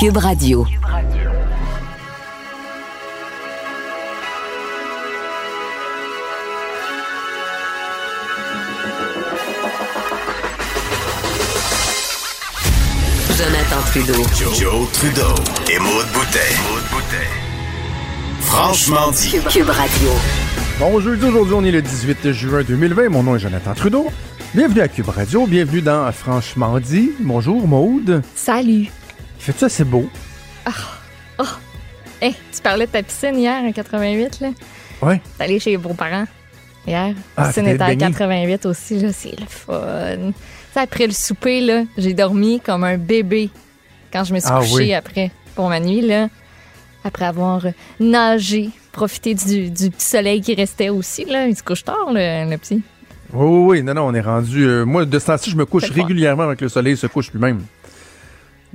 Cube Radio. Jonathan Trudeau. Joe, Trudeau et Maude Boutet. Franchement dit. Cube Radio. Bon jeudi, aujourd'hui on est le 18 juin 2020. Mon nom est Jonathan Trudeau. Bienvenue à Cube Radio, bienvenue dans Franchement dit. Bonjour Maude. Salut. Fais ça, c'est beau. Hey, tu parlais de ta piscine hier à 88, là. Ouais. T'es allé chez vos parents hier. Ah, La piscine t'étais était à baigné. 88 aussi, là. C'est le fun. Ça, après le souper, là, j'ai dormi comme un bébé quand je me suis Ah couchée oui. après pour ma nuit, là. Après avoir nagé, profité du, du petit soleil qui restait aussi, là. Il se couche tard, le, le petit. Oui, oui, oui. Non, non, on est rendu. euh, moi, de ce temps-ci, je me couche Fait régulièrement avec le soleil se couche lui-même.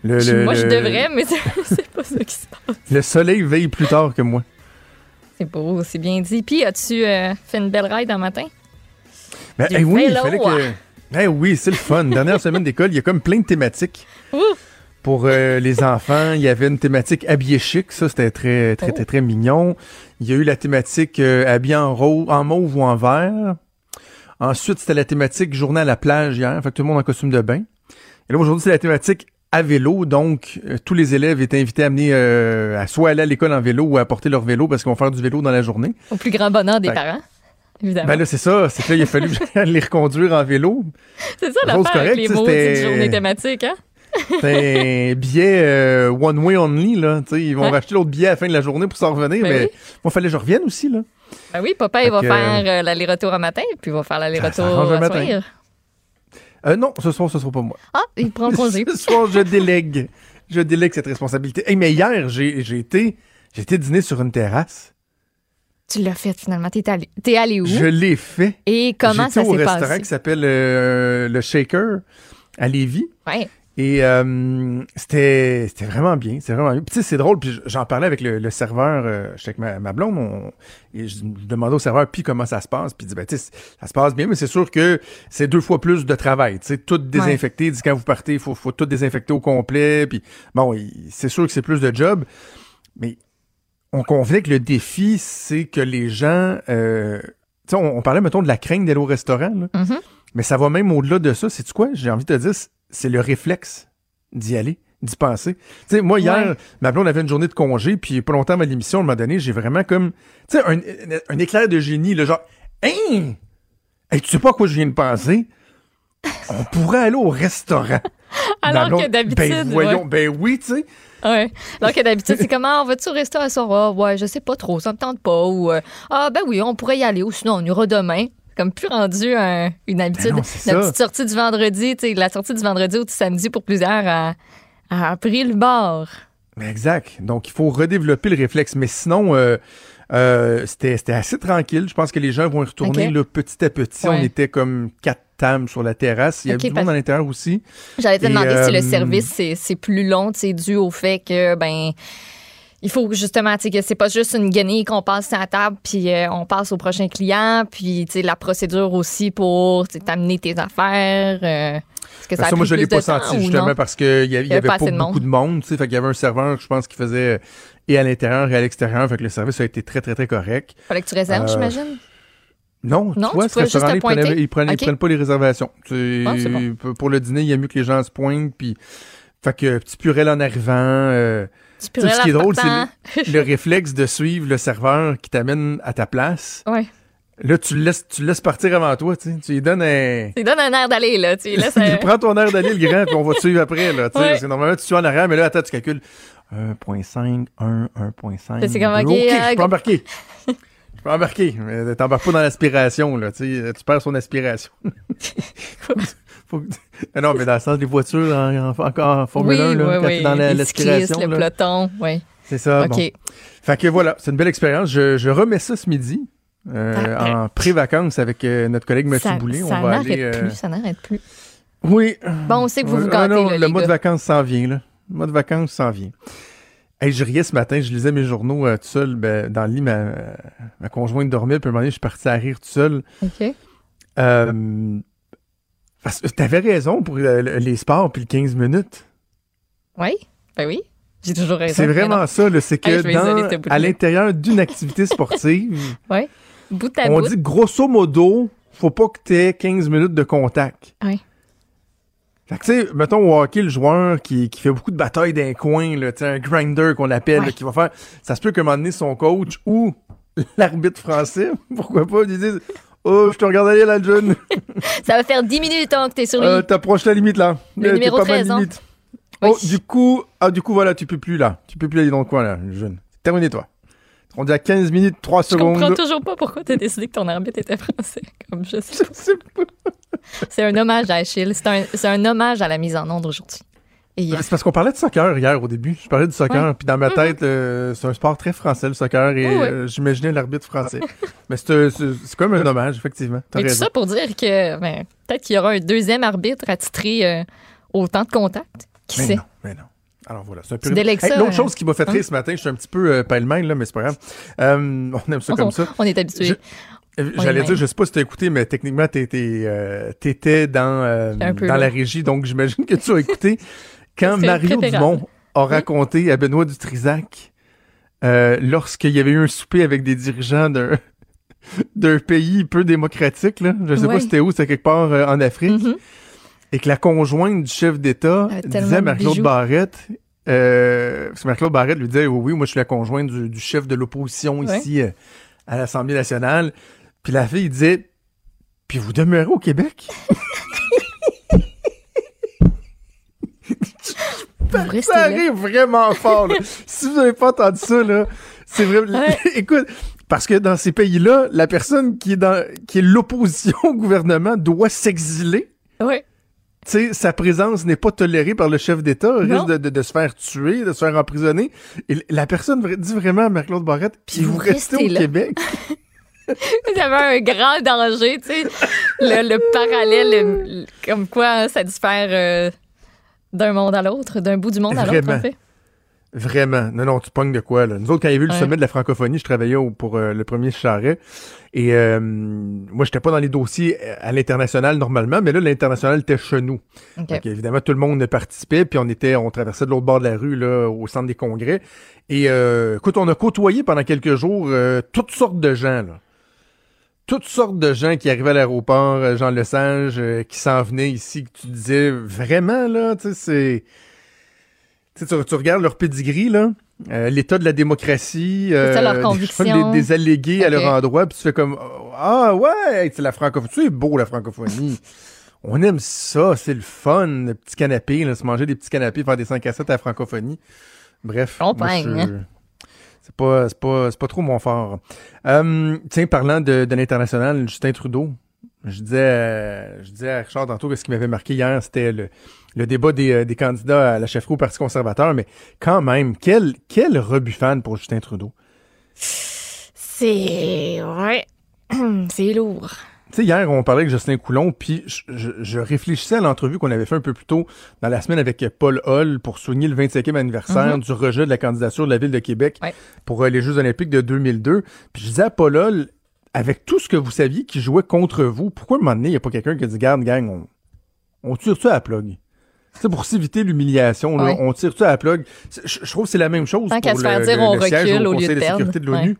Le, Moi, je devrais, mais c'est pas ça qui se passe. Le soleil veille plus tard que moi. C'est beau, c'est bien dit. Puis, as-tu euh, fait une belle ride un matin? Ben, eh oui, il fallait que. Eh oui, c'est le fun. Dernière semaine d'école, il y a comme plein de thématiques. Ouf! Pour euh, les enfants, il y avait une thématique habillé chic, ça c'était très très Oh. très très mignon. Il y a eu la thématique euh, habillé en rose, en mauve ou en vert. Ensuite, c'était la thématique journée à la plage hier, fait que tout le monde en costume de bain. Et là aujourd'hui, c'est la thématique à vélo, donc euh, tous les élèves étaient invités à amener euh, à soit aller à l'école en vélo ou à apporter leur vélo parce qu'ils vont faire du vélo dans la journée. Au plus grand bonheur des Ben, parents, évidemment. Ben là, c'est ça, c'est que là, il a fallu les reconduire en vélo. c'est ça l'affaire avec les mots d'une journée thématique, hein? C'est un billet euh, one way only, là. Ils vont Ouais. racheter l'autre billet à la fin de la journée pour s'en revenir, Ben mais oui. moi, fallait que je revienne aussi, là. Ben oui, papa, il Fait va que- faire euh, l'aller-retour un matin, puis il va faire l'aller-retour à soir. Euh, non, ce soir, ce sera pas moi. Ah, il prend congé. ce soir, je délègue. Je délègue cette responsabilité. Hey, mais hier, j'ai j'ai été, j'ai été dîner sur une terrasse. tu l'as fait finalement. T'es allé, t'es allé où? Je l'ai fait. Et comment J'étais ça au s'est restaurant passé? qui s'appelle euh, le Shaker à Lévis. Ouais. Et euh, c'était c'était vraiment bien, c'est vraiment bien. Puis tu sais, c'est drôle, puis j'en parlais avec le, le serveur, euh, j'étais avec ma, ma blonde, on- et je, je demandais au serveur, puis comment ça se passe, puis il dit, ben tu sais, ça se passe bien, mais c'est sûr que c'est deux fois plus de travail, tu sais, tout désinfecté, il dit, quand vous partez, il faut, faut tout désinfecter au complet, puis bon, c'est sûr que c'est plus de job, mais on convenait que le défi, c'est que les gens, euh, tu sais, on, on parlait, mettons, de la crainte d'aller au restaurant, là. Mhm. Mais ça va même au-delà de ça. C'est quoi? J'ai envie de te dire, c'est le réflexe d'y aller, d'y penser. Tu sais, moi, hier, Ouais. ma blonde avait une journée de congé, puis pas longtemps avant l'émission, à un moment donné, j'ai vraiment comme, tu sais, un, éclair de génie, le genre, hein? Hey, tu sais pas à quoi je viens de penser? On pourrait aller au restaurant. Alors blonde, que d'habitude. Ben voyons, ben oui, tu sais. Ouais. Alors que d'habitude, c'est comment? On va-tu au resto à soir? Ah, ouais, je sais pas trop, ça me tente pas. Ou, euh, ah, ben oui, on pourrait y aller. Ou sinon, on ira demain. Comme plus rendu un- une habitude. Ben non, la ça. petite sortie du vendredi, la sortie du vendredi ou du samedi pour plusieurs a, a pris le bord. Mais Exact. Donc, il faut redévelopper le réflexe. Mais sinon, euh, euh, c'était assez tranquille. Je pense que les gens vont y retourner Ok. là, petit à petit. Ouais. On était comme quatre tables sur la terrasse. Il y avait du parce- monde à l'intérieur aussi. J'allais te demander si euh, le service c'est- c'est plus long, c'est dû au fait que ben il faut justement que c'est pas juste une guenille qu'on passe à la table puis euh, on passe au prochain client puis la procédure aussi pour t'amener tes affaires euh, est-ce que ça, Ben, ça, moi, je l'ai pas senti justement parce qu'il y, a- il y avait, pas pas, assez de beaucoup de monde. tu sais. Fait qu'il y avait un serveur, je pense, qui faisait euh, et à l'intérieur et à l'extérieur. Fait que le service a été très, très, très correct. Fallait que tu réserves, Euh, j'imagine? Non, Non, tu vois, ce te ils prenaient, ils, prennent, pas les réservations. Tu- Ah, bon. pour- Pour le dîner, il y a mieux que les gens se pointent. Puis, fait que petit purel en arrivant. Tu tu sais, ce qui est drôle, c'est le, le réflexe de suivre le serveur qui t'amène à ta place. Ouais. Là, tu le laisses, tu le laises partir avant toi. Tu sais. Tu lui donnes un. Tu lui donnes un air d'aller là, tu lui laisses un- Prends ton air d'aller, le grand, puis on va te suivre après. Là, tu sais, Ouais. Parce que normalement, tu suis en arrière, mais là, attends, tu calcules 1.5, 1, 1.5. C'est comme, ok, euh, je peux embarquer. Je peux embarquer. Mais t'embarques pas dans l'aspiration, là. Tu sais, tu perds son aspiration. Faut que- Ah non, mais dans le sens des voitures en, en, Formule oui, 1, là, oui, quand oui. dans la- Les cyclistes, le là. peloton, oui. C'est ça. OK. bon. Fait que voilà, c'est une belle expérience. Je, je remets ça ce midi. euh, Parfait. en pré-vacances avec euh, notre collègue Mathieu Ça, Boulay. ça on va n'arrête aller. euh, plus, ça n'arrête plus. Oui. Bon, on sait que vous vous Ouais, gâtez, ah non, là, le mois de vacances s'en vient, là. Le mois de vacances s'en vient. Hey, je riais ce matin, je lisais mes journaux euh, tout seul, ben, dans le lit, ma, ma conjointe dormait, puis à un moment donné, je suis parti à rire tout seul. OK. Euh, parce que t'avais raison pour le- les sports puis le 15 minutes. Oui, ben oui. J'ai toujours raison. C'est vraiment ça, c'est que isoler dans, à l'intérieur d'une activité sportive, Ouais. Bout à on bout. dit grosso modo, faut pas que tu aies 15 minutes de contact. Ouais. Fait que, tu sais, mettons au hockey, le joueur qui, qui fait beaucoup de batailles d'un coin, là, un grinder qu'on appelle, Ouais. là, qui va faire. Ça se peut qu'à un moment donné, son coach ou l'arbitre français, pourquoi pas, lui disent Oh, je te regarde aller là, le jeune. Ça va faire 10 minutes hein, que t'es sur lui. Euh, T'approches la limite là. Le t'es numéro pas mal 13, hein. limite. Oui. Oh, du coup, ah, du coup, voilà, tu peux plus là. Tu peux plus aller dans le coin là, le jeune. Terminé toi. On dit à 15 minutes, 3 je comprends secondes. toujours pas pourquoi t'as décidé que ton arbitre était français. Comme je sais. C'est un hommage à Achille. C'est un, un hommage à la mise en onde aujourd'hui. C'est parce qu'on parlait de soccer hier au début. Je parlais du soccer, puis dans ma tête, euh, c'est un sport très français le soccer, et Oui, oui. euh, j'imaginais l'arbitre français. Mais c'est comme un hommage, effectivement. Mais tout ça pour dire que ben, peut-être qu'il y aura un deuxième arbitre attitré euh, au temps de contact. Qui Mais sait? non, mais non. Alors voilà, c'est un peu. Hey, L'autre euh, chose qui m'a fait rire hein? ce matin, je suis un petit peu euh, pêle-mêle, là, mais c'est pas grave. Euh, on aime ça on, comme ça. on est habitué. Je- J'allais dire, je sais pas si t'as écouté, mais techniquement, t'étais euh, dans, euh, la régie, donc j'imagine que tu as écouté quand Mario. Dumont a raconté à Benoît Dutrisac euh, lorsqu'il y avait eu un souper avec des dirigeants d'un d'un pays peu démocratique, là. je sais Ouais. pas c'était où, c'était quelque part euh, en Afrique, Mhm. et que la conjointe du chef d'État disait à de Marie-Claude. Barrette, euh, parce que Marie-Claude Barrette lui disait, oui, oui, moi je suis la conjointe du, du chef de l'opposition Ouais. ici euh, à l'Assemblée nationale. Puis la fille disait, puis vous demeurez au Québec? Vous Ça là. arrive vraiment fort. là. si vous n'avez pas entendu ça, là, c'est vraiment. Ouais. Écoute, parce que dans ces pays-là, la personne qui est dans qui est l'opposition au gouvernement doit s'exiler. Ouais. Tu sais, sa présence n'est pas tolérée par le chef d'État, risque de, de- de se faire tuer, de se faire emprisonner. Et la personne dit vraiment à Marc-Claude Barrette, puis vous, vous restez, restez au là. Québec. Y avait un grand danger, tu sais. Le, le parallèle, le- comme quoi hein, ça diffère euh, d'un monde à l'autre, d'un bout du monde à l'autre, Vraiment. en fait. Vraiment. Non, non, tu pognes de quoi, là. Nous autres, quand il y avait eu le Ouais. sommet de la francophonie, je travaillais au- pour euh, le premier charret. Et euh, moi, j'étais pas dans les dossiers euh, à l'international normalement, mais là, l'international était chez nous. Donc, évidemment, tout le monde participait, puis on était, on traversait de l'autre bord de la rue, là, au centre des congrès. Et euh, écoute, on a côtoyé pendant quelques jours toutes sortes de gens, là. Toutes sortes de gens qui arrivaient à l'aéroport, euh, Jean Lesage, euh, qui s'en venaient ici, que tu disais vraiment, là, tu sais, c'est. Tu, sais, tu, regardes leur pedigree, là, euh, l'état de la démocratie, euh, ça, leur des- conviction. des, des allégués à leur endroit, puis tu fais comme Ah ouais, c'est la francophonie, c'est beau la francophonie. On aime ça, c'est le fun, le petit canapé, là, se manger des petits canapés, faire des 5 à 7 à la francophonie. Bref. Moi, hein? C'est pas, c'est pas, c'est pas trop mon fort. Euh, tiens, parlant de, de l'international, Justin Trudeau, je disais, euh, je disais à Richard tantôt que ce qui m'avait marqué hier, c'était le, le débat des, euh, des candidats à la chefferie au Parti conservateur, mais quand même, quel, quel rebut-fan pour Justin Trudeau? C'est. Ouais. C'est lourd. Tu sais, hier, on parlait avec Jocelyn Coulon, puis je, je- je réfléchissais à l'entrevue qu'on avait fait un peu plus tôt dans la semaine avec Paul Hull pour souligner le 25e anniversaire du rejet de la candidature de la Ville de Québec Ouais. pour euh, les Jeux olympiques de 2002. Puis je disais à Paul Hull, avec tout ce que vous saviez qui jouait contre vous, pourquoi à un moment donné, il n'y a pas quelqu'un qui a dit, garde, gang, on, on tire-tu à la plug? Tu sais, pour s'éviter l'humiliation, Ouais. on tire-tu à la plug? Je, je trouve que c'est la même chose Tant pour se faire le, dire, le- on le siège recule au au lieu Conseil de de sécurité de perdre. l'ONU. Ouais.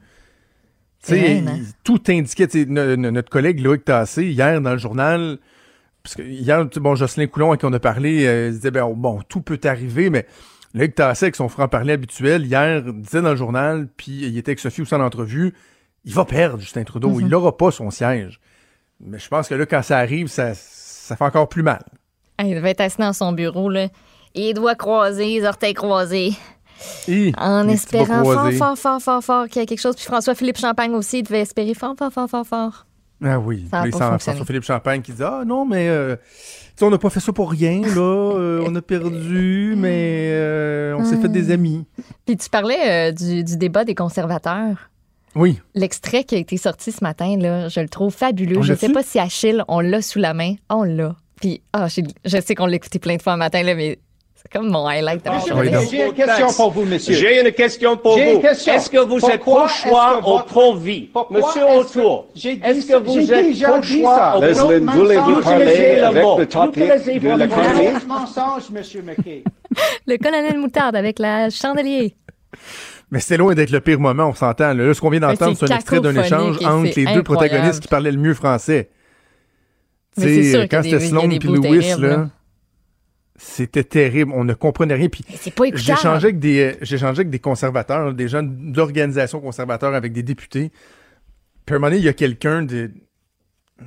Hein? tout indiquait, no- no- notre collègue Loïc Tassé, hier dans le journal, parce que hier, bon, Jocelyn Coulon, à qui on a parlé, euh, il disait, ben, bon, tout peut arriver, mais Loïc Tassé, avec son franc-parler habituel, hier, disait dans le journal, puis il était avec Sophie aussi en entrevue, il va perdre, Justin Trudeau, Mhm. il n'aura pas son siège. Mais je pense que là, quand ça arrive, ça, ça fait encore plus mal. Ah, il devait être assis dans son bureau, là. Les doigts croisés, les orteils croisés. Hi, En espérant fort, fort, fort, fort, fort qu'il y a quelque chose. Puis François-Philippe Champagne aussi, il devait espérer fort, fort, fort, fort, fort. Ah oui. François-Philippe Champagne qui dit Ah non, mais euh, tu sais, on n'a pas fait ça pour rien, là. Euh, on a perdu, mais euh, on s'est fait des amis. Puis tu parlais euh, du, du débat des conservateurs. Oui. L'extrait qui a été sorti ce matin, là, je le trouve fabuleux. Je l'a-tu? sais pas si Achille, on l'a sous la main. On l'a. Puis, ah, je sais qu'on l'a écouté plein de fois le matin, là, mais c'est comme mon highlight de la journée. donc. J'ai une question pour vous, monsieur. J'ai une question pour J'ai vous. une question. Est-ce que vous êtes Pourquoi pro-choix ou pro-vie? Monsieur Autour, est-ce que vous j'ai êtes pro-choix ou Leslie, pro voulez-vous parler le avec le topic de la je monsieur McKay. Le colonel Moutarde avec la chandelier. Mais c'est loin d'être le pire moment, on s'entend. Là, ce qu'on vient d'entendre, c'est c'est un extrait d'un échange et entre les deux protagonistes qui parlaient le mieux français. Tu sais, quand c'était Sloan bouts Lewis, là. C'était terrible. On ne comprenait rien. Puis Mais c'est pas j'ai échangé avec des, euh, j'ai avec des conservateurs, des gens d'organisations conservateurs, avec des députés. Puis à un moment donné, il y a quelqu'un de,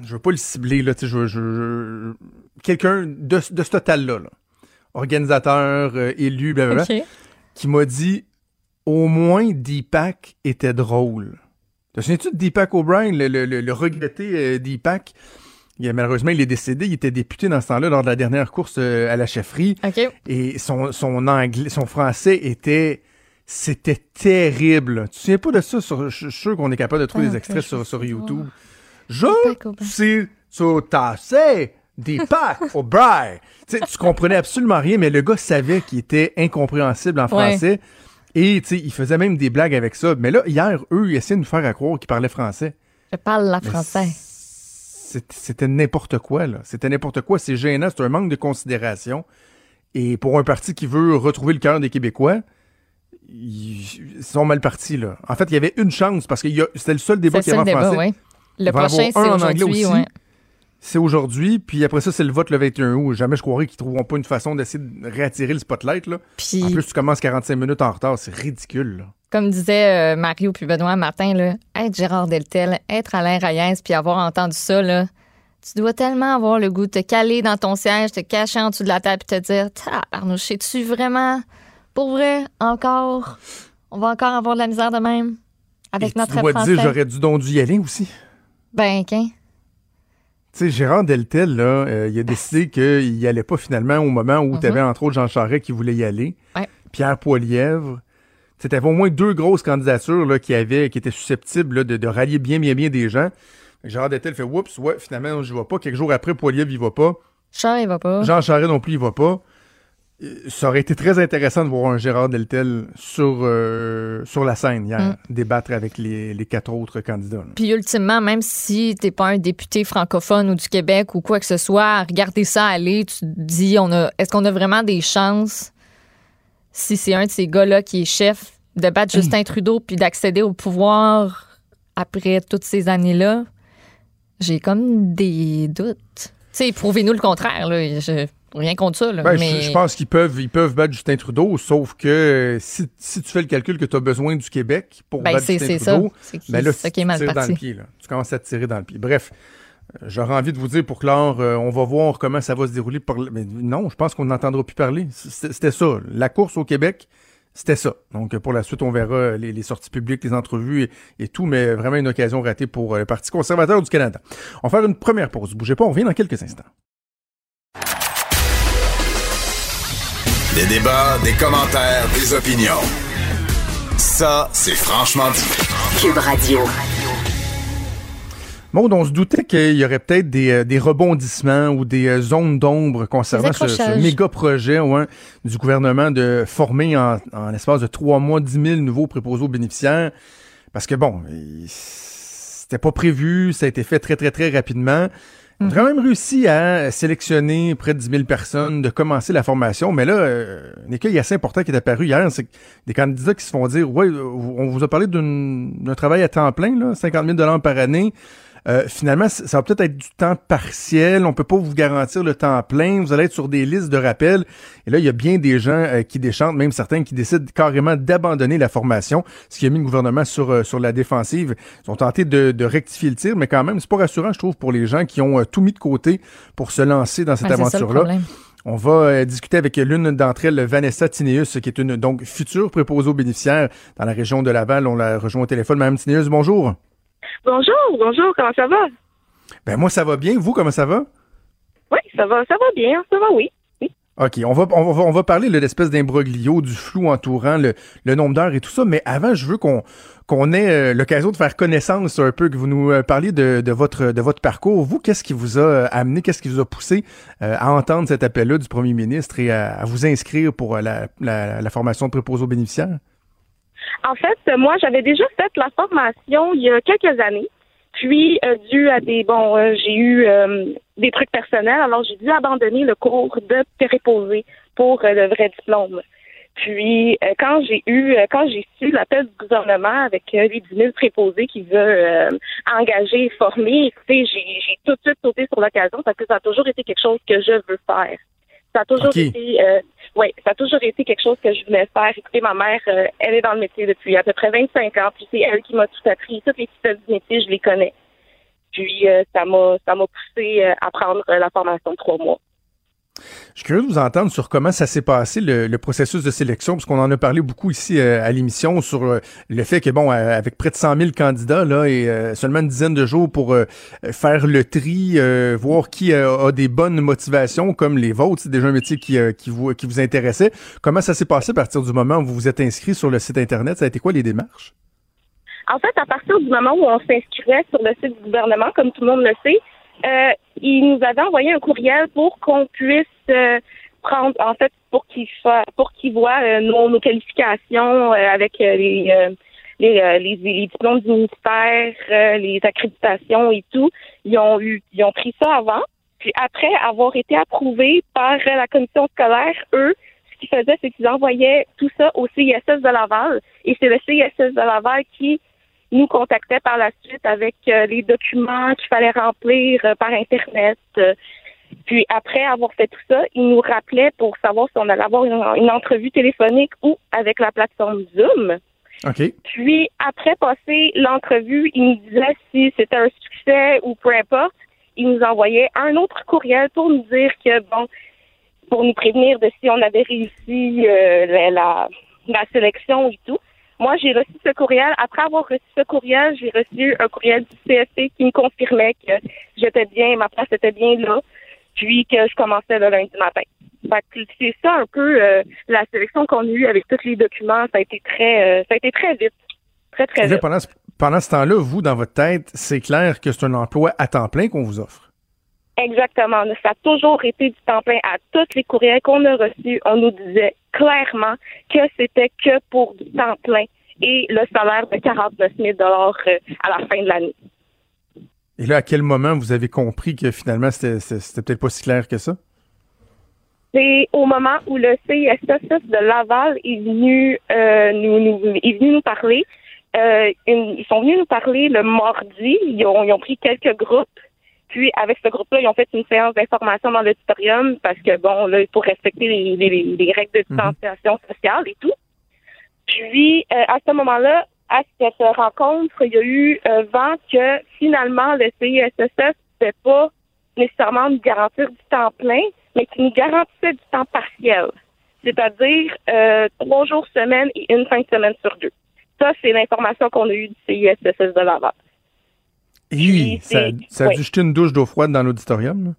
je veux pas le cibler là, tu sais, je, veux- je, je- quelqu'un de, de ce total-là, là. organisateur, euh, élu, blablabla, qui m'a dit au moins Deepak était drôle. Te souviens-tu de Deepak O'Brien, le, le, le- le regretté euh, Deepak? Il, malheureusement, il est décédé. Il était député dans ce temps-là lors de la dernière course euh, à la chefferie. Et son, son anglais, son français était. C'était terrible. Tu te souviens pas de ça? Sur- je suis sûr qu'on est capable de trouver Ah, des ok, extraits je sur, sur voir. YouTube. Je Deepak O'Brien. suis tout assez Deepak O'Brien. Tu sais, tu comprenais absolument rien, mais le gars savait qu'il était incompréhensible en Ouais. français. Et tu sais, il faisait même des blagues avec ça. Mais là, hier, eux, ils essayaient de nous faire à croire qu'ils parlaient français. Je parle la français. C'était n'importe quoi, là. C'était n'importe quoi. C'est gênant. C'est un manque de considération. Et pour un parti qui veut retrouver le cœur des Québécois, ils sont mal partis, là. En fait, il y avait une chance parce que il y a- c'était le seul débat le avait en débat, français. oui. Le prochain, c'est aujourd'hui, ouais. C'est aujourd'hui, puis après ça, c'est le vote le 21 août. Jamais je croirais qu'ils trouveront pas une façon d'essayer de réattirer le spotlight, là. En plus, tu commences 45 minutes en retard. C'est ridicule, là. Comme disait euh, Mario puis Benoît Martin, là, être Gérard Deltel, être Alain Reyes, puis avoir entendu ça, là, tu dois tellement avoir le goût de te caler dans ton siège, te cacher en dessous de la table, puis te dire, Arnaud, tu vraiment, pour vrai, encore, on va encore avoir de la misère de même avec Et notre tu dois te dire, j'aurais dû donc dû y aller aussi. Ben, qu'un. Tu sais, Gérard Deltel, là, euh, il a décidé qu'il y allait pas finalement au moment où Mhm. tu avais entre autres Jean Charest qui voulait y aller. Ouais. Pierre Poilièvre. Tu avais au moins deux grosses candidatures là, qui, avaient, qui étaient susceptibles là, de, de rallier bien, bien, bien des gens. Gérard Deltel fait Oups, ouais, finalement, je vais pas. Quelques jours après, Poilièvre, il va pas. Char, il va pas. Jean Charest non plus, il va pas. Euh, Ça aurait été très intéressant de voir un Gérard Deltel sur, euh, sur la scène hier, Mm. débattre avec les, les quatre autres candidats. là. Puis ultimement, même si t'es pas un député francophone ou du Québec ou quoi que ce soit, regarder ça aller, tu te dis, on a, est-ce qu'on a vraiment des chances, si c'est un de ces gars-là qui est chef, de battre Justin Trudeau puis d'accéder au pouvoir après toutes ces années-là? J'ai comme des doutes. Tu sais, prouvez-nous le contraire, là. Je, rien contre ça, là. Ben, je- mais je, pense qu'ils peuvent, ils peuvent battre Justin Trudeau, sauf que si, si tu fais le calcul que tu as besoin du Québec pour ben, battre Justin ça. Trudeau, C'est qui- ben là, ça tu qui est mal tires dans parti. le pied. Là. Tu commences à te tirer dans le pied. Bref, j'aurais envie de vous dire pour clore, euh, on va voir comment ça va se dérouler. Par... Mais non, je pense qu'on n'entendra plus parler. C'était ça. La course au Québec, c'était ça. Donc, pour la suite, on verra les, les sorties publiques, les entrevues et, et tout, mais vraiment une occasion ratée pour euh, le Parti conservateur du Canada. On va faire une première pause. Bougez pas, on revient dans quelques instants. Des débats, des commentaires, des opinions. Ça, c'est franchement dit. Cube Radio. Maud, on se doutait qu'il y aurait peut-être des, euh, des rebondissements ou des euh, zones d'ombre concernant ce, méga projet ouais, du gouvernement de former en, en l'espace de trois mois 10 000 nouveaux préposés aux bénéficiaires. Parce que bon, c'était pas prévu, ça a été fait très très très rapidement. On a quand même réussi à sélectionner près de 10 000 personnes, de commencer la formation. Mais là, euh, un écueil assez important qui est apparu hier, c'est des candidats qui se font dire, ouais, on vous a parlé d'un travail à temps plein, là, 50 000 par année. Euh, finalement, ça va peut-être être du temps partiel. On peut pas vous garantir le temps plein. Vous allez être sur des listes de rappel. Et là, il y a bien des gens euh, qui déchantent, même certains qui décident carrément d'abandonner la formation, ce qui a mis le gouvernement sur, euh, sur la défensive. Ils ont tenté de, de rectifier le tir, mais quand même, c'est pas rassurant, je trouve, pour les gens qui ont euh, tout mis de côté pour se lancer dans cette aventure-là. On va euh, discuter avec l'une d'entre elles, Vanessa Tineus, qui est une donc future préposée aux bénéficiaires dans la région de Laval. On la rejoint au téléphone. Madame Tineus, bonjour. Bonjour, bonjour, comment ça va? Ben moi, ça va bien. Vous, comment ça va? Oui, ça va, ça va bien, ça va, oui. OK, on va, on va, on va parler de l'espèce d'imbroglio, du flou entourant le, le nombre d'heures et tout ça, mais avant, je veux qu'on qu'on ait euh, l'occasion de faire connaissance un peu, que vous nous euh, parliez de, de, votre, de votre parcours. Vous, qu'est-ce qui vous a euh, amené, qu'est-ce qui vous a poussé à entendre cet appel-là du premier ministre et à, à vous inscrire pour la, la, la formation de préposés aux bénéficiaires? En fait, moi, j'avais déjà fait la formation il y a quelques années. Puis, euh, dû à des bon, euh, j'ai eu euh, des trucs personnels, alors j'ai dû abandonner le cours de préposé pour euh, le vrai diplôme. Puis quand j'ai eu, quand j'ai su l'appel du gouvernement avec les 10 000 préposés qui veut engager et former, écoutez, j'ai tout de suite sauté sur l'occasion parce que ça a toujours été quelque chose que je veux faire. Ça a toujours été, euh, ouais, ça a toujours été quelque chose que je voulais faire. Écoutez, ma mère, euh, elle est dans le métier depuis à peu près 25 ans, puis c'est elle qui m'a tout appris. Toutes les petites du métier, je les connais. Puis euh, ça m'a, ça m'a poussé à prendre la formation de trois mois. Je suis curieux de vous entendre sur comment ça s'est passé, le, processus de sélection, parce qu'on en a parlé beaucoup ici euh, à l'émission sur euh, le fait que, bon, euh, avec près de 100 000 candidats, là, et seulement une dizaine de jours pour faire le tri, voir qui a des bonnes motivations, comme les vôtres, c'est déjà un métier qui, qui, vous, qui vous intéressait. Comment ça s'est passé à partir du moment où vous vous êtes inscrit sur le site Internet? Ça a été quoi les démarches? En fait, à partir du moment où on s'inscrivait sur le site du gouvernement, comme tout le monde le sait, euh, il nous avait envoyé un courriel pour qu'on puisse euh, prendre, en fait, pour qu'il pour qu'il voit euh, nos, nos qualifications euh, avec euh, les, euh, les, les, diplômes du ministère, les accréditations et tout. Ils ont eu, ils ont pris ça avant. Puis après avoir été approuvés par la commission scolaire, eux, ce qu'ils faisaient, c'est qu'ils envoyaient tout ça au CISS de Laval. Et c'est le CISS de Laval qui nous contactait par la suite avec euh, les documents qu'il fallait remplir euh, par Internet. Euh, puis après avoir fait tout ça, ils nous rappelaient pour savoir si on allait avoir une, une entrevue téléphonique ou avec la plateforme Zoom. OK. Puis après passer l'entrevue, ils nous disaient si c'était un succès ou peu importe. Ils nous envoyaient un autre courriel pour nous dire que bon, pour nous prévenir de si on avait réussi euh, la, la, la sélection et tout. Moi, j'ai reçu ce courriel. Après avoir reçu ce courriel, j'ai reçu un courriel du CSC qui me confirmait que j'étais bien, ma place était bien là, puis que je commençais le lundi matin. Fait que c'est ça un peu euh, la sélection qu'on a eue avec tous les documents. Ça a été très, euh, ça a été très vite, très très vite. pendant ce, pendant ce temps-là, vous, dans votre tête, c'est clair que c'est un emploi à temps plein qu'on vous offre. Exactement. Ça a toujours été du temps plein. À tous les courriels qu'on a reçus, on nous disait clairement que c'était que pour du temps plein et le salaire de 49 000 euh, à la fin de l'année. Et là, à quel moment vous avez compris que finalement, c'était peut-être pas si clair que ça? C'est au moment où le CISSF de Laval est venu, euh, nous, nous- est venu nous parler. Euh, ils sont venus nous parler le mardi. Ils ont, ils ont pris quelques groupes. Puis, avec ce groupe-là, ils ont fait une séance d'information dans l'auditorium parce que, bon, là, il faut respecter les, les- les règles de distanciation sociale et tout. Puis, euh, à ce moment-là, à cette rencontre, il y a eu euh, vent que, finalement, le CISSF ne pas nécessairement nous garantir du temps plein, mais qui nous garantissait du temps partiel. C'est-à-dire euh, trois jours semaine et une fin de semaine sur deux. Ça, c'est l'information qu'on a eue du CISSS de Laval. Hi, ça, a oui. dû jeter une douche d'eau froide dans l'auditorium.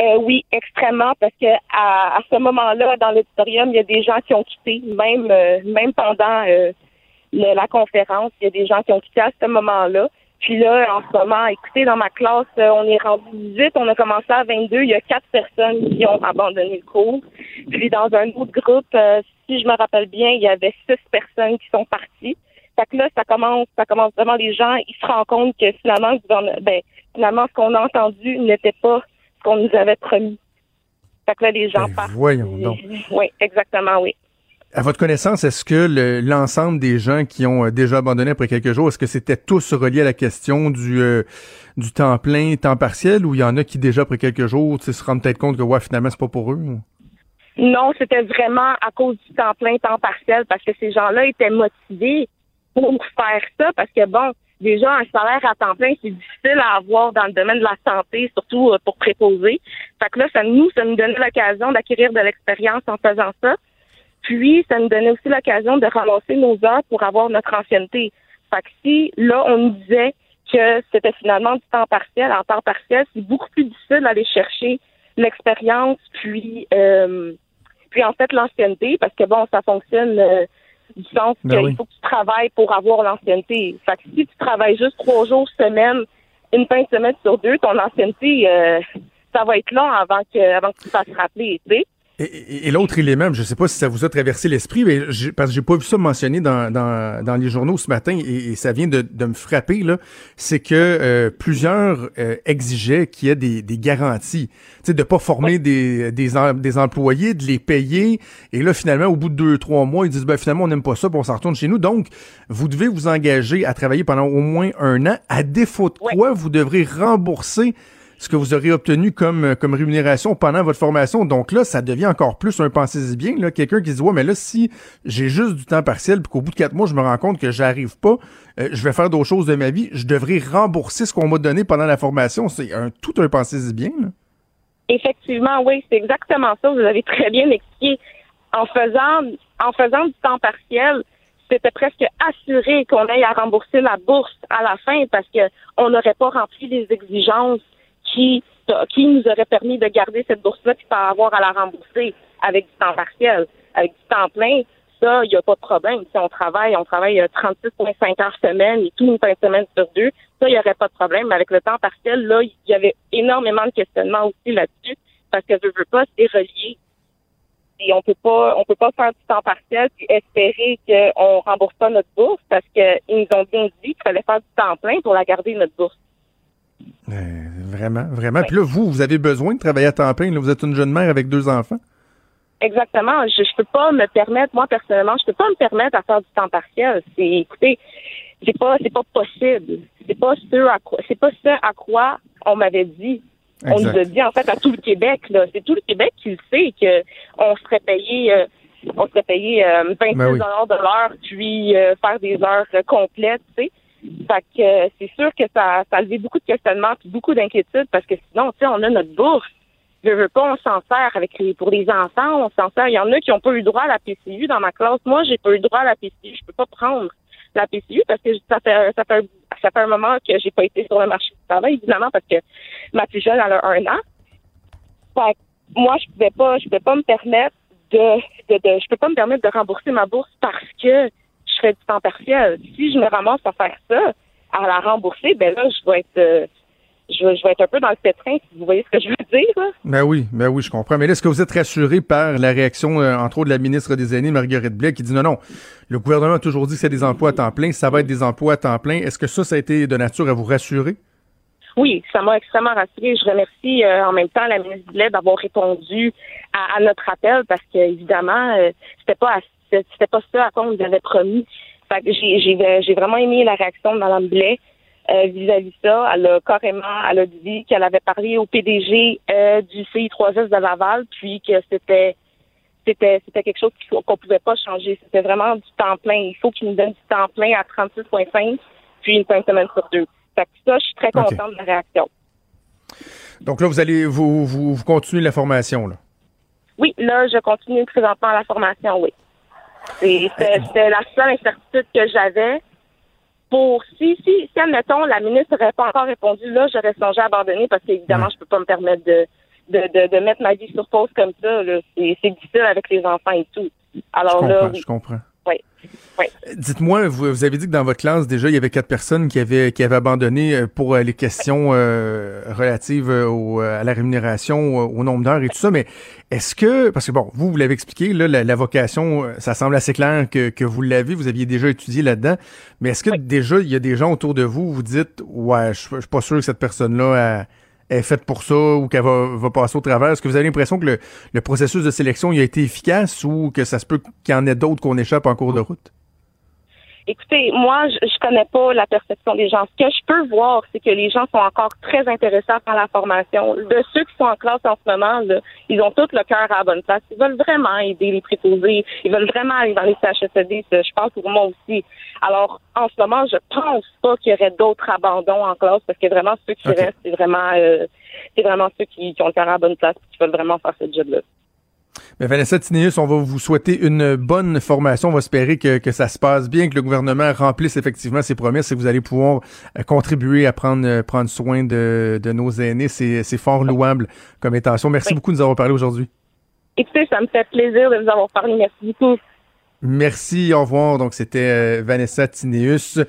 Euh, oui, extrêmement, parce que à, à ce moment-là, dans l'auditorium, il y a des gens qui ont quitté, même euh, même pendant euh, le- la conférence, il y a des gens qui ont quitté à ce moment-là. Puis là, en ce moment, écoutez, dans ma classe, on est rendu 18, on a commencé à 22, il y a quatre personnes qui ont abandonné le cours. Puis dans un autre groupe, si je me rappelle bien, il y avait six personnes qui sont parties. Fait que là, ça commence, ça commence vraiment les gens, ils se rendent compte que finalement, ben, finalement, ce qu'on a entendu n'était pas ce qu'on nous avait promis. Fait que là, les gens Ben, partent. voyons donc. Oui, exactement, oui. À votre connaissance, est-ce que le- l'ensemble des gens qui ont euh, déjà abandonné après quelques jours, est-ce que c'était tous reliés à la question du, euh, du temps plein, temps partiel, ou il y en a qui déjà après quelques jours tu sais, se rendent peut-être compte que ouais, finalement, c'est pas pour eux? ou- Non, c'était vraiment à cause du temps plein, temps partiel, parce que ces gens-là étaient motivés pour faire ça, parce que bon, déjà un salaire à temps plein, c'est difficile à avoir dans le domaine de la santé, surtout euh, pour préposer. Fait que là, ça nous, ça nous donnait l'occasion d'acquérir de l'expérience en faisant ça. Puis, ça nous donnait aussi l'occasion de ramasser nos heures pour avoir notre ancienneté. Fait que si, là, on nous disait que c'était finalement du temps partiel, en temps partiel, c'est beaucoup plus difficile d'aller chercher l'expérience, puis, euh, puis en fait, l'ancienneté, parce que bon, ça fonctionne euh, du sens Ben qu'il oui. faut que tu travailles pour avoir l'ancienneté. Fait que si tu travailles juste trois jours semaine, une fin de semaine sur deux, ton ancienneté, euh, ça va être long avant que, avant que tu fasses rappeler, tu sais. Et, l'autre élément, je ne sais pas si ça vous a traversé l'esprit, mais parce que j'ai pas vu ça mentionné dans, dans, dans les journaux ce matin et, ça vient de, de, me frapper, là, c'est que euh, plusieurs euh, exigeaient qu'il y ait des, des garanties. Tu sais, de pas former des, des, des, employés, de les payer. Et là, finalement, au bout de deux, trois mois, ils disent, ben, finalement, on n'aime pas ça, puis on s'en retourne chez nous. Donc, vous devez vous engager à travailler pendant au moins un an. À défaut de quoi, vous devrez rembourser ce que vous aurez obtenu comme, euh, comme rémunération pendant votre formation. Donc là, ça devient encore plus un pensez-y bien. Là, quelqu'un qui se dit, ouais, mais là, si j'ai juste du temps partiel, puis qu'au bout de quatre mois, je me rends compte que j'arrive pas, euh, je vais faire d'autres choses de ma vie, je devrais rembourser ce qu'on m'a donné pendant la formation. C'est un, tout un pensez-y bien. Effectivement, oui, c'est exactement ça. Vous avez très bien expliqué. En faisant, en faisant du temps partiel, c'était presque assuré qu'on aille à rembourser la bourse à la fin parce qu'on n'aurait pas rempli les exigences qui, qui nous aurait permis de garder cette bourse-là puis pas avoir à la rembourser avec du temps partiel. Avec du temps plein, ça, il n'y a pas de problème. Si on travaille, on travaille 36,5 euh, heures semaine et tout une fin de semaine sur deux, ça, il n'y aurait pas de problème. Mais avec le temps partiel, là, il y avait énormément de questionnements aussi là-dessus parce que je veux pas, c'est relié. Et on peut pas, on peut pas faire du temps partiel puis espérer qu'on rembourse pas notre bourse parce qu'ils nous ont bien dit qu'il fallait faire du temps plein pour la garder notre bourse. Vraiment, vraiment. Puis là, vous, vous avez besoin de travailler à temps plein. Là, vous êtes une jeune mère avec deux enfants. Exactement. Je, ne peux pas me permettre, moi personnellement, je peux pas me permettre à faire du temps partiel. C'est, écoutez, c'est pas, c'est pas possible. C'est pas ce à quoi, c'est pas ce à quoi on m'avait dit. On nous a dit en fait à tout le Québec là. C'est tout le Québec qui le sait que on serait payé. Euh, on serait payé 26 euh, ben de l'heure, puis faire des heures complètes, tu sais. Fait que euh, c'est sûr que ça, ça a levé beaucoup de questionnements puis beaucoup d'inquiétudes parce que sinon, tu sais, on a notre bourse. Je veux pas, on s'en sert avec les, pour les enfants, on s'en sert. Il y en a qui n'ont pas eu droit à la PCU dans ma classe. Moi, j'ai pas eu droit à la PCU. Je peux pas prendre la PCU parce que ça fait, ça fait, ça fait un moment que j'ai pas été sur le marché du travail, évidemment, parce que ma plus jeune, elle a un an. Fait que moi, je pouvais pas, je pouvais pas me permettre de, de, de, je peux pas me permettre de rembourser ma bourse parce que fais du temps partiel. Si je me ramasse à faire ça, à la rembourser, ben là, je vais être. Euh, je, vais, être un peu dans le pétrin, si vous voyez ce que je veux dire. Là. Ben oui, ben oui, je comprends. Mais là, est-ce que vous êtes rassuré par la réaction, euh, entre autres, de la ministre des Aînés, Marguerite Blais, qui dit non, non, le gouvernement a toujours dit que c'est des emplois à temps plein, ça va être des emplois à temps plein. Est-ce que ça, ça a été de nature à vous rassurer? Oui, ça m'a extrêmement rassuré. Je remercie euh, en même temps la ministre Blais d'avoir répondu à, notre appel parce que évidemment, c'était pas assez c'était pas ça à quoi on nous avait promis. Fait que j'ai vraiment aimé la réaction de Mme Blais euh, vis-à-vis de ça. Elle a carrément, elle a dit qu'elle avait parlé au PDG euh, du CI3S de Laval, puis que c'était c'était c'était quelque chose qu'on pouvait pas changer. C'était vraiment du temps plein. Il faut qu'il nous donne du temps plein à 36,5 puis une fin de semaine sur deux. Fait que ça, je suis très contente de la réaction. Donc là, vous allez vous, vous, vous continuez la formation, là? Oui, là, je continue présentement la formation, oui. C'était la seule incertitude que j'avais. Pour si, si, si, admettons, la ministre n'aurait pas encore répondu, là, j'aurais songé à abandonner parce qu'évidemment, je peux pas me permettre de, de, de, de, mettre ma vie sur pause comme ça. C'est difficile avec les enfants et tout. Alors je là, je comprends. Oui. Oui. Dites-moi, vous, avez dit que dans votre classe, déjà, il y avait quatre personnes qui avaient, qui avaient abandonné euh, pour euh, les questions euh, relatives à la rémunération, au nombre d'heures et tout ça, mais est-ce que, parce que bon, vous, vous l'avez expliqué, là, la, vocation, ça semble assez clair que, que vous l'avez, vous aviez déjà étudié là-dedans, mais est-ce que déjà, il y a des gens autour de vous, vous dites, ouais, je, je suis pas sûr que cette personne-là est faite pour ça ou qu'elle va, va, passer au travers? Est-ce que vous avez l'impression que le, le, processus de sélection il a été efficace ou que ça se peut qu'il y en ait d'autres qu'on échappe en cours de route? Écoutez, moi, je, je connais pas la perception des gens. Ce que je peux voir, c'est que les gens sont encore très intéressés par la formation. De ceux qui sont en classe en ce moment, là, ils ont tout le cœur à la bonne place. Ils veulent vraiment aider les préposés. Ils veulent vraiment aller dans les CHSLD. Je pense pour moi aussi. Alors, en ce moment, je pense pas qu'il y aurait d'autres abandons en classe parce que vraiment, ceux qui restent, c'est vraiment, euh, c'est vraiment ceux qui, qui ont le cœur à la bonne place et qui veulent vraiment faire ce job-là. Mais Vanessa Tineus, on va vous souhaiter une bonne formation. On va espérer que, que ça se passe bien, que le gouvernement remplisse effectivement ses promesses et que vous allez pouvoir euh, contribuer à prendre, euh, prendre soin de, de nos aînés. C'est fort louable comme intention. Merci beaucoup de nous avoir parlé aujourd'hui. Écoutez, ça me fait plaisir de vous avoir parlé. Merci beaucoup. Merci, au revoir. Donc, c'était euh, Vanessa Tineus.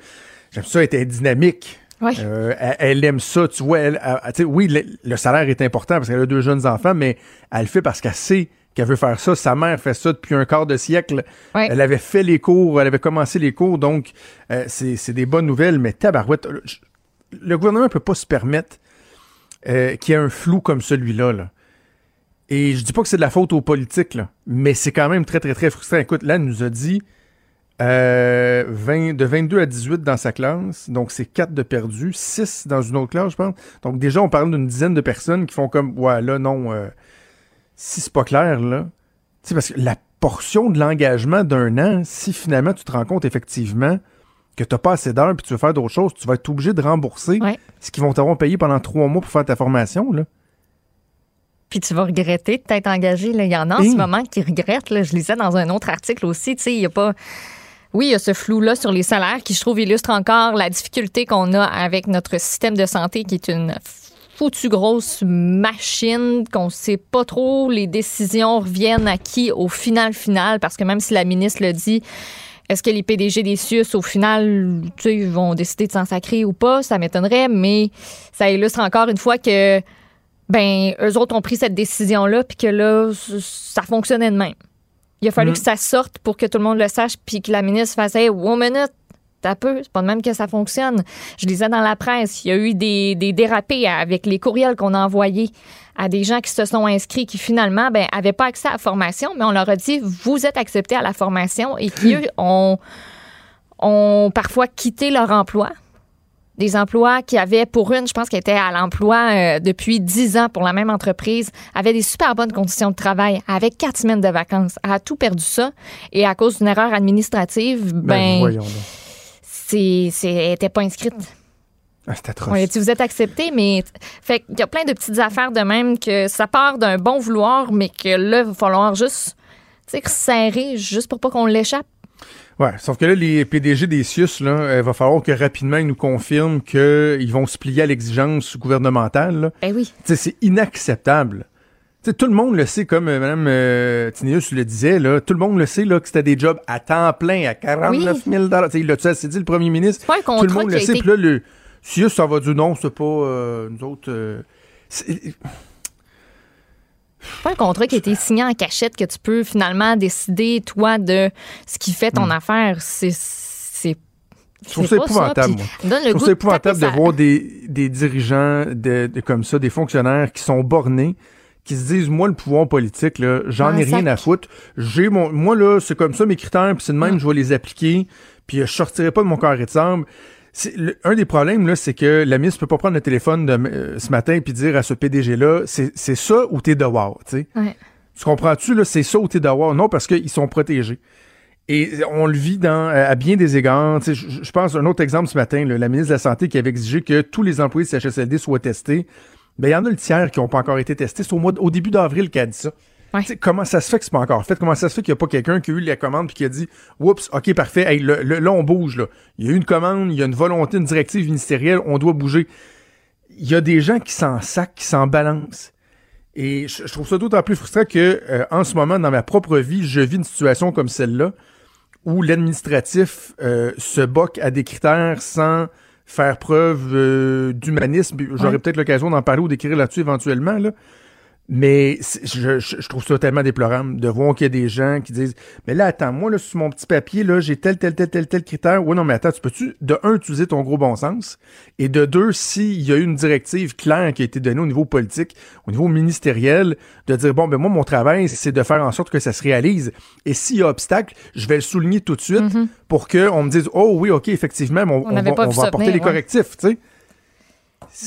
J'aime ça, elle était dynamique. elle, aime ça, tu vois. Elle, oui, le, le, salaire est important parce qu'elle a deux jeunes enfants, mais elle le fait parce qu'elle sait qu'elle veut faire ça. Sa mère fait ça depuis un quart de siècle. Ouais. Elle avait fait les cours, elle avait commencé les cours, donc euh, c'est c'est des bonnes nouvelles. Mais tabarouette, le- le gouvernement peut pas se permettre euh, qu'il y ait un flou comme celui-là. Là. Et je dis pas que c'est de la faute aux politiques, là, mais c'est quand même très, très, très frustrant. Écoute, là, elle nous a dit euh, 20, de 22 à 18 dans sa classe, donc c'est 4 de perdus, 6 dans une autre classe, je pense. Donc déjà, on parle d'une dizaine de personnes qui font comme, ouais, là, non, euh, si c'est pas clair, là. Tu sais, parce que la portion de l'engagement d'un an, si finalement tu te rends compte effectivement que t'as pas assez d'heures puis tu veux faire d'autres choses, tu vas être obligé de rembourser Ouais. ce qu'ils vont t'avoir payé pendant trois mois pour faire ta formation, là. Puis tu vas regretter de t'être engagé. Là. Il y en a en ce moment qui regrettent. Là. Je lisais dans un autre article aussi. Tu sais, il y a pas. Oui, il y a ce flou-là sur les salaires qui, je trouve, illustre encore la difficulté qu'on a avec notre système de santé qui est une foutue grosse machine qu'on sait pas trop les décisions reviennent à qui au final final? Parce que même si la ministre le dit est-ce que les PDG des CIUS, au final, tu sais, ils vont décider de s'en sacrer ou pas? Ça m'étonnerait, mais ça illustre encore une fois que ben eux autres ont pris cette décision là puis que là ça fonctionnait de même. Il a fallu Mm. que ça sorte pour que tout le monde le sache puis que la ministre fasse hey, one minute t'as peu, c'est pas de même que ça fonctionne. Je lisais dans la presse, il y a eu des, des dérapés avec les courriels qu'on a envoyés à des gens qui se sont inscrits qui finalement ben avaient pas accès à la formation, mais on leur a dit vous êtes acceptés à la formation et qui eux ont ont parfois quitté leur emploi des emplois qui avaient pour une, je pense qu'elle était à l'emploi euh, depuis 10 ans pour la même entreprise, avait des super bonnes conditions de travail, avec quatre semaines de vacances. Elle a tout perdu ça. Et à cause d'une erreur administrative, Ben, ben, voyons. C'est, elle était pas inscrite. Ah, c'est atroce. Dit, vous êtes accepté, mais fait qu'il y a plein de petites affaires de même que ça part d'un bon vouloir, mais que là, il va falloir juste, tu serrer juste pour pas qu'on l'échappe. Ouais, sauf que là, les PDG des CIUS, là, il va falloir que rapidement ils nous confirment qu'ils vont se plier à l'exigence gouvernementale. là. Eh oui. Tu c'est inacceptable. Tout le monde le sait, comme euh, Mme euh, Tinéus le disait, là, tout le monde le sait là, que c'était des jobs à temps plein, à 49 000 Tu sais, Il dit le premier ministre. Pas un Tout le contrat monde le sait. été Puis là, le ça va dire non, c'est pas euh, nous autres. c'est- pas un contrat qui a été signé en cachette que tu peux finalement décider, toi, de ce qui fait ton affaire. C'est. Je trouve ça épouvantable, le Je trouve ça épouvantable de voir des, des dirigeants de, de- comme ça, des fonctionnaires qui sont bornés, qui se disent moi le pouvoir politique là, j'en ai rien à foutre. J'ai mon moi là, c'est comme ça mes critères, puis c'est de même Mm. je vais les appliquer, puis je sortirai pas de mon carré de sable. Le- un des problèmes là, c'est que la ministre peut pas prendre le téléphone de, euh, ce matin puis dire à ce PDG là, c'est ça ou t'es dehors, tu sais. Ouais. Tu comprends-tu, là, c'est ça ou t'es dehors? Non, parce qu'ils sont protégés. Et on le vit dans, à bien des égards. Je pense à un autre exemple ce matin, là, la ministre de la Santé qui avait exigé que tous les employés de CHSLD soient testés. Ben, il y en a le tiers qui n'ont pas encore été testés. C'est au, mois de- au début d'avril qu'elle a dit ça. Ouais. Tu sais, Comment ça se fait que c'est pas encore fait? Comment ça se fait qu'il n'y a pas quelqu'un qui a eu la commande puis qui a dit Oups, OK, parfait, hey, le- le- là, on bouge. Là. Il y a eu une commande, il y a une volonté, une directive ministérielle, on doit bouger. Il y a des gens qui s'en sacent, qui s'en balancent. Et je, je trouve ça d'autant plus frustrant que euh, en ce moment, dans ma propre vie, je vis une situation comme celle-là où l'administratif euh, se boque à des critères sans faire preuve euh, d'humanisme. J'aurai Ouais. peut-être l'occasion d'en parler ou d'écrire là-dessus éventuellement. Là. Mais je, trouve ça tellement déplorable de voir qu'il y a des gens qui disent Mais là, attends, moi, là, sur mon petit papier, là, j'ai tel, tel, tel, tel, tel critère. Ouais, non, mais attends, tu peux-tu, de un, utiliser ton gros bon sens, et de deux, s'il y a eu une directive claire qui a été donnée au niveau politique, au niveau ministériel, de dire Bon, ben moi, mon travail, c'est de faire en sorte que ça se réalise. Et s'il y a obstacle, je vais le souligner tout de suite pour qu'on me dise Oh oui, OK, effectivement, mais on, On va, on apporter venir, les ouais. correctifs, tu sais.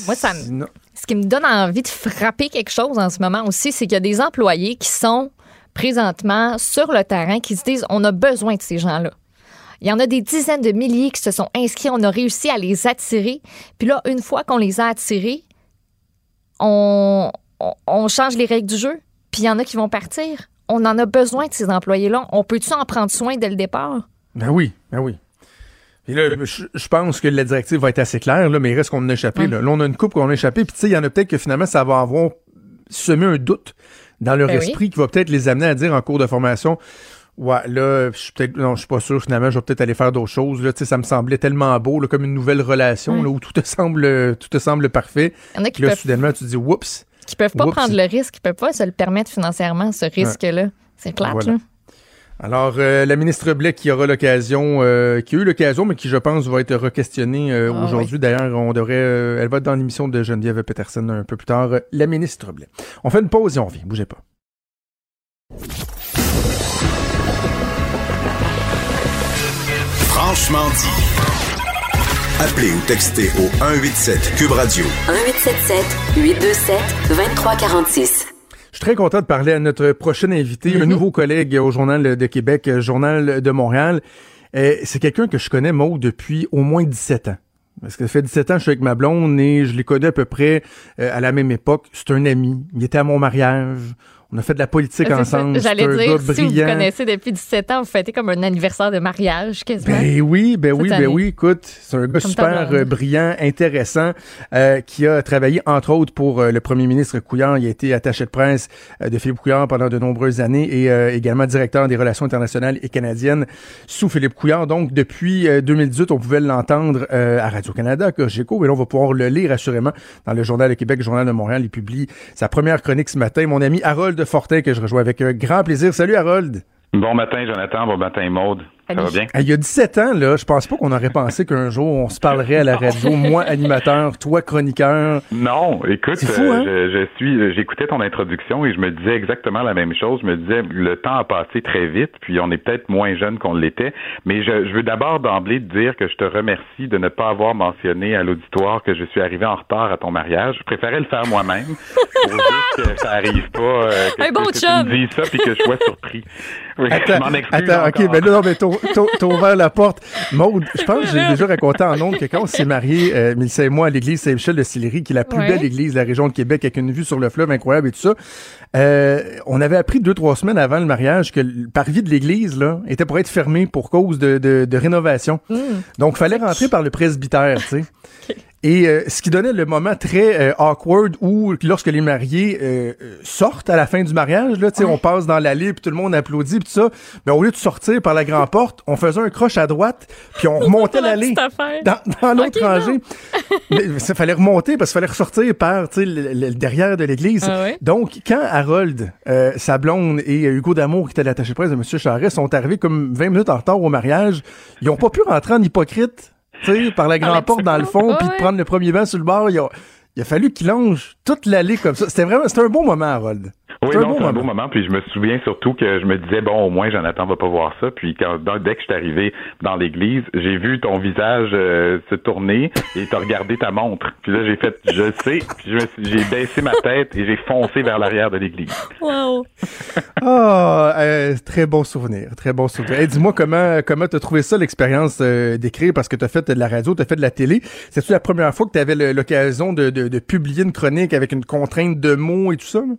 Moi, ça me- qui me donne envie de frapper quelque chose en ce moment aussi, c'est qu'il y a des employés qui sont présentement sur le terrain qui se disent on a besoin de ces gens-là. Il y en a des dizaines de milliers qui se sont inscrits, on a réussi à les attirer. Puis là, une fois qu'on les a attirés, on, on, on change les règles du jeu. Puis il y en a qui vont partir. On en a besoin de ces employés-là. On peut-tu en prendre soin dès le départ? Ben oui, ben oui. Là, je, je pense que la directive va être assez claire, là, mais il reste qu'on en a échappé. Là. Là, on a une coupe qu'on a échappé, puis tu sais, il y en a peut-être que finalement, ça va avoir semé un doute dans leur Ben oui. esprit qui va peut-être les amener à dire en cours de formation Ouais, là, je suis peut-être. Non, je suis pas sûr, finalement, je vais peut-être aller faire d'autres choses. Là, ça me semblait tellement beau, là, comme une nouvelle relation, là, où tout te semble tout te semble parfait. Il y en a qui là, peuvent soudainement, tu te dis Oups, qui peuvent pas prendre le risque, qui peuvent pas se le permettre financièrement, ce risque-là. C'est clair, Voilà. là. Alors, euh, la ministre Blais qui aura l'occasion, euh, qui a eu l'occasion, mais qui, je pense, va être requestionnée euh, Ah, aujourd'hui. D'ailleurs, on devrait, euh, elle va être dans l'émission de Geneviève Peterson un peu plus tard. La ministre Blais. On fait une pause et on revient. Bougez pas. Franchement dit. Appelez ou textez au 187 Cube Radio 1877 827 2346. Je suis très content de parler à notre prochain invité, un nouveau collègue au Journal de Québec, euh, Journal de Montréal. Euh, c'est quelqu'un que je connais, Maud, depuis au moins 17 ans. Parce que ça fait 17 ans que je suis avec ma blonde et je l'ai connu à peu près euh, à la même époque. C'est un ami. Il était à mon mariage. On a fait de la politique ça. ensemble. J'allais dire, si vous connaissez depuis 17 ans, vous fêtez comme un anniversaire de mariage, quasiment. Ben oui, ben oui, ben oui. Écoute, c'est un gars Comme super euh, brillant, intéressant, euh, qui a travaillé entre autres pour euh, le premier ministre Couillard. Il a été attaché de presse euh, de Philippe Couillard pendant de nombreuses années et euh, également directeur des relations internationales et canadiennes sous Philippe Couillard. Donc depuis euh, 2018, on pouvait l'entendre euh, à Radio-Canada, à Cogeco, mais là, on va pouvoir le lire assurément dans le Journal de Québec, le Journal de Montréal. Il publie sa première chronique ce matin. Mon ami Harold Fortin, que je rejoins avec un grand plaisir. Salut Harold! Bon matin, Jonathan. Bon matin, Maude. Ça va Salut. bien? Il y a 17 ans, là, je pense pas qu'on aurait pensé qu'un jour on se parlerait à la radio, moi animateur, toi chroniqueur. Non, écoute, C'est fou, hein? euh, je, je suis, j'écoutais ton introduction et je me disais exactement la même chose. Je me disais, le temps a passé très vite, puis on est peut-être moins jeune qu'on l'était. Mais je, je veux d'abord d'emblée te dire que je te remercie de ne pas avoir mentionné à l'auditoire que je suis arrivé en retard à ton mariage. Je préférais le faire moi-même pour juste que ça arrive pas, euh, que, Un bon que, que tu me dises ça puis que je sois surpris. Oui, je Attends, m'en excuse attends, ok, ben là, non, mais t'as t'as- ouvert la porte. Maude, je pense que j'ai déjà raconté en ondes que quand on s'est mariés, euh, Mélissa et moi, à l'église Saint-Michel de Sillery, qui est la plus Ouais. belle église de la région de Québec, avec une vue sur le fleuve incroyable et tout ça, euh, on avait appris deux, trois semaines avant le mariage que le parvis de l'église, là, était pour être fermé pour cause de, de, de rénovation. Hmm. Donc, fallait rentrer par le presbytère, tu sais. Et euh, ce qui donnait le moment très euh, awkward où, lorsque les mariés euh, euh, sortent à la fin du mariage, là, tu sais, on passe dans l'allée, puis tout le monde applaudit, puis tout ça. Mais au lieu de sortir par la grande porte, on faisait un croche à droite, puis on remontait La l'allée dans, dans l'autre rangée. Mais ça fallait remonter parce qu'il fallait ressortir par le, derrière de l'église. Ah ouais? Donc, quand Harold, euh, sa blonde et Hugo Damour, qui était l'attaché presse de M. Charest, sont arrivés comme 20 minutes en retard au mariage, ils ont pas pu rentrer en hypocrite, tu sais, par la grande porte dans le fond, puis de prendre le premier banc sur le bord. Il a, il a fallu qu'ils longent toute l'allée comme ça. C'était vraiment, c'était un bon moment, Harold. Oui, c'est un beau moment. Puis je me souviens surtout que je me disais, bon, au moins, Jonathan va pas voir ça. Puis quand, dans- dès que je suis arrivé dans l'église, j'ai vu ton visage euh, se tourner et t'as regardé ta montre. Puis là, j'ai fait, je sais. Puis j'ai baissé ma tête et j'ai foncé vers l'arrière de l'église. Wow. Ah, euh, très bon souvenir, très bon souvenir. Hey, dis-moi comment comment t'as trouvé ça l'expérience euh, d'écrire? Parce que t'as fait de la radio, t'as fait de la télé. C'est-tu la première fois que t'avais l'occasion de, de, de publier une chronique avec une contrainte de mots et tout ça? là?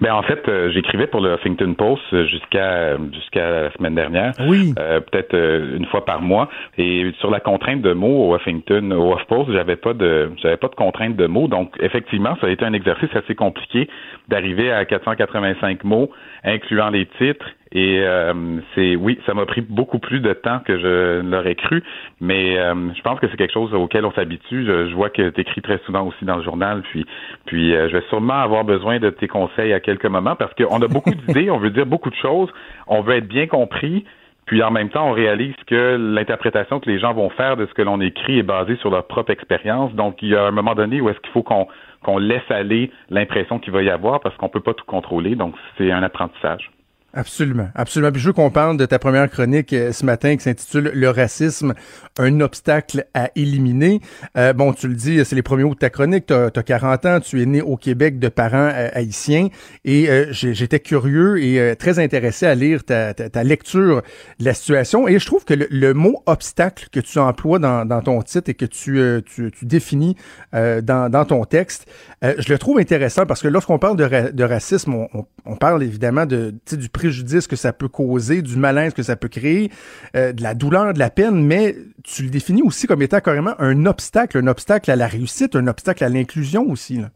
Ben en fait, euh, j'écrivais pour le Huffington Post euh, jusqu'à jusqu'à la semaine dernière. Oui. Euh, peut-être euh, une fois par mois. Et sur la contrainte de mots au Huffington, au HuffPost, j'avais pas de j'avais pas de contrainte de mots. Donc effectivement, ça a été un exercice assez compliqué d'arriver à 485 mots, incluant les titres. Et euh, c'est oui, ça m'a pris beaucoup plus de temps que je l'aurais cru, mais euh, je pense que c'est quelque chose auquel on s'habitue. Je, je vois que tu écris très souvent aussi dans le journal, puis puis euh, je vais sûrement avoir besoin de tes conseils à quelques moments parce qu'on a beaucoup d'idées, on veut dire beaucoup de choses, on veut être bien compris, puis en même temps, on réalise que l'interprétation que les gens vont faire de ce que l'on écrit est basée sur leur propre expérience. Donc, il y a un moment donné où est-ce qu'il faut qu'on qu'on laisse aller l'impression qu'il va y avoir parce qu'on peut pas tout contrôler. Donc, c'est un apprentissage. Absolument, absolument. Puis je veux qu'on parle de ta première chronique euh, ce matin qui s'intitule Le racisme, un obstacle à éliminer. Euh, bon, tu le dis, c'est les premiers mots de ta chronique. Tu as, 40 ans, tu es né au Québec de parents euh, haïtiens et euh, j'étais curieux et euh, très intéressé à lire ta, ta, ta lecture de la situation. Et je trouve que le, le mot obstacle que tu emploies dans, dans ton titre et que tu, tu, tu définis dans, dans ton texte, je le trouve intéressant parce que lorsqu'on parle de, ra- de racisme, on, on- on parle évidemment de, du préjudice que ça peut causer, du malaise que ça peut créer, euh, de la douleur, de la peine, mais tu le définis aussi comme étant carrément un obstacle, un obstacle à la réussite, un obstacle à l'inclusion aussi. Là.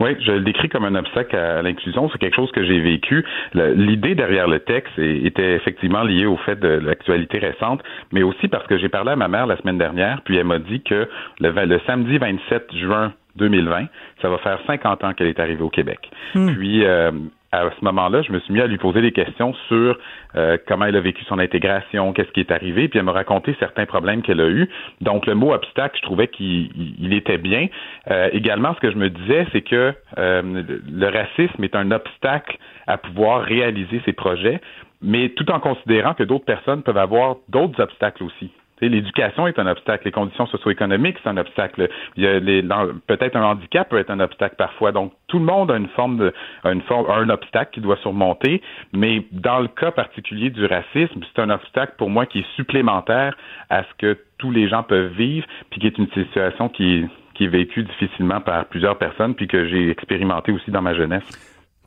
Oui, je le décris comme un obstacle à, l'inclusion. C'est quelque chose que j'ai vécu. L'idée derrière le texte était effectivement liée au fait de l'actualité récente, mais aussi parce que j'ai parlé à ma mère la semaine dernière, puis elle m'a dit que le, le samedi 27 juin 2020. Ça va faire 50 ans qu'elle est arrivée au Québec. Hmm. Puis, euh, à ce moment-là, je me suis mis à lui poser des questions sur euh, comment elle a vécu son intégration, qu'est-ce qui est arrivé, puis elle m'a raconté certains problèmes qu'elle a eus. Donc, le mot obstacle, je trouvais qu'il était bien. Euh, également, ce que je me disais, c'est que euh, le racisme est un obstacle à pouvoir réaliser ses projets, mais tout en considérant que d'autres personnes peuvent avoir d'autres obstacles aussi. L'éducation est un obstacle, les conditions socio-économiques, c'est un obstacle. Il y a les, peut-être un handicap peut être un obstacle parfois. Donc, tout le monde a une forme de, une forme, un obstacle qu'il doit surmonter. Mais dans le cas particulier du racisme, c'est un obstacle pour moi qui est supplémentaire à ce que tous les gens peuvent vivre, puis qui est une situation qui, qui est vécue difficilement par plusieurs personnes, puis que j'ai expérimenté aussi dans ma jeunesse.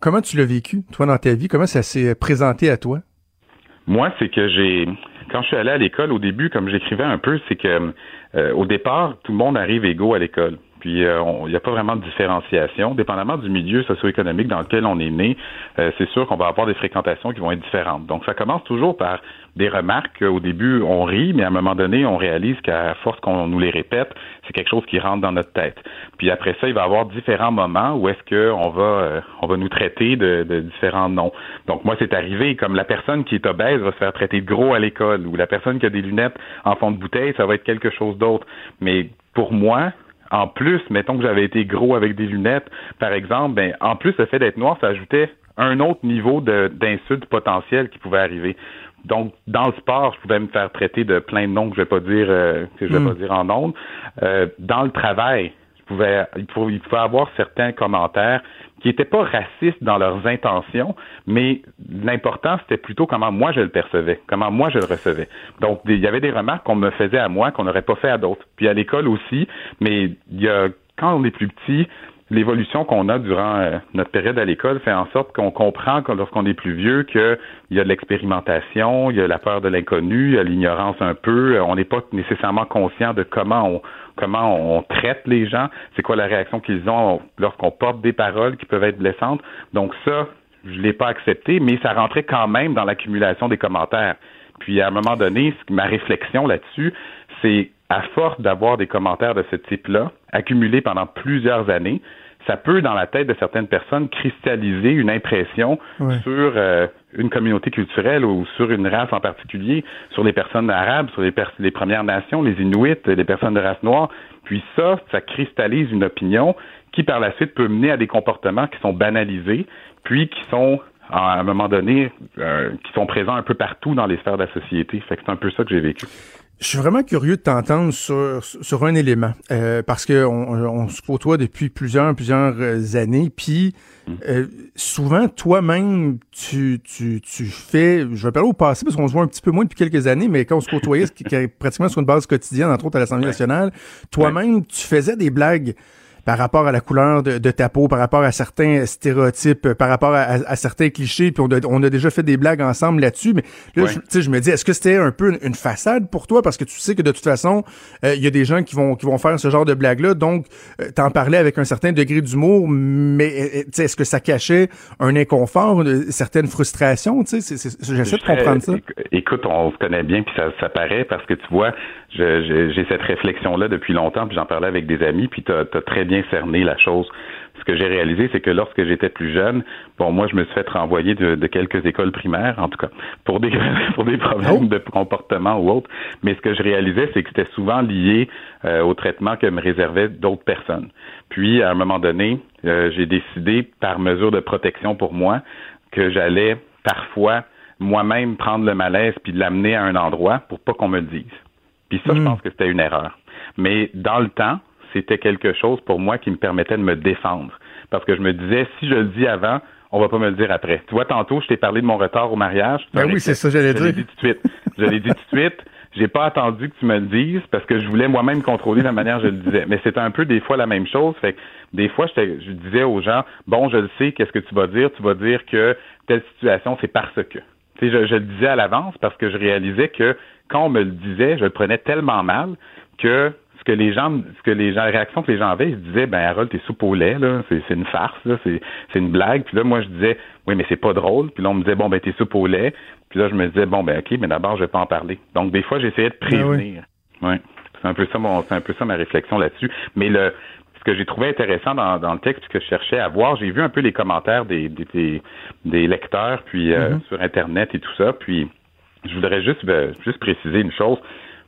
Comment tu l'as vécu, toi, dans ta vie? Comment ça s'est présenté à toi? Moi, c'est que j'ai quand je suis allé à l'école au début, comme j'écrivais un peu, c'est que euh, au départ, tout le monde arrive égaux à l'école. Puis euh, il n'y a pas vraiment de différenciation. Dépendamment du milieu socio-économique dans lequel on est né, euh, c'est sûr qu'on va avoir des fréquentations qui vont être différentes. Donc ça commence toujours par des remarques. Au début, on rit, mais à un moment donné, on réalise qu'à force qu'on nous les répète, c'est quelque chose qui rentre dans notre tête. Puis après ça, il va y avoir différents moments où est-ce qu'on va euh, on va nous traiter de, de, différents noms. Donc moi, c'est arrivé comme la personne qui est obèse va se faire traiter de gros à l'école, ou la personne qui a des lunettes en fond de bouteille, ça va être quelque chose d'autre. Mais pour moi, en plus, mettons que j'avais été gros avec des lunettes, par exemple, ben, en plus, le fait d'être noir, ça ajoutait un autre niveau d'insulte potentiel qui pouvait arriver. Donc, dans le sport, je pouvais me faire traiter de plein de noms que je vais pas dire euh, que je vais pas hmm. dire en nombre. Euh, dans le travail, je pouvais, il pouvait, il pouvait avoir certains commentaires qui n'étaient pas racistes dans leurs intentions, mais l'important, c'était plutôt comment moi je le percevais, comment moi je le recevais. Donc, il y avait des remarques qu'on me faisait à moi qu'on n'aurait pas fait à d'autres. Puis à l'école aussi, mais il y a, quand on est plus petit, l'évolution qu'on a durant euh, notre période à l'école fait en sorte qu'on comprend que lorsqu'on est plus vieux qu'il y a de l'expérimentation, il y a la peur de l'inconnu, il y a l'ignorance un peu, on n'est pas nécessairement conscient de comment on, comment on traite les gens, c'est quoi la réaction qu'ils ont lorsqu'on porte des paroles qui peuvent être blessantes. Donc ça, je l'ai pas accepté, mais ça rentrait quand même dans l'accumulation des commentaires. Puis à un moment donné, ma réflexion là-dessus, c'est à force d'avoir des commentaires de ce type-là, accumulés pendant plusieurs années, ça peut, dans la tête de certaines personnes, cristalliser une impression sur euh, une communauté culturelle ou sur une race en particulier, sur les personnes arabes, sur les, les Premières Nations, les Inuits, les personnes de race noire. Puis ça, ça cristallise une opinion qui, par la suite, peut mener à des comportements qui sont banalisés, puis qui sont à un moment donné, euh, qui sont présents un peu partout dans les sphères de la société. C'est un peu ça que j'ai vécu. Je suis vraiment curieux de t'entendre sur, sur un élément, euh, parce que on, se côtoie depuis plusieurs, plusieurs euh, années, puis mm. euh, souvent, toi-même, tu, tu, tu fais, je vais parler au passé, parce qu'on se voit un petit peu moins depuis quelques années, mais quand on se côtoyait, ce qui est pratiquement sur une base quotidienne, entre autres à l'Assemblée nationale, toi-même, tu faisais des blagues par rapport à la couleur de, ta peau, par rapport à certains stéréotypes, par rapport à, certains clichés, puis on a, déjà fait des blagues ensemble là-dessus, mais là, je, je me dis, est-ce que c'était un peu une, façade pour toi? Parce que tu sais que de toute façon, euh, il y a des gens qui vont, qui vont faire ce genre de blagues-là, donc euh, t'en parlais avec un certain degré d'humour, mais euh, est-ce que ça cachait un inconfort, une certaine frustration? J'essaie de comprendre ça. Écoute, on se connaît bien, puis ça, ça paraît, parce que tu vois, j'ai cette réflexion-là depuis longtemps, puis j'en parlais avec des amis, puis tu as, très bien cerné la chose. Ce que j'ai réalisé, c'est que lorsque j'étais plus jeune, bon, moi, je me suis fait renvoyer de, quelques écoles primaires, en tout cas, pour des pour des problèmes oh! de comportement ou autre. Mais ce que je réalisais, c'est que c'était souvent lié euh, au traitement que me réservaient d'autres personnes. Puis, à un moment donné, euh, j'ai décidé, par mesure de protection pour moi, que j'allais parfois moi-même prendre le malaise puis l'amener à un endroit pour pas qu'on me le dise. Puis ça, je hmm. pense que c'était une erreur. Mais dans le temps, c'était quelque chose pour moi qui me permettait de me défendre. Parce que je me disais, si je le dis avant, on va pas me le dire après. Tu vois, tantôt, je t'ai parlé de mon retard au mariage. Ben oui, c'est ça, j'allais dire. Je l'ai dit tout de suite. Je l'ai dit tout de suite. J'ai pas attendu que tu me le dises parce que je voulais moi-même contrôler la manière dont je le disais. Mais c'était un peu des fois la même chose. Fait que des fois, je, je disais aux gens, bon, je le sais, qu'est-ce que tu vas dire? Tu vas dire que telle situation, c'est parce que. Je, je le disais à l'avance parce que je réalisais que quand on me le disait, je le prenais tellement mal que ce que les gens, ce que les gens, la réaction que les gens avaient, ils se disaient, ben Harold, t'es soupe au lait, là, c'est, une farce, là, c'est, une blague. Puis là, moi, je disais, oui, mais c'est pas drôle. Puis là, on me disait, bon, ben t'es soupe au lait. Puis là, je me disais, bon, ben ok, mais d'abord, je vais pas en parler. Donc, des fois, j'essayais de ben prévenir. oui. C'est un peu ça mon, c'est un peu ça ma réflexion là-dessus. Mais le, ce que j'ai trouvé intéressant dans, dans le texte que je cherchais à voir, j'ai vu un peu les commentaires des, des, des, lecteurs, puis euh, mm-hmm. sur Internet et tout ça, puis je voudrais juste, ben, juste préciser une chose.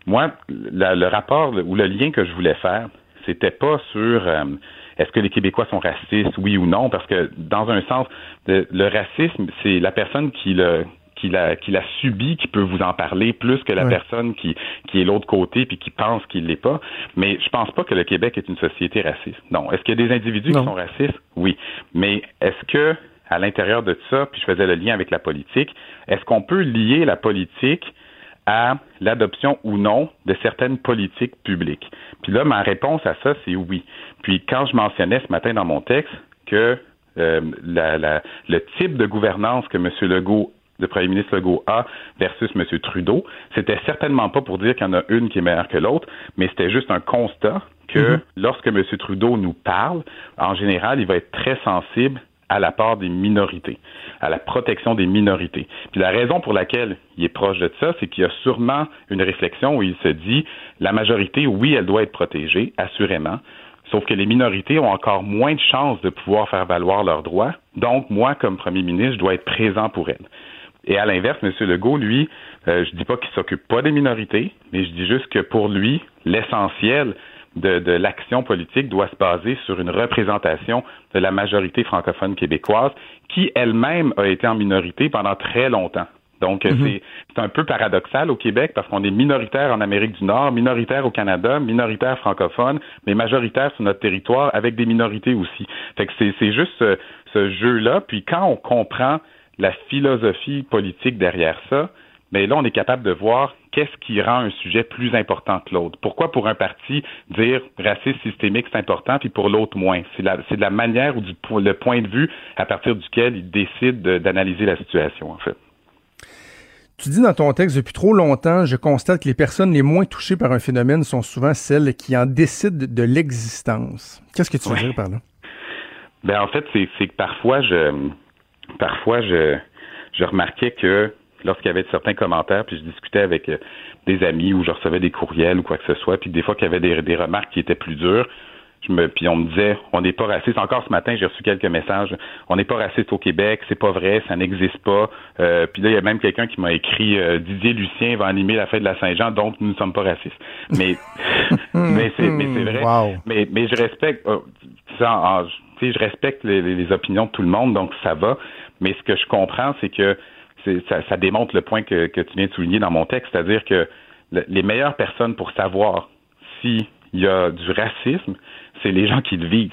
Moi, le rapport ou le lien que je voulais faire, c'était pas sur euh, est-ce que les Québécois sont racistes, oui ou non, parce que dans un sens, le racisme, c'est la personne qui le qui l'a, qui l'a subi qui peut vous en parler plus que la personne qui, qui est l'autre côté puis qui pense qu'il l'est pas. Mais je pense pas que le Québec est une société raciste. Non. Est-ce qu'il y a des individus qui sont racistes? Oui. Mais est-ce que, à l'intérieur de ça, puis je faisais le lien avec la politique, est-ce qu'on peut lier la politique à l'adoption ou non de certaines politiques publiques? Puis là, ma réponse à ça, c'est oui. Puis quand je mentionnais ce matin dans mon texte que euh, la, la, le type de gouvernance que M. Legault de premier ministre Legault A versus M. Trudeau, c'était certainement pas pour dire qu'il y en a une qui est meilleure que l'autre, mais c'était juste un constat que mhm. lorsque M. Trudeau nous parle, en général, il va être très sensible à la part des minorités, à la protection des minorités. Puis la raison pour laquelle il est proche de ça, c'est qu'il y a sûrement une réflexion où il se dit la majorité, oui, elle doit être protégée, assurément, Sauf que les minorités ont encore moins de chances de pouvoir faire valoir leurs droits. Donc, moi, comme premier ministre, je dois être présent pour elles. Et à l'inverse, M. Legault, lui, euh, je dis pas qu'il s'occupe pas des minorités, mais je dis juste que pour lui, l'essentiel de, de l'action politique doit se baser sur une représentation de la majorité francophone québécoise, qui elle-même a été en minorité pendant très longtemps. Donc, mhm. c'est un peu paradoxal au Québec parce qu'on est minoritaire en Amérique du Nord, minoritaire au Canada, minoritaire francophone, mais majoritaire sur notre territoire avec des minorités aussi. Fait que c'est juste ce, ce jeu-là. Puis quand on comprend la philosophie politique derrière ça, mais là, on est capable de voir qu'est-ce qui rend un sujet plus important que l'autre. Pourquoi pour un parti dire racisme systémique c'est important, puis pour l'autre moins? C'est la, de la manière ou du, le point de vue à partir duquel il décide d'analyser la situation, en fait. Tu dis dans ton texte, depuis trop longtemps, je constate que les personnes les moins touchées par un phénomène sont souvent celles qui en décident de l'existence. Qu'est-ce que tu veux dire par là? Ben, en fait, c'est que parfois, je, parfois, je, je remarquais que lorsqu'il y avait certains commentaires, puis je discutais avec euh, des amis ou je recevais des courriels ou quoi que ce soit, puis des fois qu'il y avait des, des remarques qui étaient plus dures, je me, puis on me disait, on n'est pas raciste. Encore ce matin, j'ai reçu quelques messages. On n'est pas raciste au Québec, c'est pas vrai, ça n'existe pas. Euh, puis là, il y a même quelqu'un qui m'a écrit, euh, Didier Lucien va animer la fête de la Saint-Jean, donc nous ne sommes pas racistes. Mais, mais c'est, mais c'est vrai. Mais, mais je respecte, ça, je respecte les, opinions de tout le monde, donc ça va. Mais ce que je comprends, c'est que ça, ça, démontre le point que, que, tu viens de souligner dans mon texte, c'est-à-dire que les meilleures personnes pour savoir s'il y a du racisme, c'est les gens qui le vivent.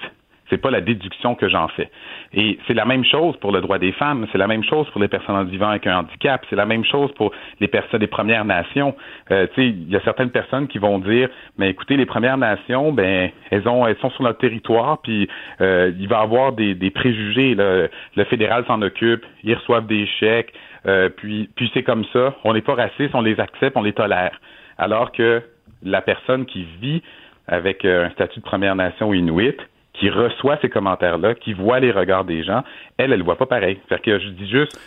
C'est pas la déduction que j'en fais. Et c'est la même chose pour le droit des femmes, c'est la même chose pour les personnes vivant avec un handicap, c'est la même chose pour les personnes des Premières Nations. Euh, tu sais, il y a certaines personnes qui vont dire, mais écoutez, les Premières Nations, ben elles ont, elles sont sur notre territoire, puis euh, il va y avoir des, des préjugés. Le fédéral s'en occupe, ils reçoivent des chèques, euh, puis puis c'est comme ça. On n'est pas raciste, on les accepte, on les tolère. Alors que la personne qui vit avec euh, un statut de Première Nation inuit, qui reçoit ces commentaires-là, qui voit les regards des gens, elle, elle ne voit pas pareil. Fait que je dis juste,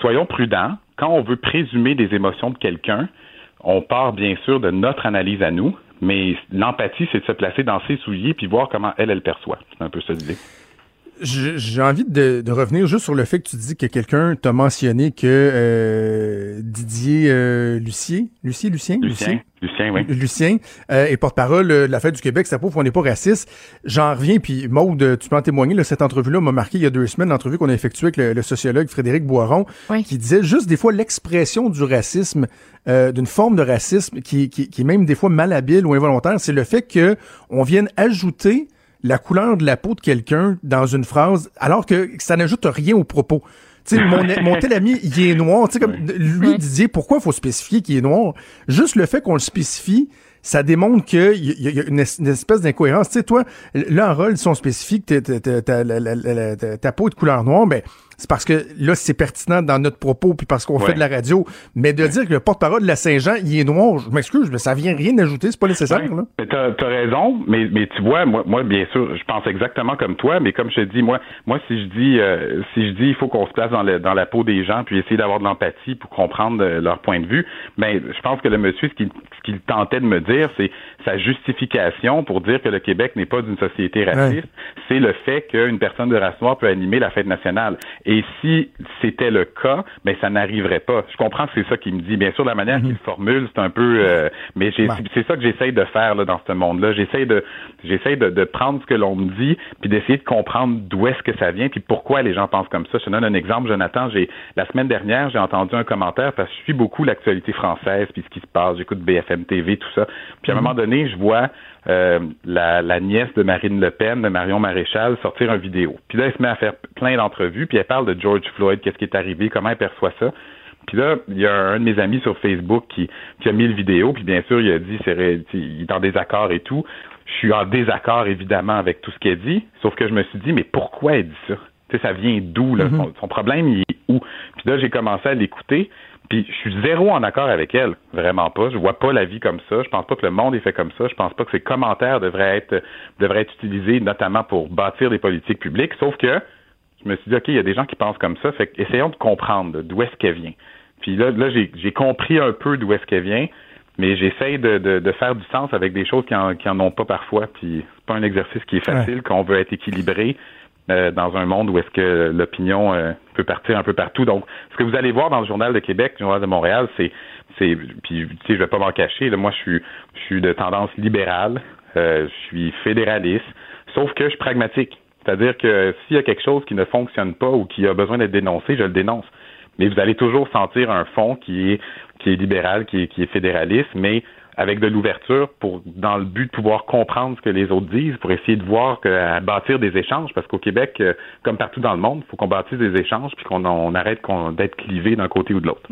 soyons prudents. Quand on veut présumer des émotions de quelqu'un, on part bien sûr de notre analyse à nous, mais l'empathie, c'est de se placer dans ses souliers puis voir comment elle, elle perçoit. C'est un peu ça l'idée. J'ai envie de, revenir juste sur le fait que tu dis que quelqu'un t'a mentionné que euh, Didier euh, Lucier, Lucier, Lucien, Lucien, Lucien, oui. Lucien euh, est porte-parole de la fête du Québec. Ça prouve qu'on n'est pas raciste. J'en reviens, puis Maude, tu peux en témoigner. Là, cette entrevue-là m'a marqué il y a deux semaines, l'entrevue qu'on a effectuée avec le, sociologue Frédéric Boiron, qui disait juste des fois l'expression du racisme, d'une forme de racisme qui, qui, qui est même des fois malhabile ou involontaire, c'est le fait que on vienne ajouter la couleur de la peau de quelqu'un dans une phrase, alors que ça n'ajoute rien au propos. Tu sais, mon, mon tel ami, il est noir. Tu sais, comme lui, Didier, pourquoi il faut spécifier qu'il est noir? Juste le fait qu'on le spécifie, ça démontre qu'il y, y, a une, espèce d'incohérence. Tu sais, toi, là, en rôle, si on spécifie que ta, peau est de couleur noire, ben, c'est parce que là, c'est pertinent dans notre propos, puis parce qu'on Ouais. fait de la radio. Mais de dire que le porte-parole de la Saint-Jean, il est noir, je m'excuse, mais ça vient rien ajouter, c'est pas nécessaire. Ouais. Là. Mais t'as, as raison, mais, mais tu vois, moi, moi, bien sûr, je pense exactement comme toi, mais comme je te dis, moi, moi, si je dis, euh, si je dis, il faut qu'on se place dans, le, dans la peau des gens, puis essayer d'avoir de l'empathie pour comprendre euh, leur point de vue, ben, je pense que le monsieur, ce qu'il, ce qu'il tentait de me dire, c'est sa justification pour dire que le Québec n'est pas d'une société raciste, c'est le fait qu'une personne de race noire peut animer la fête nationale. Et si c'était le cas, ben, ça n'arriverait pas. Je comprends que c'est ça qu'il me dit. Bien sûr, la manière qu'il formule, c'est un peu, euh, mais Ouais. c'est ça que j'essaye de faire là, dans ce monde-là. J'essaye de, j'essaye de, de prendre ce que l'on me dit, puis d'essayer de comprendre d'où est-ce que ça vient, puis pourquoi les gens pensent comme ça. Je te donne un exemple, Jonathan. J'ai la semaine dernière, j'ai entendu un commentaire parce que je suis beaucoup l'actualité française, puis ce qui se passe. J'écoute BFM TV, tout ça. Puis à un moment donné, je vois euh, la, la nièce de Marine Le Pen, de Marion Maréchal, sortir une vidéo. Puis là, elle se met à faire plein d'entrevues, puis elle parle de George Floyd, qu'est-ce qui est arrivé, comment elle perçoit ça. Puis là, il y a un de mes amis sur Facebook qui, qui a mis le vidéo, puis bien sûr, il a dit c'est il est en désaccord et tout. Je suis en désaccord évidemment avec tout ce qu'elle dit, sauf que je me suis dit mais pourquoi elle dit ça? Tu sais, ça vient d'où là? Son, son problème il est où? Puis là, j'ai commencé à l'écouter, puis je suis zéro en accord avec elle, vraiment pas. Je vois pas la vie comme ça. Je pense pas que le monde est fait comme ça. Je pense pas que ses commentaires devraient être devraient être utilisés notamment pour bâtir des politiques publiques. Sauf que je me suis dit, OK, il y a des gens qui pensent comme ça, fait que essayons de comprendre d'où est-ce qu'elle vient. Puis là, là j'ai, j'ai compris un peu d'où est-ce qu'elle vient, mais j'essaye de, de, de faire du sens avec des choses qui en, qui en ont pas parfois. Puis c'est pas un exercice qui est facile, qu'on veut être équilibré euh, dans un monde où est-ce que l'opinion euh, peut partir un peu partout. Donc, ce que vous allez voir dans le Journal de Québec, le Journal de Montréal, c'est, c'est, puis tu sais, je vais pas m'en cacher. Là, moi, je suis, je suis de tendance libérale, euh, je suis fédéraliste, sauf que je suis pragmatique. C'est-à-dire que s'il y a quelque chose qui ne fonctionne pas ou qui a besoin d'être dénoncé, je le dénonce. Mais vous allez toujours sentir un fond qui est qui est libéral, qui est, qui est fédéraliste, mais avec de l'ouverture pour dans le but de pouvoir comprendre ce que les autres disent, pour essayer de voir que bâtir des échanges, parce qu'au Québec, euh, comme partout dans le monde, il faut qu'on bâtisse des échanges puis qu'on on arrête qu'on- d'être clivé d'un côté ou de l'autre.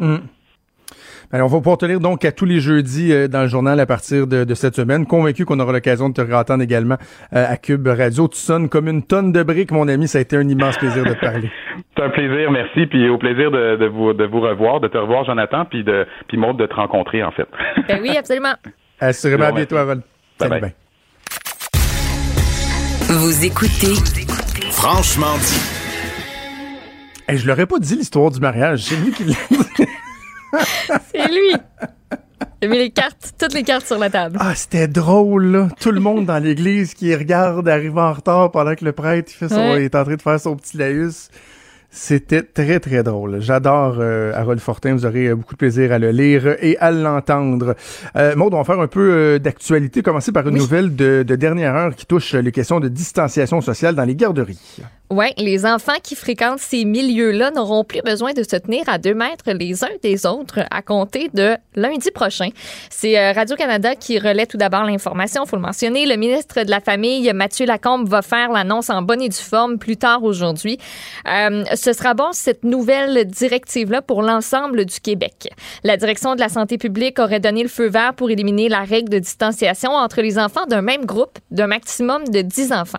Ben, on va pouvoir te lire donc à tous les jeudis euh, dans le journal à partir de, de cette semaine. Convaincu qu'on aura l'occasion de te réentendre également euh, à Cube Radio. Tu sonnes comme une tonne de briques, mon ami. Ça a été un immense plaisir de te parler. C'est un plaisir, merci, puis au plaisir de, de vous de vous revoir, de te revoir, Jonathan, puis de puis Maud de te rencontrer en fait. Ben oui, absolument. Assurément, à bientôt. Harold. Bye Salut bye. bien. Vous écoutez Franchement dit. Hey, je l'aurais pas dit l'histoire du mariage. C'est lui qui l'a dit. C'est lui. Il a mis les cartes, toutes les cartes sur la table. Ah, c'était drôle, là. Tout le monde dans l'église qui regarde arriver en retard pendant que le prêtre il fait son, Ouais. il est en train de faire son petit laïus. C'était très, très drôle. J'adore euh, Harold Fortin. Vous aurez euh, beaucoup de plaisir à le lire et à l'entendre. Euh, Maud, on va faire un peu euh, d'actualité. Commencer par une Oui. nouvelle de, de dernière heure qui touche les questions de distanciation sociale dans les garderies. Oui, les enfants qui fréquentent ces milieux-là n'auront plus besoin de se tenir à deux mètres les uns des autres à compter de lundi prochain. C'est euh, Radio-Canada qui relaie tout d'abord l'information, faut le mentionner. Le ministre de la Famille, Mathieu Lacombe, va faire l'annonce en bonne et due forme plus tard aujourd'hui. Euh, ce sera bon, cette nouvelle directive-là, pour l'ensemble du Québec. La direction de la santé publique aurait donné le feu vert pour éliminer la règle de distanciation entre les enfants d'un même groupe d'un maximum de 10 enfants.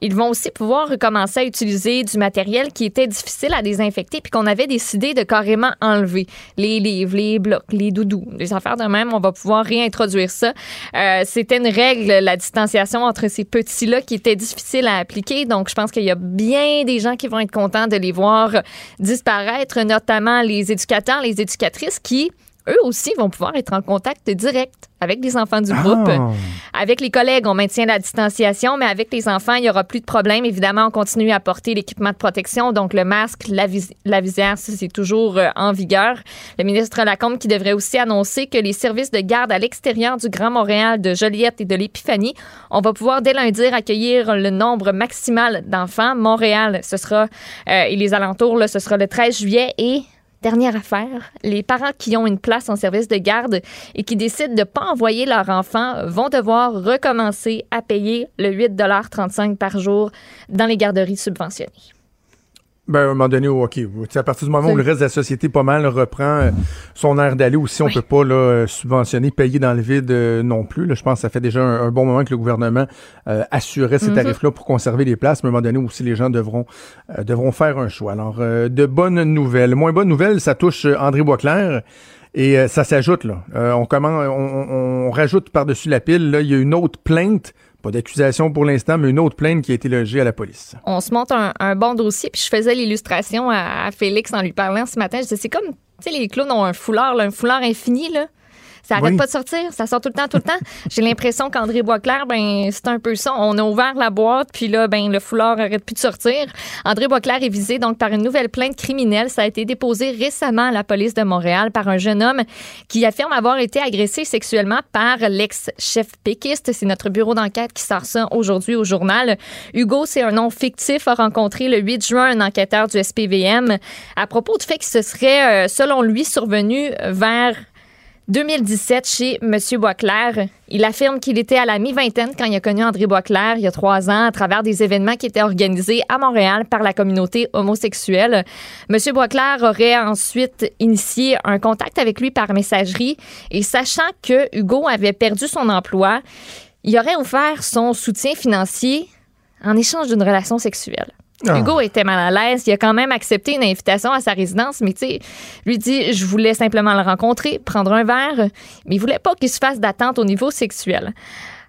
Ils vont aussi pouvoir recommencer à utiliser du matériel qui était difficile à désinfecter puis qu'on avait décidé de carrément enlever. Les livres, les blocs, les doudous, les affaires de même, on va pouvoir réintroduire ça. Euh, C'était une règle, la distanciation entre ces petits-là qui était difficile à appliquer. Donc, je pense qu'il y a bien des gens qui vont être contents de les voir disparaître, notamment les éducateurs, les éducatrices qui, eux aussi, vont pouvoir être en contact direct avec les enfants du groupe. Ah. Avec les collègues, on maintient la distanciation, mais avec les enfants, il n'y aura plus de problème. Évidemment, on continue à porter l'équipement de protection, donc le masque, la, vis- la visière, c'est toujours euh, en vigueur. Le ministre Lacombe qui devrait aussi annoncer que les services de garde à l'extérieur du Grand Montréal, de Joliette et de l'Épiphanie, on va pouvoir dès lundi accueillir le nombre maximal d'enfants. Montréal, ce sera, euh, et les alentours, là, ce sera le 13 juillet et Dernière affaire, les parents qui ont une place en service de garde et qui décident de ne pas envoyer leur enfant vont devoir recommencer à payer le 8,35 par jour dans les garderies subventionnées. Ben, à un moment donné, OK. À partir du moment où le reste de la société, pas mal, reprend euh, son air d'aller aussi, on peut pas là, euh, subventionner, payer dans le vide euh, non plus. Là. Je pense que ça fait déjà un, bon moment que le gouvernement assurait ces mhm. tarifs-là pour conserver les places. Mais à un moment donné aussi, les gens devront, devront faire un choix. Alors, de bonnes nouvelles. Moins bonnes nouvelles, ça touche André Boisclair. Et ça s'ajoute, là. on, commence, on, on rajoute par-dessus la pile, là, il y a une autre plainte d'accusation pour l'instant, mais une autre plainte qui a été logée à la police. On se monte un, bon dossier, puis je faisais l'illustration à, Félix en lui parlant ce matin. Je disais, c'est comme, tu sais, les clowns ont un foulard, un foulard infini, là. Ça arrête pas de sortir, ça sort tout le temps, tout le temps. J'ai l'impression qu'André Boisclair, ben c'est un peu ça. On a ouvert la boîte, puis là, ben le foulard arrête plus de sortir. André Boisclair est visé donc par une nouvelle plainte criminelle. Ça a été déposé récemment à la police de Montréal par un jeune homme qui affirme avoir été agressé sexuellement par l'ex-chef péquiste. C'est notre bureau d'enquête qui sort ça aujourd'hui au journal. Hugo, c'est un nom fictif, a rencontré le 8 juin un enquêteur du SPVM à propos du fait que ce serait, euh, selon lui, survenu vers 2017 chez M. Boisclair. Il affirme qu'il était à la mi-vingtaine quand il a connu André Boisclair il y a trois ans à travers des événements qui étaient organisés à Montréal par la communauté homosexuelle. M. Boisclair aurait ensuite initié un contact avec lui par messagerie et sachant que Hugo avait perdu son emploi, il aurait offert son soutien financier en échange d'une relation sexuelle. Ah. Hugo était mal à l'aise. Il a quand même accepté une invitation à sa résidence, mais tu lui dit Je voulais simplement le rencontrer, prendre un verre, mais il voulait pas qu'il se fasse d'attente au niveau sexuel.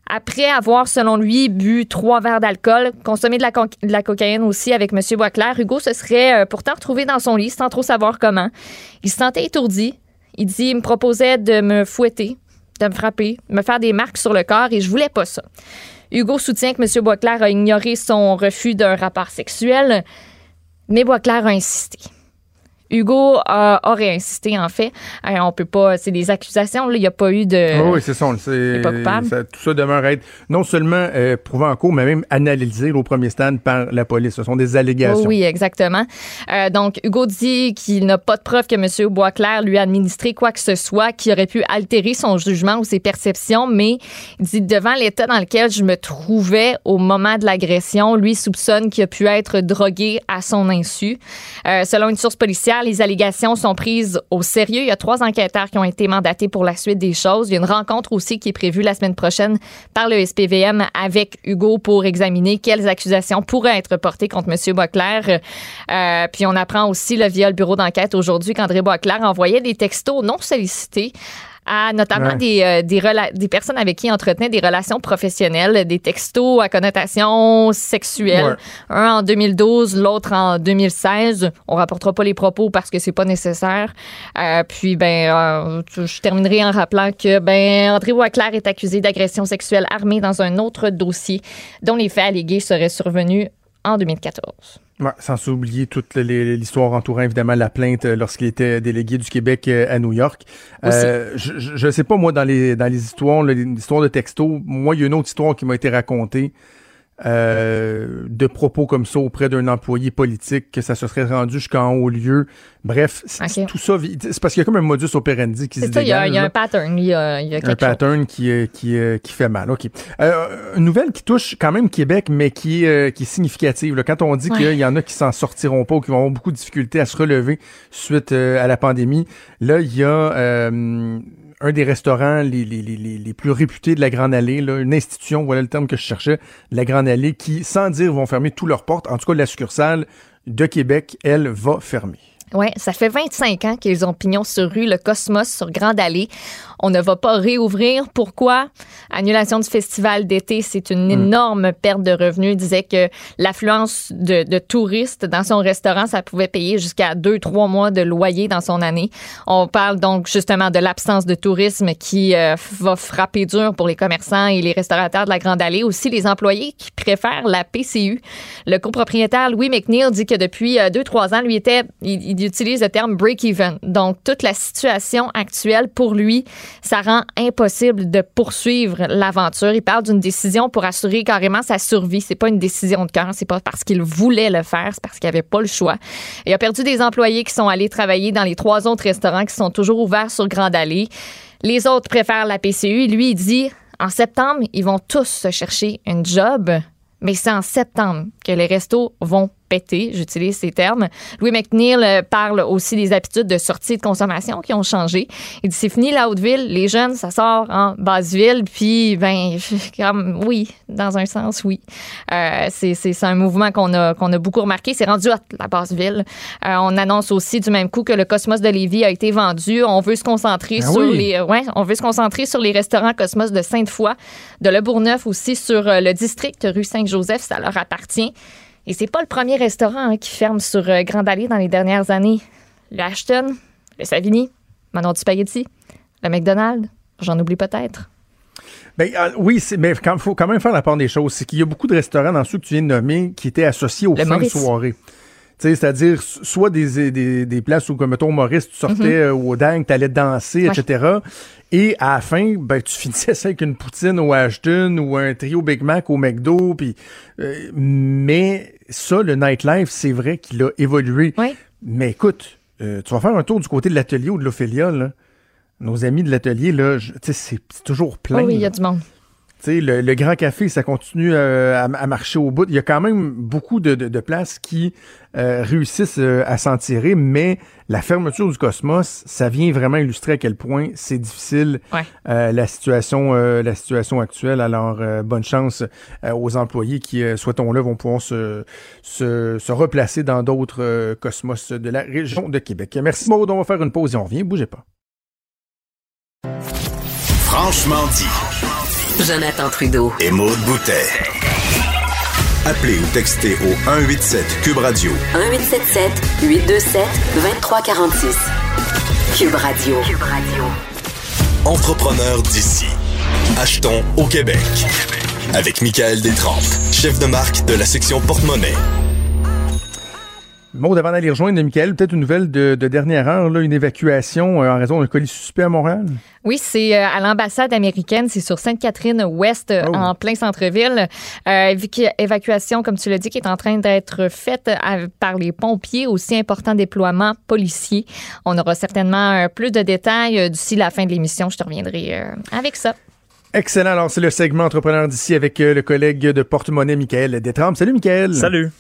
Après avoir, selon lui, bu trois verres d'alcool, consommé de la, cocaïne aussi avec M. Boisclair, Hugo se serait euh, pourtant retrouvé dans son lit sans trop savoir comment. Il se sentait étourdi. Il dit Il me proposait de me fouetter, de me frapper, de me faire des marques sur le corps et je voulais pas ça. Hugo soutient que M. Boisclair a ignoré son refus d'un rapport sexuel, mais Boisclair a insisté. Hugo aurait insisté, en fait. Euh, on peut pas. C'est des accusations. Il n'y a pas eu de. oui, c'est ça. C'est, ça, tout ça demeure être non seulement euh, prouvé en cours, mais même analysé au premier stade par la police. Ce sont des allégations. oui, exactement. Euh, donc, Hugo dit qu'il n'a pas de preuve que M. Boisclair lui a administré quoi que ce soit qui aurait pu altérer son jugement ou ses perceptions, mais il dit devant l'état dans lequel je me trouvais au moment de l'agression, lui soupçonne qu'il a pu être drogué à son insu. selon une source policière, les allégations sont prises au sérieux. Il y a trois enquêteurs qui ont été mandatés pour la suite des choses. Il y a une rencontre aussi qui est prévue la semaine prochaine par le SPVM avec Hugo pour examiner quelles accusations pourraient être portées contre M. Boisclair. Euh, puis on apprend aussi le via le bureau d'enquête aujourd'hui qu'André Boisclair envoyait des textos non sollicités à notamment des, euh, des, des, personnes avec qui il entretenait des relations professionnelles, des textos à connotation sexuelle. Un en 2012, l'autre en 2016. On rapportera pas les propos parce que c'est pas nécessaire. Euh, puis, ben, euh, je terminerai en rappelant que, ben, André Waclair est accusé d'agression sexuelle armée dans un autre dossier dont les faits allégués seraient survenus en 2014. Ouais, sans oublier toute l'histoire entourant évidemment la plainte euh, lorsqu'il était délégué du Québec euh, à New York. Euh, je, ne sais pas moi dans les dans les histoires, l'histoire de texto, moi il y a une autre histoire qui m'a été racontée euh, de propos comme ça auprès d'un employé politique, que ça se serait rendu jusqu'en haut lieu. Bref, tout ça, c'est parce qu'il y a comme un modus operandi qui se ça, Il y, a, un pattern. Il y a, il y a un pattern qui, qui, qui fait mal. OK. Euh, une nouvelle qui touche quand même Québec, mais qui, est, qui est significative. Là. Quand on dit qu'il y en a qui s'en sortiront pas ou qui vont avoir beaucoup de difficultés à se relever suite euh, à la pandémie, là, il y a un des restaurants les, les, les, les, plus réputés de la Grande Allée, là, une institution, voilà le terme que je cherchais, la Grande Allée, qui, sans dire, vont fermer toutes leurs portes. En tout cas, la succursale de Québec, elle, va fermer. Oui, ça fait 25 ans qu'ils ont pignon sur rue, le Cosmos sur Grande Allée. On ne va pas réouvrir. Pourquoi? Annulation du festival d'été, c'est une hmm. énorme perte de revenus. Il disait que l'affluence de, touristes dans son restaurant, ça pouvait payer jusqu'à deux, trois mois de loyer dans son année. On parle donc justement de l'absence de tourisme qui euh, va frapper dur pour les commerçants et les restaurateurs de la Grande Allée. Aussi, les employés qui préfèrent la PCU. Le copropriétaire Louis McNeil dit que depuis euh, deux, trois ans, lui était, il utilise le terme break-even. Donc, toute la situation actuelle pour lui, ça rend impossible de poursuivre l'aventure. Il parle d'une décision pour assurer carrément sa survie. C'est pas une décision de cœur, c'est pas parce qu'il voulait le faire, c'est parce qu'il avait pas le choix. Il a perdu des employés qui sont allés travailler dans les trois autres restaurants qui sont toujours ouverts sur Grande Allée. Les autres préfèrent la PCU. Lui, il dit en septembre, ils vont tous se chercher un job, mais c'est en septembre que les restos vont pété, j'utilise ces termes. Louis McNeil euh, parle aussi des habitudes de sortie et de consommation qui ont changé. Il dit c'est fini la haute ville, les jeunes ça sort en basse ville, puis ben comme oui, dans un sens oui. Euh, c'est un mouvement qu'on a qu'on a beaucoup remarqué, c'est rendu à la basse ville. Euh, on annonce aussi du même coup que le Cosmos de Lévis a été vendu. On veut se concentrer Ben sur oui. les ouais, on veut se concentrer sur les restaurants Cosmos de Sainte-Foy, de Le Bourgneuf aussi sur le district rue Saint-Joseph, ça leur appartient. Et c'est pas le premier restaurant hein, qui ferme sur euh, Grande Allée dans les dernières années. Le Ashton, le Savini, Manon du Spaghetti, le McDonald's, j'en oublie peut-être. Ben, euh, oui, mais il faut quand même faire la part des choses. C'est qu'il y a beaucoup de restaurants dans ceux que tu viens de nommer qui étaient associés aux Le fins de soirée. C'est-à-dire so- soit des, des, des places où, comme mettons, Maurice, tu sortais euh, au dingue, tu allais danser. Ouais. etc. Et à la fin, ben, tu finissais ça avec une poutine au Ashton ou un trio Big Mac au McDo. Puis, euh, mais ça, le nightlife, c'est vrai qu'il a évolué. Oui. Mais écoute, euh, tu vas faire un tour du côté de l'atelier ou de l'Ophélia, là. Nos amis de l'atelier, là, c'est toujours plein. Oh oui, il y là. a du monde. Tu sais, le, le Grand Café, ça continue euh, à, à marcher au bout. Il y a quand même beaucoup de, de- de places qui euh, réussissent euh, à s'en tirer, mais la fermeture du Cosmos, ça vient vraiment illustrer à quel point c'est difficile Ouais. euh, la situation euh, la situation actuelle. Alors, euh, bonne chance euh, aux employés qui, euh, souhaitons-le, vont pouvoir se, se, se replacer dans d'autres euh, Cosmos de la région de Québec. Merci Maud, on va faire une pause et on revient. Bougez pas. Franchement dit. Jonathan Trudeau. Et Maude Boutet. Appelez ou textez au 187 Cube Radio 1877 827 2346. Cube Radio. Cube Radio. Entrepreneur d'ici. Achetons au Québec. Avec Michael Détrempe, chef de marque de la section porte-monnaie. Maud, avant d'aller rejoindre Michael, peut-être une nouvelle de, de dernière heure, là, une évacuation euh, en raison d'un colis suspect à Montréal? Oui, c'est euh, à l'ambassade américaine, c'est sur Sainte-Catherine-Ouest, euh, Oh. en plein centre-ville. Euh, évacu- évacuation, comme tu l'as dit, qui est en train d'être faite à- par les pompiers, aussi important déploiement policier. On aura certainement euh, plus de détails euh, d'ici la fin de l'émission. Je te reviendrai euh, avec ça. Excellent. Alors, c'est le segment entrepreneur d'ici avec euh, le collègue de porte-monnaie, Michael Détrempe. Salut, Michael. Salut.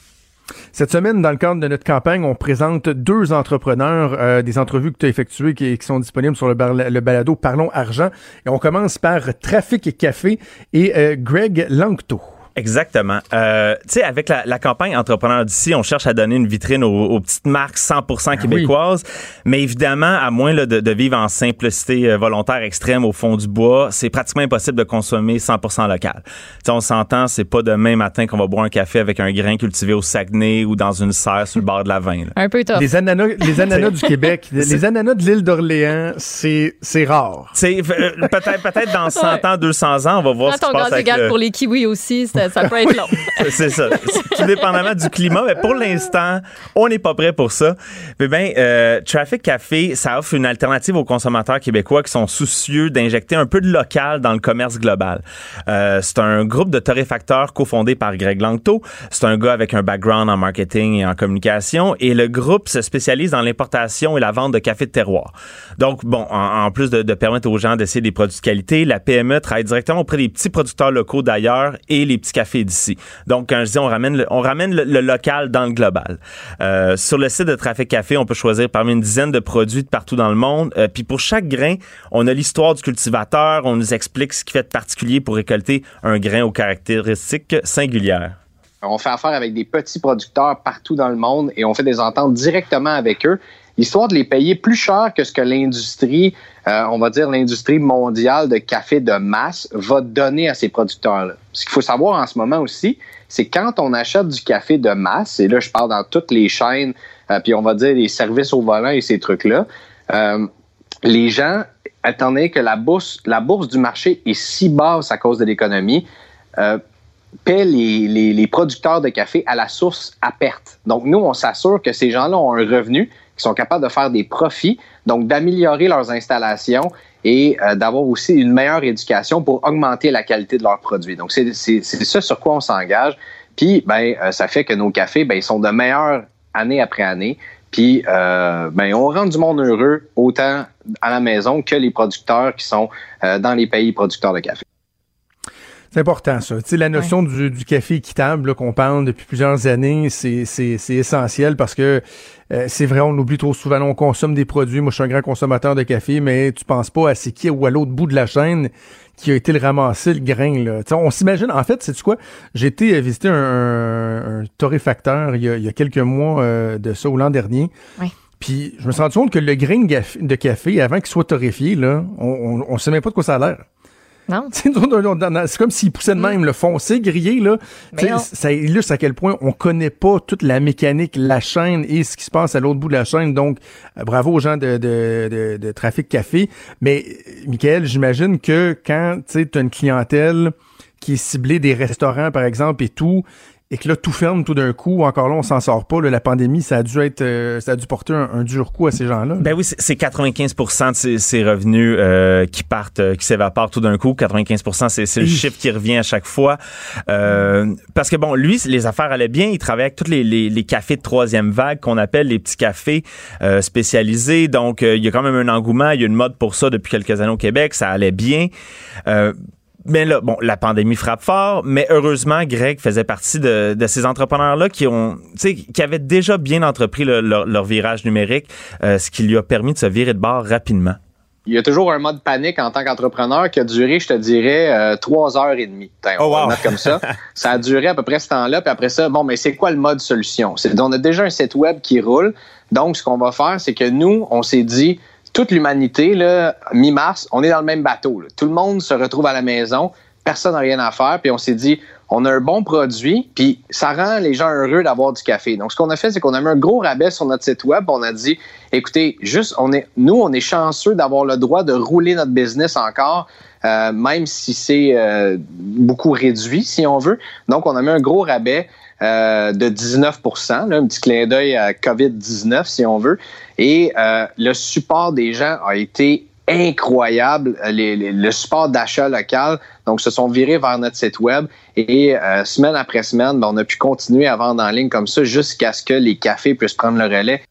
Cette semaine, dans le cadre de notre campagne, on présente deux entrepreneurs, euh, des entrevues que tu as effectuées qui, qui sont disponibles sur le, balado Parlons Argent. Et on commence par Trafic et Café et euh, Greg Langto. Exactement. Euh, tu sais, avec la, la campagne Entrepreneur d'ici, on cherche à donner une vitrine aux, aux petites marques 100% québécoises. Mais évidemment, à moins là, de, de vivre en simplicité euh, volontaire extrême au fond du bois, c'est pratiquement impossible de consommer 100% local. Tu sais, on s'entend, c'est pas demain matin qu'on va boire un café avec un grain cultivé au Saguenay ou dans une serre sur le bord de la vin. là. Un peu tough. Les ananas, les ananas du Québec, les ananas de l'île d'Orléans, c'est c'est rare. Tu sais, euh, peut-être peut-être dans 100 Ouais. ans, 200 ans, on va voir ce qui se passe avec le- pour les kiwis aussi, ça peut être long. c'est ça. Tout dépendamment du climat, mais pour l'instant, on n'est pas prêt pour ça. Mais ben, euh, Traffic Café, ça offre une alternative aux consommateurs québécois qui sont soucieux d'injecter un peu de local dans le commerce global. Euh, c'est un groupe de torréfacteurs cofondé par Greg Langto. C'est un gars avec un background en marketing et en communication, et le groupe se spécialise dans l'importation et la vente de café de terroir. Donc, bon, en, en plus de, de permettre aux gens d'essayer des produits de qualité, la PME travaille directement auprès des petits producteurs locaux d'ailleurs et les petits Donc, quand je dis on ramène le local dans le global. Euh, sur le site de Trafic Café, on peut choisir parmi une dizaine de produits de partout dans le monde. Euh, Puis pour chaque grain, on a l'histoire du cultivateur, on nous explique ce qui fait de particulier pour récolter un grain aux caractéristiques singulières. On fait affaire avec des petits producteurs partout dans le monde et on fait des ententes directement avec eux, histoire de les payer plus cher que ce que l'industrie, euh, on va dire l'industrie mondiale de café de masse, va donner à ces producteurs-là. Ce qu'il faut savoir en ce moment aussi, c'est quand on achète du café de masse, et là je parle dans toutes les chaînes, euh, puis on va dire les services au volant et ces trucs-là, euh, les gens, étant que la bourse, du marché est si basse à cause de l'économie, paient les producteurs de café à la source à perte. Donc, nous, on s'assure que ces gens-là ont un revenu, qui sont capables de faire des profits, donc d'améliorer leurs installations et euh, d'avoir aussi une meilleure éducation pour augmenter la qualité de leurs produits. Donc, c'est c'est- c'est ça sur quoi on s'engage. Puis, ben, euh, ça fait que nos cafés, ben, ils sont de meilleurs année après année. Puis, euh, ben, on rend du monde heureux autant à la maison que les producteurs qui sont euh, dans les pays producteurs de café. C'est important, ça. Tu sais, la notion du, du, café équitable qu'on parle depuis plusieurs années, c'est essentiel parce que euh, c'est vrai, on oublie trop souvent, on consomme des produits. Moi, je suis un grand consommateur de café, mais tu penses pas à c'est qui ou à l'autre bout de la chaîne qui a été le ramasser, le grain. Là. on s'imagine, en fait, c'est quoi? J'ai été euh, visiter un, un, torréfacteur il y, a, il y, a, quelques mois euh, de ça, ou l'an dernier. Oui. Puis je me suis rendu compte que le grain de café, avant qu'il soit torréfié, là, on, on sait même pas de quoi ça a l'air. Non. C'est comme s'il poussait de même, le foncé, grillé, là. Ça illustre à quel point on connaît pas toute la mécanique, la chaîne et ce qui se passe à l'autre bout de la chaîne. Donc, euh, bravo aux gens de, de, de, de Trafic Café. Mais, Michael, j'imagine que quand tu as une clientèle qui est ciblée des restaurants, par exemple, et tout, et que là tout ferme tout d'un coup, encore là on s'en sort pas. la pandémie, ça a dû être, euh, ça a dû porter un, dur coup à ces gens-là. Ben oui, c'est 95% de ces, revenus euh, qui partent, euh, qui s'évaporent tout d'un coup. 95%, c'est le chiffre qui revient à chaque fois. parce que bon, lui, les affaires allaient bien. Il travaillait avec tous les, les, cafés de troisième vague qu'on appelle les petits cafés spécialisés. Donc il y a quand même un engouement, il y a une mode pour ça depuis quelques années au Québec. Ça allait bien. Mais là, bon, la pandémie frappe fort, mais heureusement, Greg faisait partie de, ces entrepreneurs-là qui ont, qui avaient déjà bien entrepris leur, virage numérique, euh, ce qui lui a permis de se virer de bord rapidement. Il y a toujours un mode panique en tant qu'entrepreneur qui a duré, je te dirais, euh, trois heures et demie. Oh, on comme ça. ça a duré à peu près ce temps-là, puis après ça, bon, mais c'est quoi le mode solution? On a déjà un site web qui roule. Donc, ce qu'on va faire, c'est que nous, on s'est dit, toute l'humanité, mi-mars, on est dans le même bateau. Tout le monde se retrouve à la maison, personne n'a rien à faire, puis on s'est dit, on a un bon produit, puis ça rend les gens heureux d'avoir du café. Donc, ce qu'on a fait, c'est qu'on a mis un gros rabais sur notre site web. On a dit, écoutez, juste, on est, nous, on est chanceux d'avoir le droit de rouler notre business encore, euh, même si c'est euh, beaucoup réduit, si on veut. Donc, on a mis un gros rabais. Euh, de 19% un petit clin d'œil à COVID-19 si on veut. Et euh, le support des gens a été incroyable, le support d'achat local. Donc, se sont virés vers notre site web et euh, semaine après semaine, ben, on a pu continuer à vendre en ligne comme ça jusqu'à ce que les cafés puissent prendre le relais.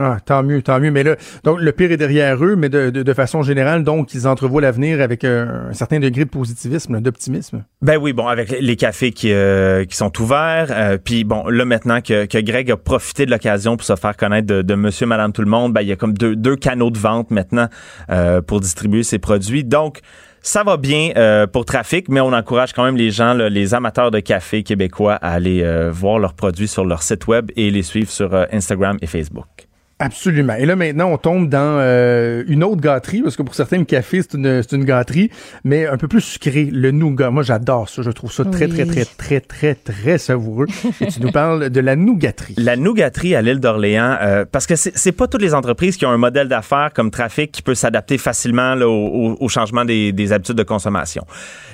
Ah, tant mieux, tant mieux. Mais là, donc le pire est derrière eux, mais de, de, façon générale, donc ils entrevoient l'avenir avec un, certain degré de positivisme, d'optimisme. Ben oui, bon, avec les cafés qui, euh, qui sont ouverts, euh, puis bon, là maintenant que, que Greg a profité de l'occasion pour se faire connaître de, de Monsieur, Madame, tout le monde, ben il y a comme deux, deux canaux de vente maintenant euh, pour distribuer ses produits. Donc ça va bien pour Trafic, mais on encourage quand même les gens, les amateurs de café québécois à aller voir leurs produits sur leur site web et les suivre sur Instagram et Facebook. Absolument. Et là, maintenant, on tombe dans euh, une autre gâterie, parce que pour certains, le café, c'est une, une gâterie, mais un peu plus sucré. Le nougat. Moi, j'adore ça. Je trouve ça très, très, très, très, très, très savoureux. Et tu nous parles de la nougaterie. La nougaterie à l'île d'Orléans, euh, parce que c'est pas toutes les entreprises qui ont un modèle d'affaires comme Trafic qui peut s'adapter facilement là, au, au, changement des, des, habitudes de consommation.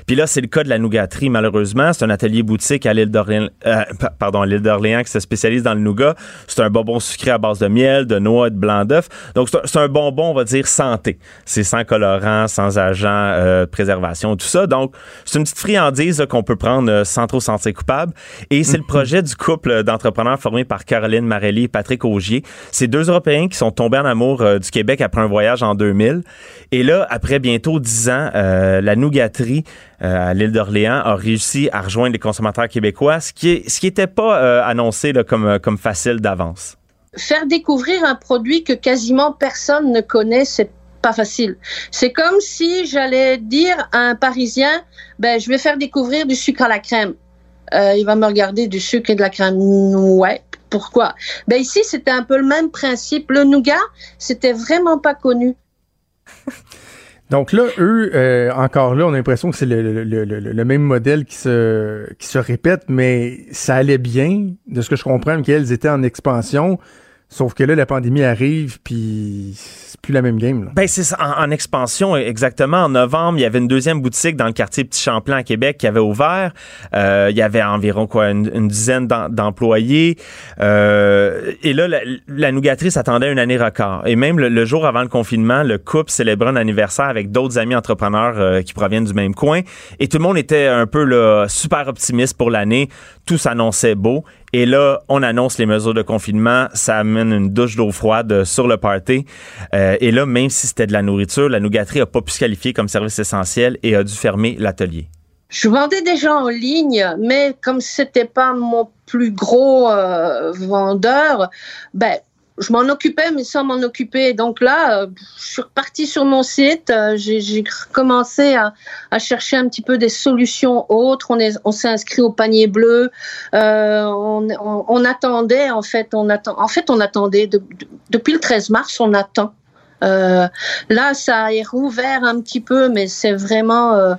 Puis là, c'est le cas de la nougaterie, malheureusement. C'est un atelier boutique à l'île d'Orléans, euh, pardon, à l'île d'Orléans qui se spécialise dans le nougat. C'est un bonbon sucré à base de miel, de noix de blanc d'œuf. Donc, c'est un, bonbon, on va dire, santé. C'est sans colorant, sans agent euh, de préservation, tout ça. Donc, c'est une petite friandise qu'on peut prendre euh, sans trop sentir coupable. Et c'est le projet du couple d'entrepreneurs formé par Caroline Marelli et Patrick Augier. C'est deux Européens qui sont tombés en amour euh, du Québec après un voyage en 2000. Et là, après bientôt dix ans, la nougaterie à l'île d'Orléans a réussi à rejoindre les consommateurs québécois, ce qui ce qui n'était pas annoncé là, comme, comme facile d'avance faire découvrir un produit que quasiment personne ne connaît, c'est pas facile. C'est comme si j'allais dire à un Parisien, ben, je vais faire découvrir du sucre à la crème. Euh, il va me regarder du sucre et de la crème. Ouais. Pourquoi? Ben, ici, c'était un peu le même principe. Le nougat, c'était vraiment pas connu. Donc là, eux, euh, encore là, on a l'impression que c'est le, le, même modèle qui se, qui se répète, mais ça allait bien. De ce que je comprends, qu'elles étaient en expansion. Sauf que là, la pandémie arrive, puis c'est plus la même game. Ben, c'est en, expansion, exactement. En novembre, il y avait une deuxième boutique dans le quartier Petit Champlain à Québec qui avait ouvert. Euh, il y avait environ quoi une, dizaine d'employés. Euh, et là, la, la nougatrice attendait une année record. Et même le, jour avant le confinement, le couple célébrait un anniversaire avec d'autres amis entrepreneurs euh, qui proviennent du même coin. Et tout le monde était un peu là, super optimiste pour l'année. Tout s'annonçait beau. Et là, on annonce les mesures de confinement. Ça amène une douche d'eau froide sur le party. Euh, et là, même si c'était de la nourriture, la nougaterie n'a pas pu se qualifier comme service essentiel et a dû fermer l'atelier. je vendais déjà en ligne, mais comme c'était pas mon plus gros euh, vendeur, ben je m'en occupais, mais sans m'en occuper. Donc là, euh, je suis repartie sur mon site. euh, J'ai commencé à, chercher un petit peu des solutions autres. On s'est inscrit au panier bleu. Euh, on, attendait, en fait, on attend. En fait, on attendait de, de, depuis le 13 mars. On attend. Là, ça est rouvert un petit peu, mais c'est vraiment,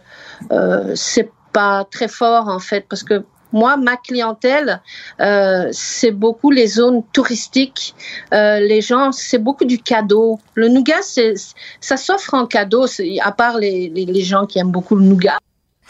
c'est pas très fort en fait, parce que moi, ma clientèle, euh, c'est beaucoup les zones touristiques. Euh, les gens, c'est beaucoup du cadeau. Le nougat, ça s'offre en cadeau, à part les, les, gens qui aiment beaucoup le nougat.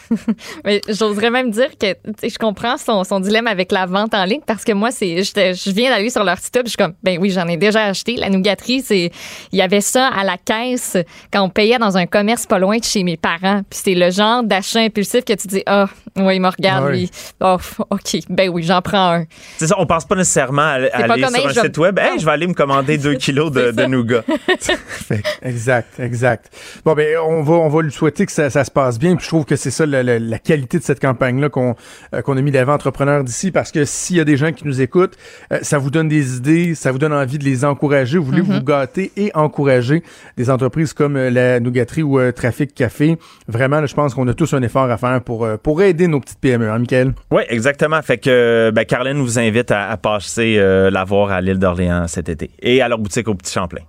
Mais j'oserais même dire que je comprends son, dilemme avec la vente en ligne parce que moi, je viens d'aller sur leur site web, je suis comme ben oui, j'en ai déjà acheté. La nougaterie, c'est il y avait ça à la caisse quand on payait dans un commerce pas loin de chez mes parents. Puis c'est le genre d'achat impulsif que tu dis ah oh, oui, il me regarde Ah oui. lui. Oh, OK, ben oui, j'en prends un. C'est ça, on pense pas nécessairement à, à aller sur un je site web. Hey, je vais aller me commander deux kilos de, de nougat. exact, exact. Bon ben on va on va lui souhaiter que ça, ça se passe bien. Puis je trouve que c'est ça la, la, la, qualité de cette campagne-là qu'on euh, qu'on a mis d'avant entrepreneurs d'ici parce que s'il y a des gens qui nous écoutent, euh, ça vous donne des idées, ça vous donne envie de les encourager. Vous voulez Mm-hmm. mm -hmm. vous gâter et encourager des entreprises comme euh, la Nougaterie ou Trafic Café. Vraiment, là, je pense qu'on a tous un effort à faire pour pour aider nos petites PME, hein, Michael? Oui, exactement. Fait que ben, vous invite à, à passer la voir à l'île d'Orléans cet été et à leur boutique au Petit Champlain.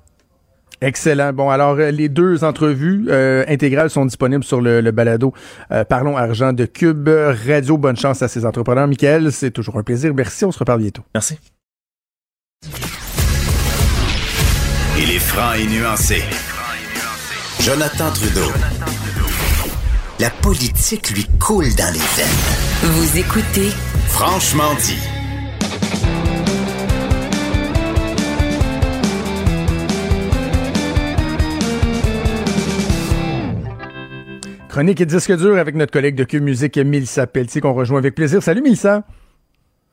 Excellent. Bon, alors les deux entrevues euh, intégrales sont disponibles sur le, le balado euh, Parlons Argent de Cube Radio. Bonne chance à ces entrepreneurs. Michael, c'est toujours un plaisir. Merci, on se reparle bientôt. Merci. Il est franc et nuancé. Jonathan Trudeau. La politique lui coule dans les veines. Vous écoutez Franchement dit. Chronique et disque dur avec notre collègue de Cube Musique, Mélissa Pelletier, qu'on rejoint avec plaisir. Salut Mélissa.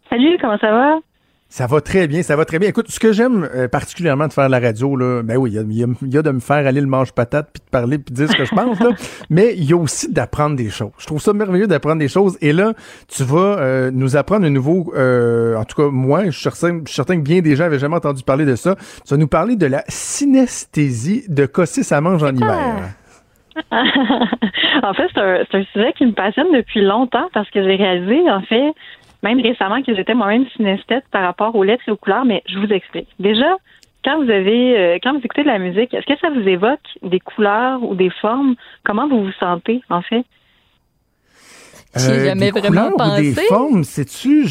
Salut, comment ça va? Ça va très bien, ça va très bien. Écoute, ce que j'aime euh, particulièrement de faire la radio, là, ben oui, il y, y, y, a de me faire aller le manche-patate, puis de parler, puis de dire ce que je pense, là, mais il y a aussi d'apprendre des choses. Je trouve ça merveilleux d'apprendre des choses. Et là, tu vas euh, nous apprendre un nouveau, euh, en tout cas, moi, je suis, certain, je suis certain que bien des gens avaient jamais entendu parler de ça. Tu vas nous parler de la synesthésie de Cossis à mange en hiver. en fait, c'est un, un, sujet qui me passionne depuis longtemps parce que j'ai réalisé, en fait, même récemment, que j'étais moi-même synesthète par rapport aux lettres et aux couleurs, mais je vous explique. Déjà, quand vous avez, euh, quand vous écoutez de la musique, est-ce que ça vous évoque des couleurs ou des formes? Comment vous vous sentez, en fait? Euh, jamais des vraiment couleurs pensé. Ou des formes, sais-tu,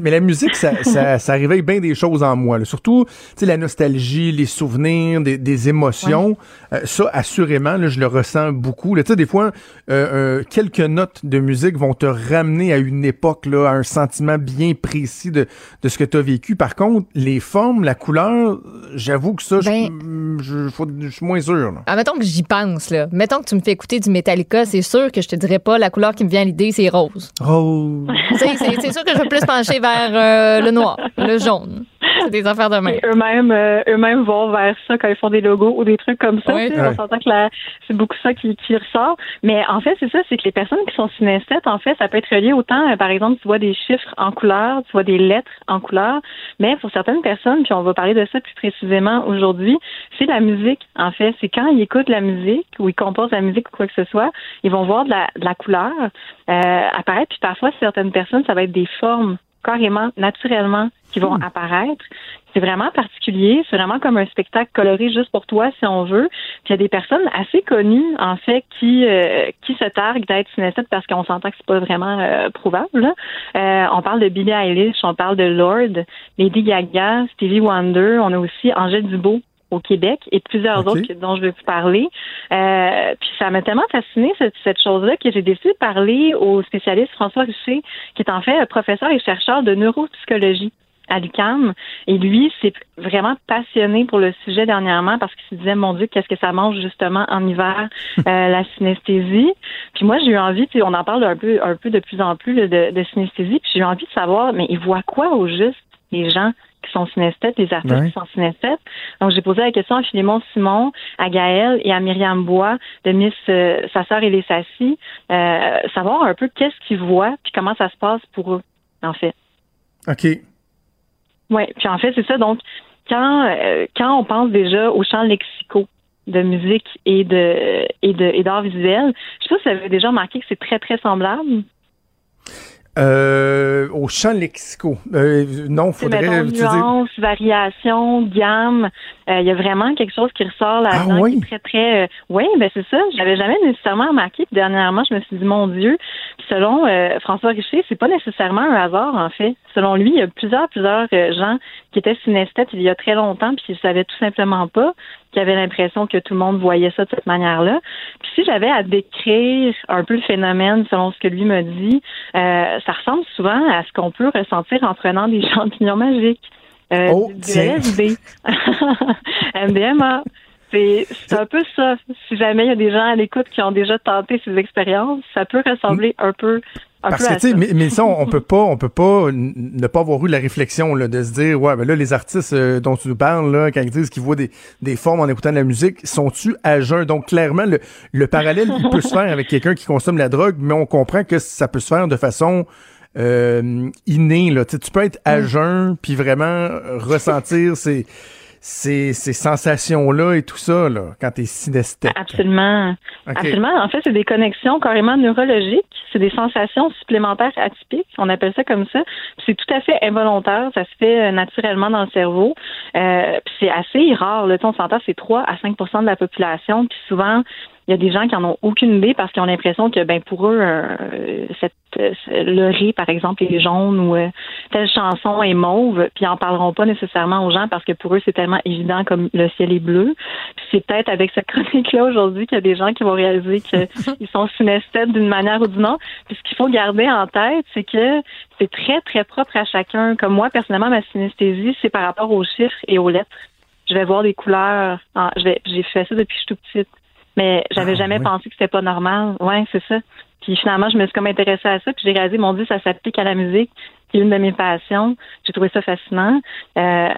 mais la musique, ça, ça, ça réveille bien des choses en moi. Là. Surtout, tu sais, la nostalgie, les souvenirs, des, des émotions. Ouais. Euh, ça, assurément, là, je le ressens beaucoup. Tu sais, des fois, euh, quelques notes de musique vont te ramener à une époque, là, à un sentiment bien précis de, de ce que tu as vécu. Par contre, les formes, la couleur, j'avoue que ça, ben, je, je, je, suis moins sûr. Là. Ah, mettons que j'y pense. Là. Mettons que tu me fais écouter du Metallica, c'est sûr que je te dirais pas la couleur qui me vient à l'idée c'est rose. Rose. c'est sûr que je vais plus pencher vers euh, le noir, le jaune. C'est des affaires de même. Eux-mêmes euh, eux-mêmes vont vers ça quand ils font des logos ou des trucs comme ça. Ouais. On s'entend que la, c'est beaucoup ça qui, qui ressort. Mais en fait, c'est ça, c'est que les personnes qui sont synesthètes, en fait, ça peut être relié autant, euh, par exemple, tu vois des chiffres en couleur, tu vois des lettres en couleur, mais pour certaines personnes, puis on va parler de ça plus précisément aujourd'hui, c'est la musique, en fait. C'est quand ils écoutent la musique ou ils composent la musique ou quoi que ce soit, ils vont voir de la, de la couleur euh, apparaître, puis parfois, certaines personnes, ça va être des formes carrément, naturellement, qui vont mmh. apparaître. C'est vraiment particulier. C'est vraiment comme un spectacle coloré juste pour toi, si on veut. Puis il y a des personnes assez connues, en fait, qui euh, qui se targuent d'être synesthètes parce qu'on s'entend que c'est pas vraiment euh, prouvable. Là. Euh, on parle de Billie Eilish, on parle de Lord, Lady Gaga, Stevie Wonder. On a aussi Angèle Dubois au Québec et plusieurs okay. autres dont je vais vous parler. Euh, puis ça m'a tellement fasciné cette, cette chose-là que j'ai décidé de parler au spécialiste François Richer, qui est en fait professeur et chercheur de neuropsychologie à l'UQAM. Et lui, c'est vraiment passionné pour le sujet dernièrement parce qu'il se disait, mon Dieu, qu'est-ce que ça mange justement en hiver, euh, la synesthésie. Puis moi, j'ai eu envie, on en parle un peu, un peu de plus en plus là, de, de synesthésie, puis j'ai eu envie de savoir, mais il voit quoi au juste les gens? Qui sont synesthètes, les artistes qui sont synesthètes. Donc, j'ai posé la question à Philémon Simon, à Gaël et à Myriam Bois de Miss euh, Sa sœur et les Sassy, euh, savoir un peu qu'est-ce qu'ils voient puis comment ça se passe pour eux, en fait. OK. Oui, puis en fait, c'est ça. Donc, quand, euh, quand on pense déjà aux champs lexicaux de musique et de et de et d'art visuel, je sais pas si vous avez déjà remarqué que c'est très, très semblable. Euh, au champ lexicaux. Euh, non, faudrait. dire- nuances, variations, gamme. Euh, Il y a vraiment quelque chose qui ressort là-dedans Ah oui? qui est très, très... euh, oui, ben c'est ça. Je l'avais jamais nécessairement remarqué. Puis dernièrement, je me suis dit, mon Dieu. Puis selon euh, François Richer, c'est pas nécessairement un hasard, en fait. Selon lui, il y a plusieurs, plusieurs euh, gens qui étaient synesthètes il y a très longtemps puis qui ne savaient tout simplement pas, qui avaient l'impression que tout le monde voyait ça de cette manière-là. Puis si j'avais à décrire un peu le phénomène selon ce que lui me dit, euh, ça ressemble souvent à ce qu'on peut ressentir en prenant des champignons magiques. Euh, Oh, du. LSD, MDMA. C'est un peu ça. Si jamais il y a des gens à l'écoute qui ont déjà tenté ces expériences, ça peut ressembler un peu, Parce que, tu sais, mais, mais ça, on, peut pas, on peut pas ne pas avoir eu la réflexion, là, de se dire, ouais, ben là, les artistes euh, dont tu nous parles, là, quand ils disent qu'ils voient des, des formes en écoutant de la musique, sont-tu à jeun? Donc, clairement, le, le parallèle, il peut se faire avec quelqu'un qui consomme la drogue, mais on comprend que ça peut se faire de façon euh, innée, là. Tu peux être à jeun, puis vraiment ressentir ces, ces, ces sensations-là et tout ça, là, quand t'es synesthète. Absolument. Absolument. En fait, c'est des connexions carrément neurologiques. C'est des sensations supplémentaires atypiques. On appelle ça comme ça. C'est tout à fait involontaire. Ça se fait euh, naturellement dans le cerveau. Euh, c'est assez rare. Là. Tu On s'entend, c'est 3 à 5% de la population. Puis souvent, il y a des gens qui en ont aucune idée parce qu'ils ont l'impression que ben pour eux euh, cette euh, le riz par exemple est jaune ou euh, telle chanson est mauve puis ils en parleront pas nécessairement aux gens parce que pour eux c'est tellement évident comme le ciel est bleu. Puis c'est peut-être avec cette chronique là aujourd'hui qu'il y a des gens qui vont réaliser qu'ils sont synesthètes d'une manière ou d'une autre. Puis ce qu'il faut garder en tête c'est que c'est très très propre à chacun. Comme moi personnellement ma synesthésie c'est par rapport aux chiffres et aux lettres. Je vais voir des couleurs en- je vais j'ai fait ça depuis que je suis toute petite mais j'avais Ah, jamais oui. pensé que c'était pas normal. Ouais, c'est ça. Puis finalement, je me suis comme intéressée à ça, puis j'ai réalisé, mon Dieu, ça s'applique à la musique, qui est une de mes passions. J'ai trouvé ça fascinant. Euh,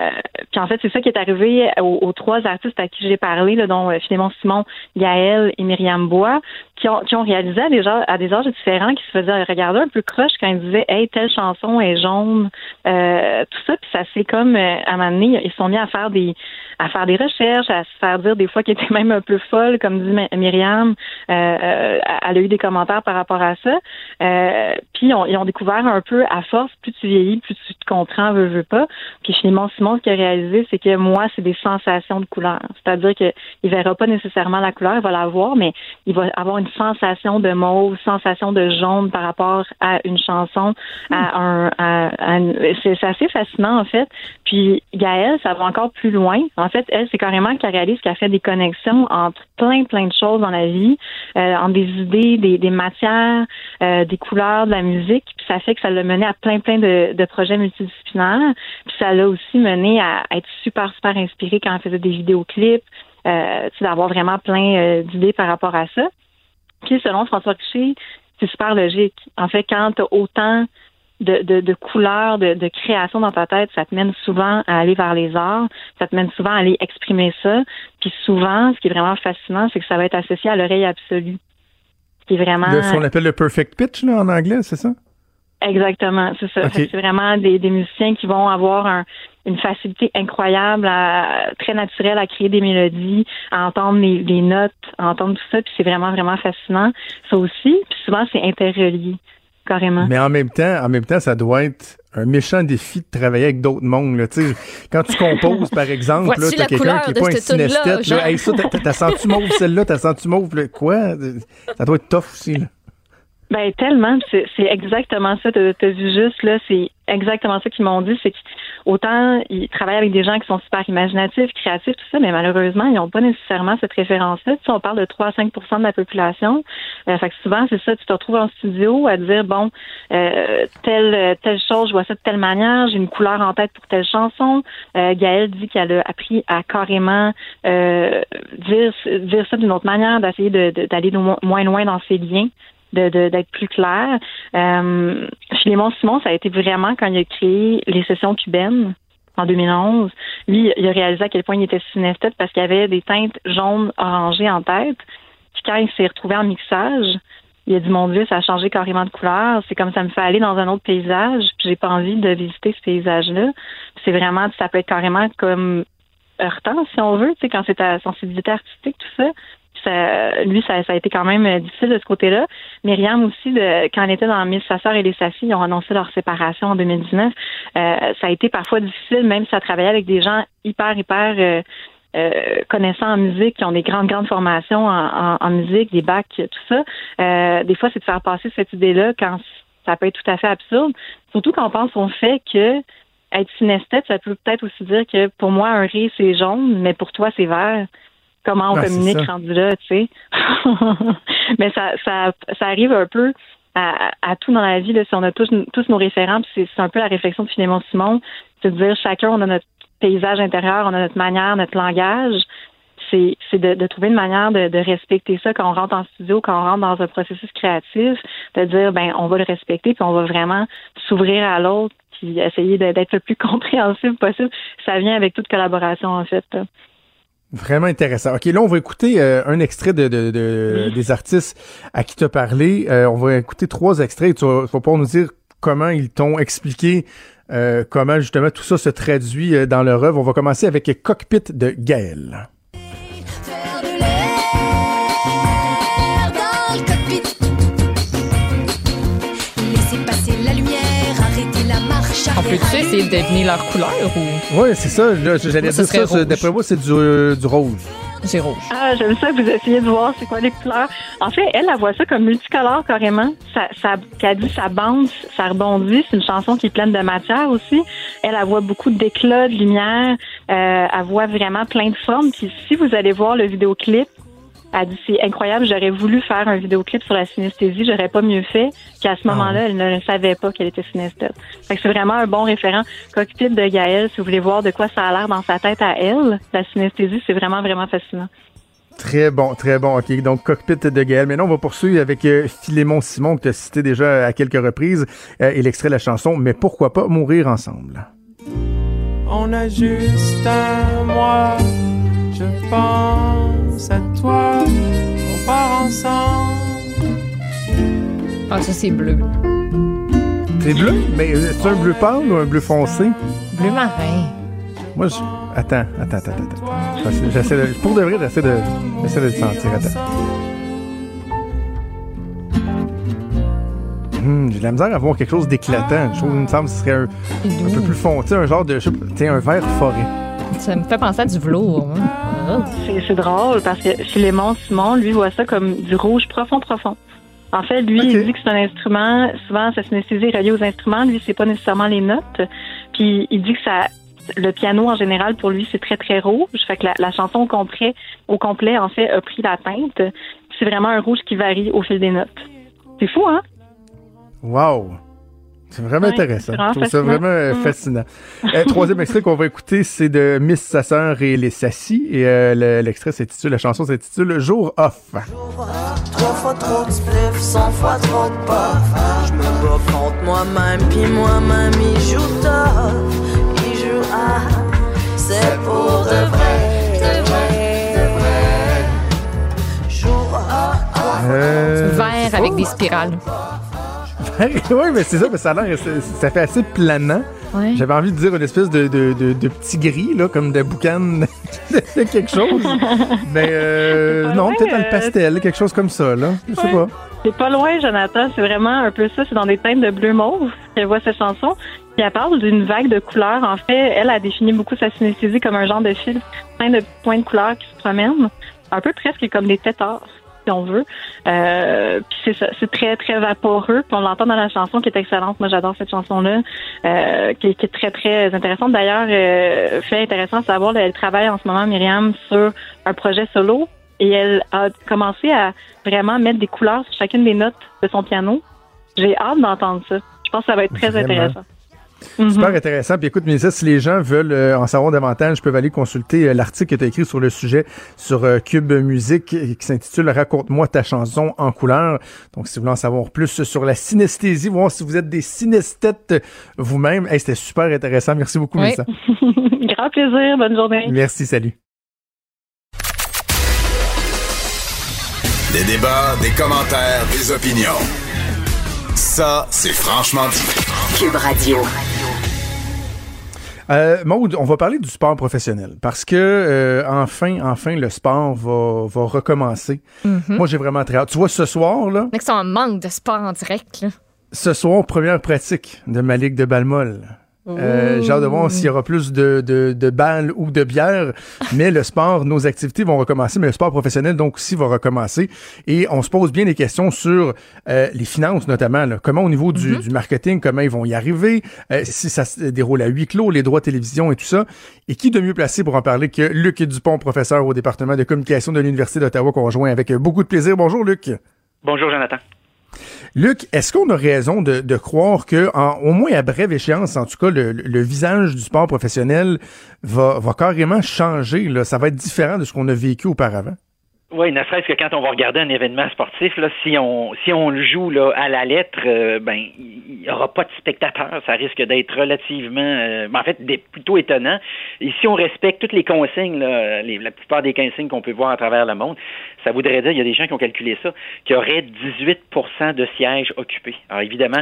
puis en fait, c'est ça qui est arrivé aux, trois artistes à qui j'ai parlé, là, dont euh, Philémon Simon, Gaël et Myriam Bois, qui ont, qui ont réalisé à des, âges, à des âges différents, qui se faisaient regarder un peu croche quand ils disaient Hey, telle chanson est jaune, euh, tout ça, puis ça s'est comme euh, à un moment donné, ils sont mis à faire des à faire des recherches, à se faire dire des fois qu'ils étaient même un peu folles, comme dit My- Myriam. Euh, euh, elle a eu des commentaires par rapport à ça. Euh, puis ils ont découvert un peu à force, plus tu vieillis, plus tu te comprends, veux, veux pas. Puis finalement, Simon, ce qu'il a réalisé, c'est que moi, c'est des sensations de couleur. C'est-à-dire que il verra pas nécessairement la couleur, il va la voir, mais il va avoir une sensation de mauve, sensation de jaune par rapport à une chanson, à un, à, à une- c'est c'est assez fascinant en fait. Puis Gaëlle, ça va encore plus loin. En fait, elle, c'est carrément qu'elle réalise qu'elle fait des connexions entre plein, plein de choses dans la vie, euh, entre des idées, des, des matières, euh, des couleurs, de la musique. Puis ça fait que ça l'a mené à plein, plein de, projets multidisciplinaires. Puis ça l'a aussi mené à être super, super inspirée quand elle faisait des vidéoclips, euh, d'avoir vraiment plein euh, d'idées par rapport à ça. Puis selon François Richer, c'est super logique. En fait, quand tu as autant de, couleurs, de, de création dans ta tête, ça te mène souvent à aller vers les arts, ça te mène souvent à aller exprimer ça. Puis souvent, ce qui est vraiment fascinant, c'est que ça va être associé à l'oreille absolue. Qui est vraiment. Ce qu'on appelle le perfect pitch, en anglais, c'est ça? Exactement, c'est ça. C'est vraiment des, des musiciens qui vont avoir un- une facilité incroyable, à, très naturelle à créer des mélodies, à entendre les, les notes, à entendre tout ça, puis c'est vraiment, vraiment fascinant. Ça aussi, puis souvent, c'est interrelié, carrément. Mais en même temps, en même temps, ça doit être un méchant défi de travailler avec d'autres mondes. Là. Tu sais, Quand tu composes, par exemple, là, t'as la quelqu'un qui est de pas un synesthète. Là, hey, ça, t'as- senti mauve celle-là, t'as senti mauve le quoi? Ça doit être tough aussi. Là. Ben tellement, c'est exactement ça. T'as as vu juste là, c'est exactement ça qu'ils m'ont dit, c'est qu'autant ils travaillent avec des gens qui sont super imaginatifs, créatifs, tout ça, mais malheureusement ils n'ont pas nécessairement cette référence-là. Tu sais, on parle de 3 à 5 de la population. Euh, fait que souvent c'est ça, tu te retrouves en studio à dire bon, euh, telle telle chose, je vois ça de telle manière, j'ai une couleur en tête pour telle chanson. Euh, Gaëlle dit qu'elle a appris à carrément euh, dire dire ça d'une autre manière, d'essayer de- de- d'aller de mo- moins loin dans ses liens de- de- d'être plus clair. Euh, Philémon Simon, ça a été vraiment quand il a créé les sessions cubaines. en 2011. Lui, il a réalisé à quel point il était synesthète parce qu'il avait des teintes jaunes orangées en tête. Puis quand il s'est retrouvé en mixage, il a dit mon Dieu, ça a changé carrément de couleur. C'est comme ça me fait aller dans un autre paysage. J'ai pas envie de visiter ce paysage-là. C'est vraiment, ça peut être carrément comme heurtant, si on veut, tu sais, quand c'est ta sensibilité artistique, tout ça. Lui, ça, a été quand même euh, difficile de ce côté-là. Myriam aussi, quand elle était dans Miss Sa sœur et les Safi, ils ont annoncé leur séparation en 2019. Euh, ça a été parfois difficile, même si ça travaillait avec des gens hyper, hyper euh, connaissants en musique, qui ont des grandes, grandes formations en, musique, des bacs, tout ça. Des fois, c'est de faire passer cette idée-là quand ça peut être tout à fait absurde. Surtout quand on pense au fait que être synesthète, ça peut peut-être aussi dire que pour moi, un riz, c'est jaune, mais pour toi, c'est vert comment on c'est communique rendu là, tu sais. Mais ça, ça, ça arrive un peu à, à tout dans la vie. Là, si on a tous, tous nos référents, c'est un peu la réflexion de Philémon Simon, c'est de dire chacun, on a notre paysage intérieur, on a notre manière, notre langage. C'est c'est de, de trouver une manière de, de respecter ça quand on rentre en studio, quand on rentre dans un processus créatif, de dire ben on va le respecter, puis on va vraiment s'ouvrir à l'autre, puis essayer d'être le plus compréhensible possible. Ça vient avec toute collaboration en fait. Vraiment intéressant. OK, là, on va écouter euh, un extrait de, de- de- des artistes à qui tu as parlé. Euh, on va écouter trois extraits. Tu vas, tu vas pouvoir nous dire comment ils t'ont expliqué euh, comment, justement, tout ça se traduit euh, dans leur œuvre. On va commencer avec Cockpit de Gaël. On peut-tu essayer de deviner leur couleur ou? Oui, c'est ça. là, J'allais dire ça. D'après moi, c'est du, euh, du rose. c'est rouge? Ah, j'aime ça que vous essayez de voir c'est quoi les couleurs. En fait, elle, elle voit ça comme multicolore carrément. Ça, ça, qu'elle dit, ça bounce, ça rebondit. C'est une chanson qui est pleine de matière aussi. Elle, elle voit beaucoup d'éclats, de lumière. Euh, elle voit vraiment plein de formes. Puis si vous allez voir le vidéoclip, elle dit c'est incroyable, j'aurais voulu faire un vidéoclip sur la synesthésie, j'aurais pas mieux fait qu'à ce moment-là, elle ne savait pas qu'elle était synesthète. Fait que c'est vraiment un bon référent. Cockpit de Gaëlle, si vous voulez voir de quoi ça a l'air dans sa tête à elle, la synesthésie, c'est vraiment, vraiment fascinant. Très bon, très bon. OK, donc Cockpit de Gaël. Maintenant, on va poursuivre avec euh, Philémon Simon, que tu as cité déjà à quelques reprises, euh, et l'extrait de la chanson Mais pourquoi pas mourir ensemble? On a juste un mois, je pense à toi, on part ensemble. Ah, ça, c'est bleu. C'est bleu? Mais euh, c'est un bleu pâle ou un bleu foncé? Bleu marin. Moi, je... Attends, attends, attends, attends. J'essaie- de... Pour de vrai, j'essaie de... J'essaie de le sentir. Attends. Hum, J'ai de la misère à voir quelque chose d'éclatant. Je trouve, il me semble que ce serait un, un peu plus foncé, un genre de... Tu sais, un vert forêt. Ça me fait penser à du velours. hein. C'est, c'est drôle parce que Philémon Simon, lui, voit ça comme du rouge profond, profond. En fait, lui, il dit que c'est un instrument, souvent, sa synesthésie est reliée aux instruments. Lui, c'est pas nécessairement les notes. Puis, il dit que ça, le piano, en général, pour lui, c'est très, très rouge. Fait que la, la chanson au complet, au complet, en fait, a pris la teinte. C'est vraiment un rouge qui varie au fil des notes. C'est fou, hein? Wow! C'est vraiment Ouais, intéressant. vraiment Je trouve ça vraiment euh, Mm. fascinant. Euh, troisième extrait qu'on va écouter, c'est de Miss Sa sœur et les Sassy. Et euh, le- l'extrait s'intitule, la chanson s'intitule Jour off. Trois fois trop de spliff, cent fois trop de puff. Je me bats contre moi-même, puis moi-même il joue tough, il joue ah. C'est pour de vrai, de vrai, de vrai. Jour off. Euh, Vert avec des spirales. oui, mais c'est ça, mais ça a l'air, ça fait assez planant. Ouais. J'avais envie de dire une espèce de, de, de, de petit gris, là, comme de boucan de quelque chose. mais euh, non, peut-être dans le euh, pastel, quelque chose comme ça, là. Je sais Ouais. pas. C'est pas loin, Jonathan. C'est vraiment un peu ça. C'est dans des teintes de bleu mauve qu'elle voit cette chanson. Puis elle parle d'une vague de couleurs. En fait, elle a défini beaucoup sa synesthésie comme un genre de fil, plein de points de couleurs qui se promènent. Un peu presque comme des tétards, si on veut. Euh, puis c'est ça. C'est très, très vaporeux. Puis on l'entend dans la chanson qui est excellente. Moi, j'adore cette chanson-là. Euh, qui, qui est très, très intéressante. D'ailleurs, euh, fait intéressant de savoir, elle travaille en ce moment, Myriam, sur un projet solo et elle a commencé à vraiment mettre des couleurs sur chacune des notes de son piano. J'ai hâte d'entendre ça. Je pense que ça va être très Vraiment? intéressant. Mhm. Super intéressant. Puis écoute, Mélissa, si les gens veulent euh, en savoir davantage, peuvent aller consulter euh, l'article que tu as écrit sur le sujet sur euh, Cube Musique qui s'intitule Raconte-moi ta chanson en couleur. Donc, si vous voulez en savoir plus sur la synesthésie, voir si vous êtes des synesthètes vous-même. Hey, C'était super intéressant. Merci beaucoup, Oui. Mélissa. Grand plaisir. Bonne journée. Merci, salut. Des débats, des commentaires, des opinions. Ça, c'est franchement dit. Cube Radio. Euh, Maude, on va parler du sport professionnel parce que euh, enfin, enfin, le sport va, va recommencer. Mhm. Moi, j'ai vraiment très hâte. Tu vois, ce soir, là, Mais que c'est un manque de sport en direct, là. ce soir, première pratique de ma ligue de balle molle. Euh, j'ai hâte de voir s'il y aura plus de, de, de balles ou de bière, mais le sport, nos activités vont recommencer, mais le sport professionnel donc aussi va recommencer. Et on se pose bien des questions sur euh, les finances notamment. là. Comment au niveau du, du marketing, comment ils vont y arriver, euh, si ça se déroule à huis clos, les droits télévision et tout ça. Et qui de mieux placé pour en parler que Luc Dupont, professeur au département de communication de l'Université d'Ottawa, qu'on rejoint avec beaucoup de plaisir. Bonjour Luc. Bonjour Jonathan. Luc, est-ce qu'on a raison de, croire que, en, au moins à brève échéance, en tout cas, le, le visage du sport professionnel va, va carrément changer? Là? Ça va être différent de ce qu'on a vécu auparavant? Oui, ne serait-ce que quand on va regarder un événement sportif, là, si on si on le joue là, à la lettre, euh, ben il n'y aura pas de spectateurs. Ça risque d'être relativement, euh, en fait, des- plutôt étonnant. Et si on respecte toutes les consignes, là, les- la plupart des consignes qu'on peut voir à travers le monde, ça voudrait dire, il y a des gens qui ont calculé ça, qu'il y aurait 18% de sièges occupés. Alors évidemment,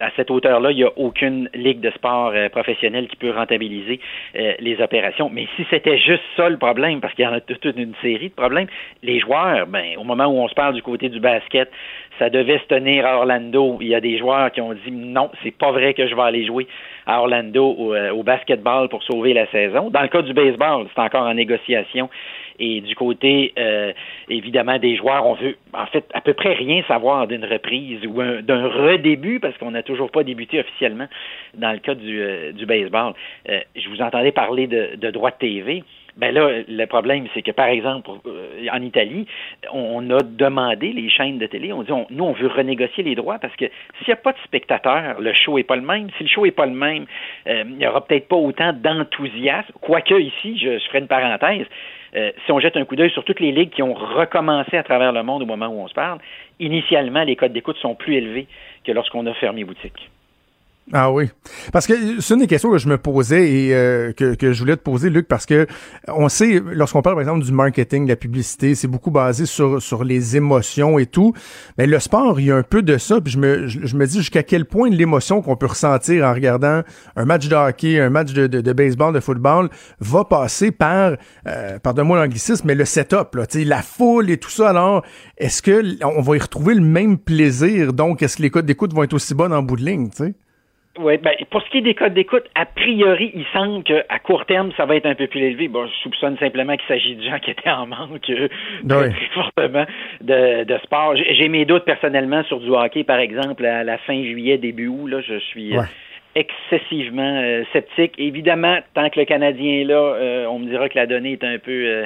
à cette, hauteur-là, il n'y a aucune ligue de sport euh, professionnelle qui peut rentabiliser euh, les opérations. Mais si c'était juste ça le problème, parce qu'il y en a toute une série de problèmes, les joueurs, ben, au moment où on se parle du côté du basket, ça devait se tenir à Orlando. Il y a des joueurs qui ont dit non, c'est pas vrai que je vais aller jouer à Orlando au, euh, au basketball pour sauver la saison. Dans le cas du baseball, c'est encore en négociation. Et du côté, euh, évidemment, des joueurs, on veut, en fait, à peu près rien savoir d'une reprise ou un- d'un redébut, parce qu'on n'a toujours pas débuté officiellement dans le cas du, euh, du baseball. Euh, je vous entendais parler de, de droits de TV. Ben là, le problème, c'est que, par exemple, euh, en Italie, on, a demandé les chaînes de télé, on dit, on- nous, on veut renégocier les droits parce que s'il n'y a pas de spectateurs, le show est pas le même. Si le show est pas le même, euh, il n'y aura peut-être pas autant d'enthousiasme. Quoique ici, je, je ferai une parenthèse, euh, si on jette un coup d'œil sur toutes les ligues qui ont recommencé à travers le monde au moment où on se parle, initialement, les codes d'écoute sont plus élevés que lorsqu'on a fermé boutique. Ah oui. Parce que c'est une des questions que je me posais et euh, que, que je voulais te poser, Luc, parce que on sait, lorsqu'on parle par exemple du marketing, de la publicité, c'est beaucoup basé sur, sur les émotions et tout. Mais le sport, il y a un peu de ça. Puis je me, je, me dis jusqu'à quel point l'émotion qu'on peut ressentir en regardant un match de hockey, un match de, de, baseball, de football, va passer par, euh, pardonne-moi l'anglicisme, mais le setup, là, la foule et tout ça. Alors, est-ce que on va y retrouver le même plaisir? Donc, est-ce que les codes d'écoute vont être aussi bonnes en bout de ligne, sais? Oui, ben, pour ce qui est des codes d'écoute, a priori, il semble qu'à court terme, ça va être un peu plus élevé. Bon, je soupçonne simplement qu'il s'agit de gens qui étaient en manque euh, très, Oui. très fortement de, de sport. J'ai mes doutes personnellement sur du hockey, par exemple, à la fin juillet, début août. Là, je suis euh, excessivement euh, sceptique. Évidemment, tant que le Canadien est là, euh, on me dira que la donnée est un peu...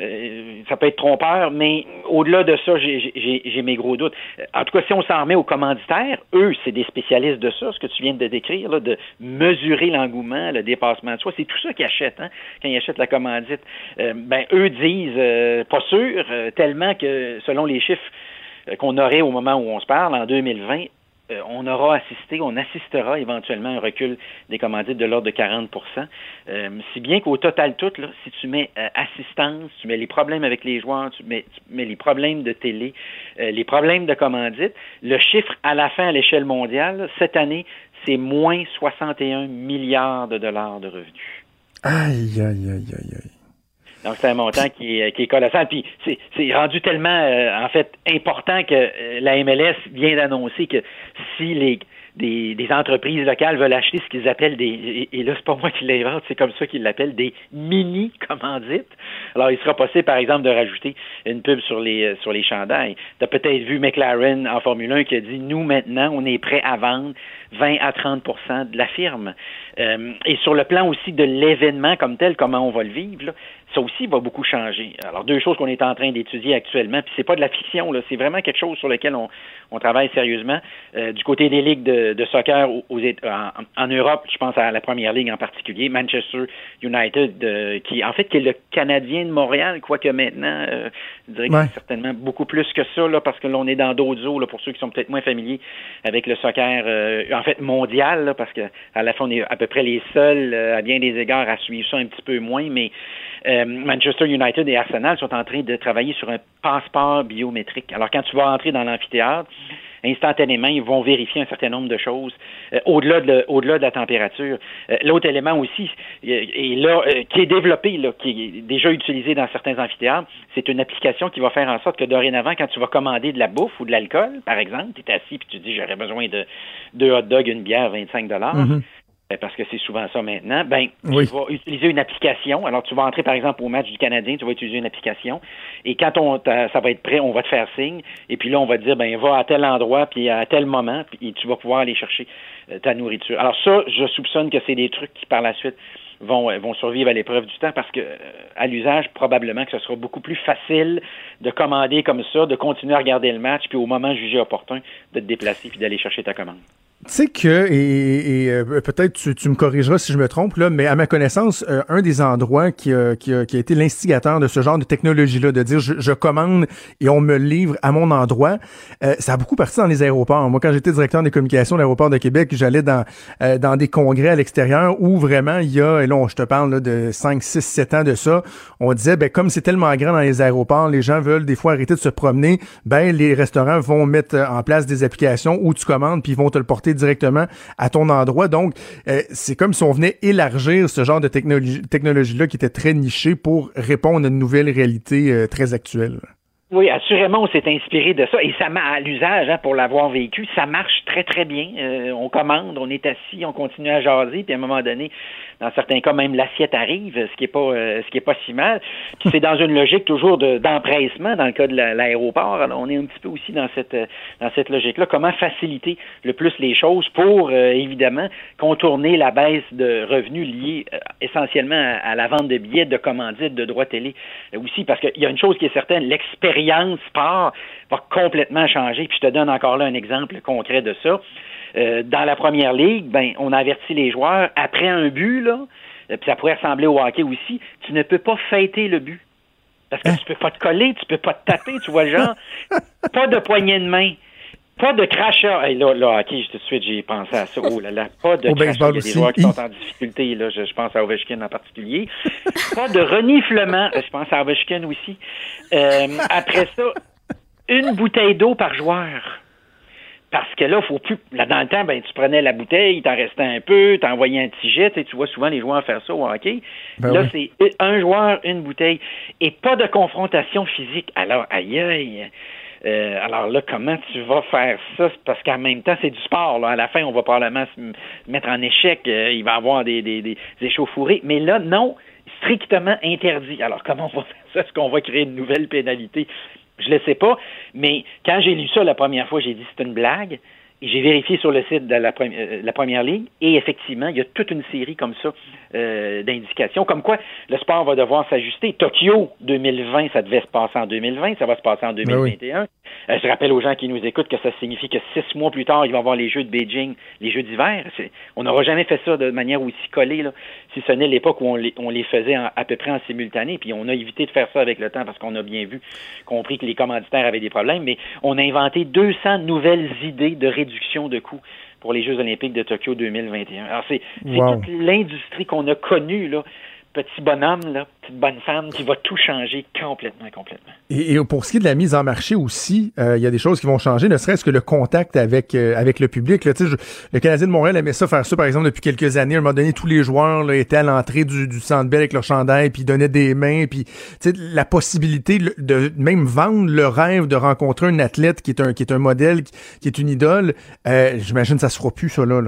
euh, ça peut être trompeur, mais au-delà de ça, j'ai- mes gros doutes. En tout cas, si on s'en remet aux commanditaires, eux, c'est des spécialistes de ça, ce que tu viens de décrire, là, de mesurer l'engouement, le dépassement de soi. C'est tout ça qu'ils achètent, hein, quand ils achètent la commandite. Euh, ben, eux disent, euh, pas sûr, euh, tellement que selon les chiffres qu'on aurait au moment où on se parle, en 2020, euh, on aura assisté, on assistera éventuellement à un recul des commandites de l'ordre de 40% euh, Si bien qu'au total tout, là, si tu mets euh, assistance, tu mets les problèmes avec les joueurs, tu mets, les problèmes de télé, euh, les problèmes de commandite, le chiffre à la fin à l'échelle mondiale, cette année, c'est moins 61 milliards de dollars de revenus. Aïe, aïe, aïe, aïe, aïe. Donc, c'est un montant qui est, qui est colossal. Puis, c'est rendu tellement, euh, en fait, important que euh, la MLS vient d'annoncer que si les des, des entreprises locales veulent acheter ce qu'ils appellent des, et, et là, c'est pas moi qui l'invente, c'est comme ça qu'ils l'appellent, des mini-commandites. Alors, il sera possible, par exemple, de rajouter une pub sur les, euh, sur les chandails. Tu as peut-être vu McLaren en Formule 1 qui a dit, nous, maintenant, on est prêt à vendre 20 à 30% de la firme. Euh, et sur le plan aussi de l'événement comme tel, comment on va le vivre, là, ça aussi va beaucoup changer. Alors, deux choses qu'on est en train d'étudier actuellement, puis c'est pas de la fiction, là, c'est vraiment quelque chose sur lequel on, on travaille sérieusement. Euh, du côté des ligues de, de, soccer aux, aux en, en Europe, je pense à la première ligue en particulier, Manchester United, euh, qui en fait qui est le Canadien de Montréal, quoique maintenant, euh, je dirais Ouais. certainement beaucoup plus que ça, là, parce que là, on est dans d'autres eaux, là, pour ceux qui sont peut-être moins familiers avec le soccer, euh, en fait, mondial, là, parce que à la fin, on est à peu près les seuls, euh, à bien des égards, à suivre ça un petit peu moins, mais euh, Manchester United et Arsenal sont en train de travailler sur un passeport biométrique. Alors, quand tu vas entrer dans l'amphithéâtre, instantanément, ils vont vérifier un certain nombre de choses euh, au-delà de, la température. Euh, l'autre élément aussi, et là, qui est développé, là, qui est déjà utilisé dans certains amphithéâtres, c'est une application qui va faire en sorte que dorénavant, quand tu vas commander de la bouffe ou de l'alcool, par exemple, tu es assis et tu dis j'aurais besoin de deux hot dogs, une bière, 25 dollars. Mhm. Euh, parce que c'est souvent ça maintenant, ben, Oui. tu vas utiliser une application. Alors, tu vas entrer, par exemple, au match du Canadien, tu vas utiliser une application. Et quand on, ça va être prêt, on va te faire signe. Et puis là, on va te dire, ben, va à tel endroit, puis à tel moment, puis tu vas pouvoir aller chercher euh, ta nourriture. Alors ça, je soupçonne que c'est des trucs qui, par la suite, vont, euh, vont survivre à l'épreuve du temps parce que, euh, à l'usage, probablement que ce sera beaucoup plus facile de commander comme ça, de continuer à regarder le match, puis au moment jugé opportun, de te déplacer puis d'aller chercher ta commande. Tu sais que, et, et, euh, peut-être tu, tu me corrigeras si je me trompe, là, mais à ma connaissance, euh, un des endroits qui a, qui qui a été l'instigateur de ce genre de technologie-là, de dire je, je commande et on me livre à mon endroit, euh, ça a beaucoup parti dans les aéroports. Moi, quand j'étais directeur des communications de l'aéroport de Québec, j'allais dans, euh, dans des congrès à l'extérieur où vraiment il y a, et là, on- je te parle là, de 5, 6, 7 ans de ça, on disait, ben, comme c'est tellement grand dans les aéroports, les gens veulent des fois arrêter de se promener, ben, les restaurants vont mettre euh, en place des applications où tu commandes puis ils vont te le porter directement à ton endroit. Donc, euh, c'est comme si on venait élargir ce genre de technologie, technologie-là qui était très niché pour répondre à une nouvelle réalité euh, très actuelle. Oui, assurément, on s'est inspiré de ça et ça m'a à l'usage hein, pour l'avoir vécu, ça marche très très bien. Euh, on commande, on est assis, on continue à jaser, puis à un moment donné, dans certains cas même l'assiette arrive, ce qui est pas euh, ce qui est pas si mal. Puis c'est dans une logique toujours de- d'empressement dans le cas de la- l'aéroport. Alors on est un petit peu aussi dans cette dans cette logique-là. Comment faciliter le plus les choses pour euh, évidemment contourner la baisse de revenus liée euh, essentiellement à, à la vente de billets, de commandites, de droits télé euh, aussi, parce qu'il y a une chose qui est certaine, l'expérience sport va complètement changer. Puis je te donne encore là un exemple concret de ça. Euh, dans la première ligue, ben, on a averti les joueurs après un but, là, euh, puis ça pourrait ressembler au hockey aussi, tu ne peux pas fêter le but. Parce que tu peux pas te coller, tu peux pas te taper, tu vois le genre. pas de poignée de main. Pas de crachat. Hey, là, là, ok, tout de suite, j'ai pensé à ça. Oh là là, pas de crachat. Il y a des joueurs qui sont en difficulté, là. Je, je pense à Ovechkin en particulier. pas de reniflement. Je pense à Ovechkin aussi. Euh, après ça, une bouteille d'eau par joueur. Parce que là, faut plus. Là, dans le temps, ben, tu prenais la bouteille, t'en restais un peu, t'envoyais un petit jet. Tu vois souvent les joueurs faire ça au hockey. Ben là, oui. c'est un joueur, une bouteille. Et pas de confrontation physique. Alors, aïe aïe. Euh, alors là, comment tu vas faire ça? Parce qu'en même temps, c'est du sport. À la fin, on va probablement se mettre en échec. Euh, il va y avoir des, des, des échauffourées. Mais là, non, strictement interdit. Alors, comment on va faire ça? Est-ce qu'on va créer une nouvelle pénalité? Je ne le sais pas. Mais quand j'ai lu ça la première fois, j'ai dit c'est une blague. J'ai vérifié sur le site de la, premi- euh, la première ligue et effectivement, il y a toute une série comme ça euh, d'indications, comme quoi le sport va devoir s'ajuster. Tokyo 2020, ça devait se passer en 2020, ça va se passer en 2021. Euh, je rappelle aux gens qui nous écoutent que ça signifie que six mois plus tard, il va y avoir les Jeux de Beijing, les Jeux d'hiver. On n'aura jamais fait ça de manière aussi collée, là, si ce n'est l'époque où on les, on les faisait en- à peu près en simultané. Puis on a évité de faire ça avec le temps parce qu'on a bien vu, compris que les commanditaires avaient des problèmes. Mais on a inventé 200 nouvelles idées de réduction de coûts pour les Jeux olympiques de Tokyo 2021. Alors c'est c'est Wow. toute l'industrie qu'on a connue, là, petit bonhomme, petite bonne femme, qui va tout changer complètement, complètement. Et, pour ce qui est de la mise en marché aussi, euh, il y a des choses qui vont changer, ne serait-ce que le contact avec euh, avec le public. Le Canadien de Montréal aimait ça faire ça, par exemple, depuis quelques années. À un moment donné, tous les joueurs là, étaient à l'entrée du, du Centre Bell avec leur chandail, puis ils donnaient des mains, puis la possibilité de, même vendre le rêve de rencontrer un athlète qui est un qui est un modèle, qui, est une idole. euh, J'imagine que ça se fera plus ça là.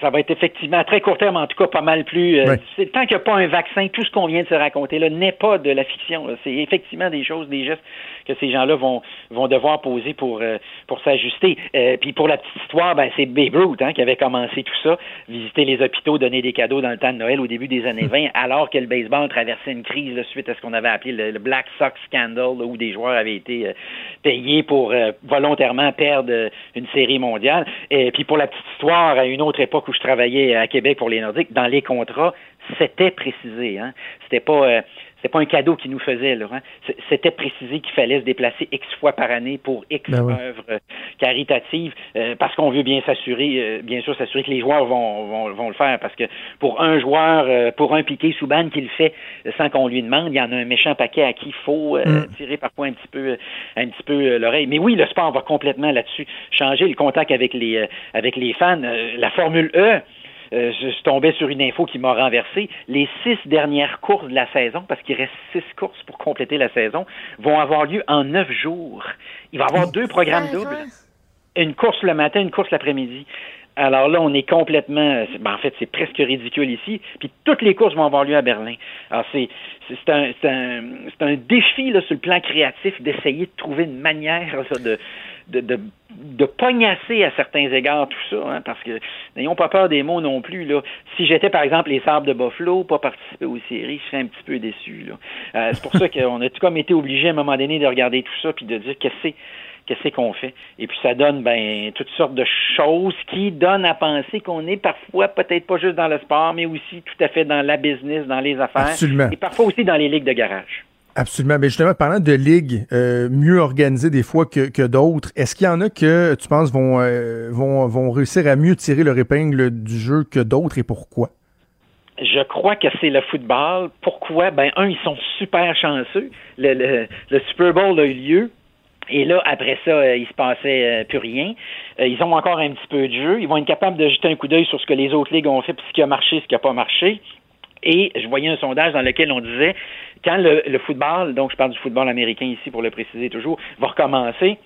Ça va être effectivement à très court terme, en tout cas, pas mal plus. euh, Tant qu'il n'y a pas un vaccin, tout ce qu'on vient de se raconter là n'est pas de la fiction. C'est effectivement des choses, des gestes que ces gens-là vont vont devoir poser pour euh, pour s'ajuster. Euh, puis pour la petite histoire, ben c'est Babe Ruth hein, qui avait commencé tout ça, visiter les hôpitaux, donner des cadeaux dans le temps de Noël au début des années 20, alors que le baseball traversait une crise là, suite à ce qu'on avait appelé le, le Black Sox scandal, là, où des joueurs avaient été euh, payés pour euh, volontairement perdre une série mondiale. Et puis pour la petite histoire, à une autre époque où je travaillais à Québec pour les Nordiques, dans les contrats, c'était précisé. Hein? C'était pas c'était pas un cadeau qu'ils nous faisaient. Là, hein? C'était précisé qu'il fallait se déplacer X fois par année pour X Ben œuvres euh, caritatives, euh, parce qu'on veut bien s'assurer, euh, bien sûr, s'assurer que les joueurs vont, vont, vont le faire, parce que pour un joueur, euh, pour un piqué sous banne qui le fait sans qu'on lui demande, il y en a un méchant paquet à qui il faut euh, Mm. tirer parfois un petit peu, euh, un petit peu l'oreille. Mais oui, le sport va complètement là-dessus changer le contact avec les, euh, avec les fans. Euh, la Formule E. Euh, je suis tombé sur une info qui m'a renversé. Les six dernières courses de la saison, parce qu'il reste six courses pour compléter la saison, vont avoir lieu en neuf jours. Il va y avoir deux programmes doubles. Une course le matin, une course l'après-midi. Alors là, on est complètement. ben, en fait, c'est presque ridicule ici. Puis toutes les courses vont avoir lieu à Berlin. Alors c'est c'est un c'est un c'est un défi là sur le plan créatif d'essayer de trouver une manière de de, de, de pognasser à certains égards tout ça, hein, parce que n'ayons pas peur des mots non plus. Là. Si j'étais, par exemple, les Sables de Buffalo, pas participer aux séries, je serais un petit peu déçu. Là. Euh, c'est pour ça qu'on a tout comme été obligé à un moment donné de regarder tout ça puis de dire qu'est-ce que c'est qu'est-ce qu'on fait? Et puis ça donne ben toutes sortes de choses qui donnent à penser qu'on est parfois peut-être pas juste dans le sport, mais aussi tout à fait dans la business, dans les affaires. Absolument. Et parfois aussi dans les ligues de garage. Absolument. Mais justement, parlant de ligues euh, mieux organisées des fois que, d'autres, est-ce qu'il y en a que tu penses vont, euh, vont, vont réussir à mieux tirer leur épingle du jeu que d'autres et pourquoi? Je crois que c'est le football. Pourquoi? Ben, un, ils sont super chanceux. Le, Super Bowl a eu lieu. Et là, après ça, euh, il se passait euh, plus rien. Ils ont encore un petit peu de jeu. Ils vont être capables de jeter un coup d'œil sur ce que les autres ligues ont fait, puis ce qui a marché, ce qui n'a pas marché. Et je voyais un sondage dans lequel on disait quand le, le football, donc je parle du football américain ici pour le préciser toujours, va recommencer,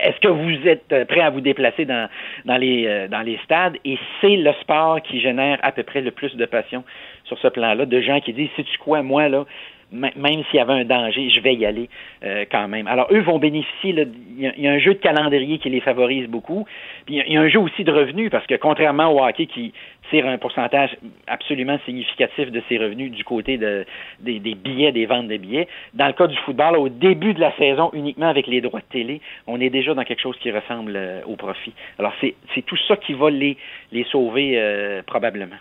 est-ce que vous êtes euh, prêt à vous déplacer dans, dans, les, euh, dans les stades? Et c'est le sport qui génère à peu près le plus de passion sur ce plan-là, de gens qui disent, sais-tu quoi, moi, là, même s'il y avait un danger, je vais y aller euh, quand même. Alors, eux vont bénéficier, il y, y a un jeu de calendrier qui les favorise beaucoup, puis il y a- un jeu aussi de revenus, parce que contrairement au hockey qui tire un pourcentage absolument significatif de ses revenus du côté de, des, des billets, des ventes de billets, dans le cas du football, au début de la saison, uniquement avec les droits de télé, on est déjà dans quelque chose qui ressemble euh, au profit. Alors, c'est c'est tout ça qui va les, les sauver euh, probablement.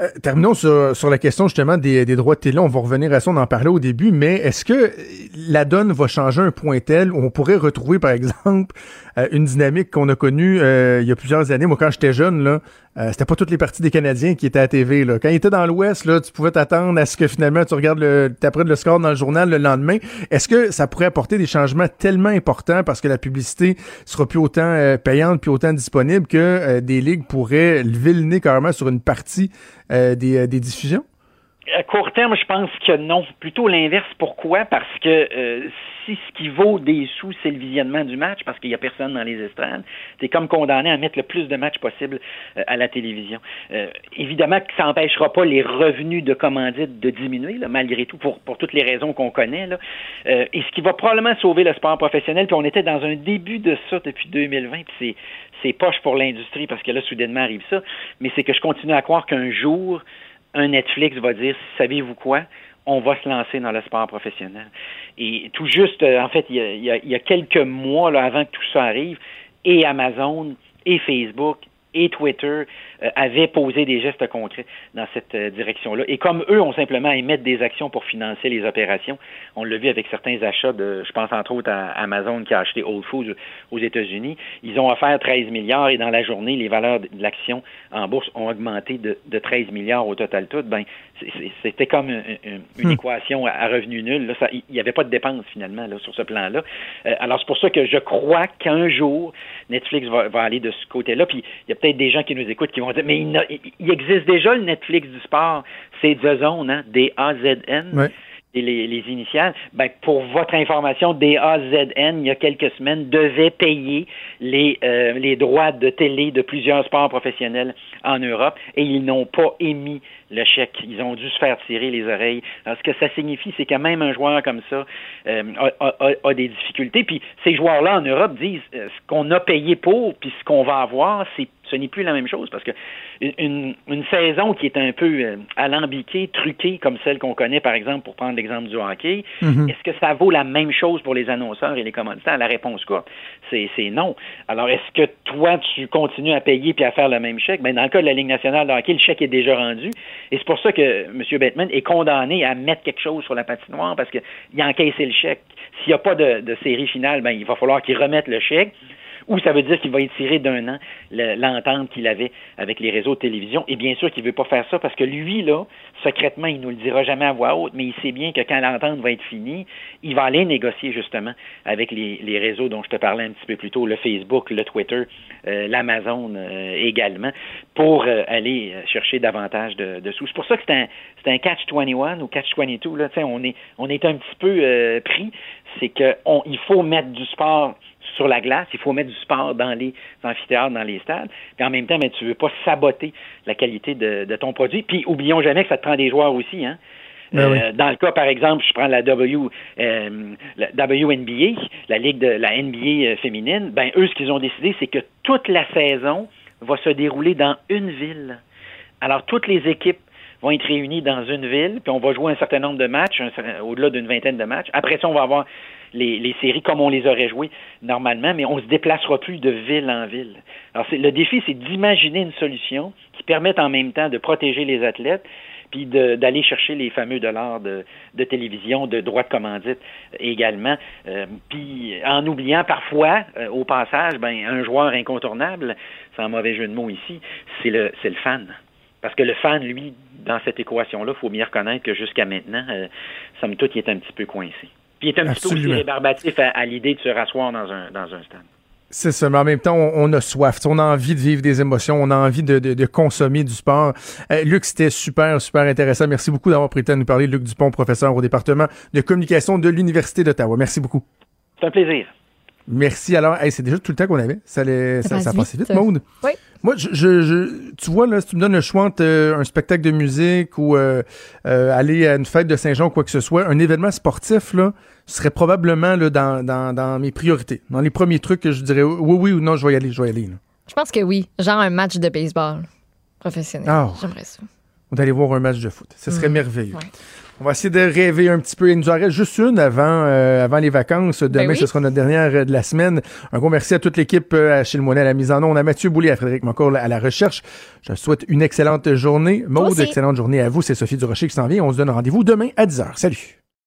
Euh, terminons sur, sur la question justement des, des droits de télé. On va revenir à ça, on en parlait au début, mais est-ce que la donne va changer un point tel? Où on pourrait retrouver, par exemple, euh, une dynamique qu'on a connue euh, il y a plusieurs années. Moi, quand j'étais jeune, là, euh, c'était pas toutes les parties des Canadiens qui étaient à TV. Là. Quand ils étaient dans l'Ouest, là, tu pouvais t'attendre à ce que finalement tu regardes le, t'apprennes le score dans le journal le lendemain. Est-ce que ça pourrait apporter des changements tellement importants parce que la publicité sera plus autant euh, payante, plus autant disponible que des ligues pourraient lever le nez carrément sur une partie des, des diffusions? À court terme, je pense que non. Plutôt l'inverse. Pourquoi? Parce que euh, si ce qui vaut des sous, c'est le visionnement du match, parce qu'il n'y a personne dans les estrades, tu es comme condamné à mettre le plus de matchs possible euh, à la télévision. Euh, évidemment que ça n'empêchera pas les revenus de commandite de diminuer, là, malgré tout, pour, pour toutes les raisons qu'on connaît. Là. Euh, et ce qui va probablement sauver le sport professionnel, puis on était dans un début de ça depuis 2020, puis c'est c'est poche pour l'industrie parce que là, soudainement arrive ça, mais c'est que je continue à croire qu'un jour, un Netflix va dire, savez-vous quoi, on va se lancer dans le sport professionnel. Et tout juste, euh, en fait, il y a, quelques mois là, avant que tout ça arrive, et Amazon, et Facebook, et Twitter avaient posé des gestes concrets dans cette euh, direction-là. Et comme eux ont simplement à émettre des actions pour financer les opérations, on l'a vu avec certains achats de, je pense entre autres à Amazon qui a acheté Whole Foods aux États-Unis, ils ont offert 13 milliards et dans la journée, les valeurs de l'action en bourse ont augmenté de, de 13 milliards au total tout. Ben, c'était comme une, Hmm. équation à, revenu nul. Il n'y avait pas de dépenses finalement là, sur ce plan-là. Euh, alors c'est pour ça que je crois qu'un jour Netflix va, va aller de ce côté-là. Puis il y a peut-être des gens qui nous écoutent qui vont dire mais il, il existe déjà le Netflix du sport, c'est The Zone, hein, D A Z N. Ouais. et les, les initiales, ben, pour votre information, DAZN, il y a quelques semaines, devait payer les, euh, les droits de télé de plusieurs sports professionnels en Europe et ils n'ont pas émis le chèque. Ils ont dû se faire tirer les oreilles. Alors, ce que ça signifie, c'est que même un joueur comme ça euh, a, a- a- des difficultés. Puis ces joueurs-là en Europe disent euh, ce qu'on a payé pour, puis ce qu'on va avoir, c'est ce n'est plus la même chose parce que une, une saison qui est un peu euh, alambiquée, truquée, comme celle qu'on connaît, par exemple, pour prendre l'exemple du hockey, Mhm. est-ce que ça vaut la même chose pour les annonceurs et les commanditaires? La réponse c'est c'est non. Alors, est-ce que toi, tu continues à payer puis à faire le même chèque? Ben, dans le cas de la Ligue nationale de hockey, le chèque est déjà rendu. Et c'est pour ça que M. Bateman est condamné à mettre quelque chose sur la patinoire parce qu'il a encaissé le chèque. S'il n'y a pas de, de série finale, ben, il va falloir qu'il remette le chèque ou ça veut dire qu'il va étirer d'un an le- l'entente qu'il avait avec les réseaux de télévision. Et bien sûr qu'il ne veut pas faire ça parce que lui, là, secrètement, il ne nous le dira jamais à voix haute, mais il sait bien que quand l'entente va être finie, il va aller négocier justement avec les, les réseaux dont je te parlais un petit peu plus tôt, le Facebook, le Twitter, euh, l'Amazon euh, également, pour euh, aller chercher davantage de, de sous. C'est pour ça que c'est un, un catch-21 ou catch-22. Là, Tu sais, on, est, on est un petit peu pris. C'est qu'il faut mettre du sport sur la glace, il faut mettre du sport dans les amphithéâtres, dans les stades. Puis en même temps, mais tu veux pas saboter la qualité de, de ton produit. Puis oublions jamais que ça te prend des joueurs aussi. Hein? Ben oui. Euh, Dans le cas, par exemple, je prends la W, euh, la WNBA, la ligue de la NBA euh, féminine. Ben eux, ce qu'ils ont décidé, c'est que toute la saison va se dérouler dans une ville. Alors toutes les équipes vont être réunies dans une ville, puis on va jouer un certain nombre de matchs, au-delà d'une vingtaine de matchs. Après ça, on va avoir les, séries comme on les aurait jouées normalement, mais on se déplacera plus de ville en ville. Alors le défi, c'est d'imaginer une solution qui permette en même temps de protéger les athlètes, puis d'aller chercher les fameux dollars de, télévision, de droits de commandite également. Euh, puis en oubliant parfois, euh, au passage, ben, un joueur incontournable, sans mauvais jeu de mots ici, c'est le, le fan. Parce que le fan, lui, dans cette équation-là, il faut bien reconnaître que jusqu'à maintenant, euh, somme toute, il est un petit peu coincé. Puis il est un petit peu Absolument. aussi rébarbatif à, à l'idée de se rasseoir dans un, dans un stade. C'est ça, mais en même temps, on, on a soif. On a envie de vivre des émotions. On a envie de, de- de consommer du sport. Euh, Luc, c'était super, super intéressant. Merci beaucoup d'avoir pris le temps de nous parler. Luc Dupont, professeur au département de communication de l'Université d'Ottawa. Merci beaucoup. C'est un plaisir. Merci. Alors, hey, c'est déjà tout le temps qu'on avait. Ça, allait, Ça ça, passe ça passait vite. vite, Maude. Oui. Moi, je, je, je- tu vois, là, si tu me donnes le choix entre euh, un spectacle de musique ou euh, euh, aller à une fête de Saint-Jean ou quoi que ce soit, un événement sportif, là, serait probablement là, dans, dans, dans mes priorités. Dans les premiers trucs que je dirais oui, oui ou non, je vais y aller, je vais y aller. là. Je pense que oui. Genre un match de baseball professionnel. Ah. J'aimerais ça. On d'aller voir un match de foot. Ce serait Mm. merveilleux. On va essayer de rêver un petit peu. Il nous en reste juste une avant, euh, avant les vacances. Demain, Ben oui. ce sera notre dernière euh, de la semaine. Un gros merci à toute l'équipe euh, à chez le Monet à la mise en onde, à Mathieu Boulay, à Frédéric Moncourt à la recherche. Je souhaite une excellente journée. Maude, excellente journée à vous. C'est Sophie Durocher qui s'en vient. On se donne rendez-vous demain à 10h. Salut.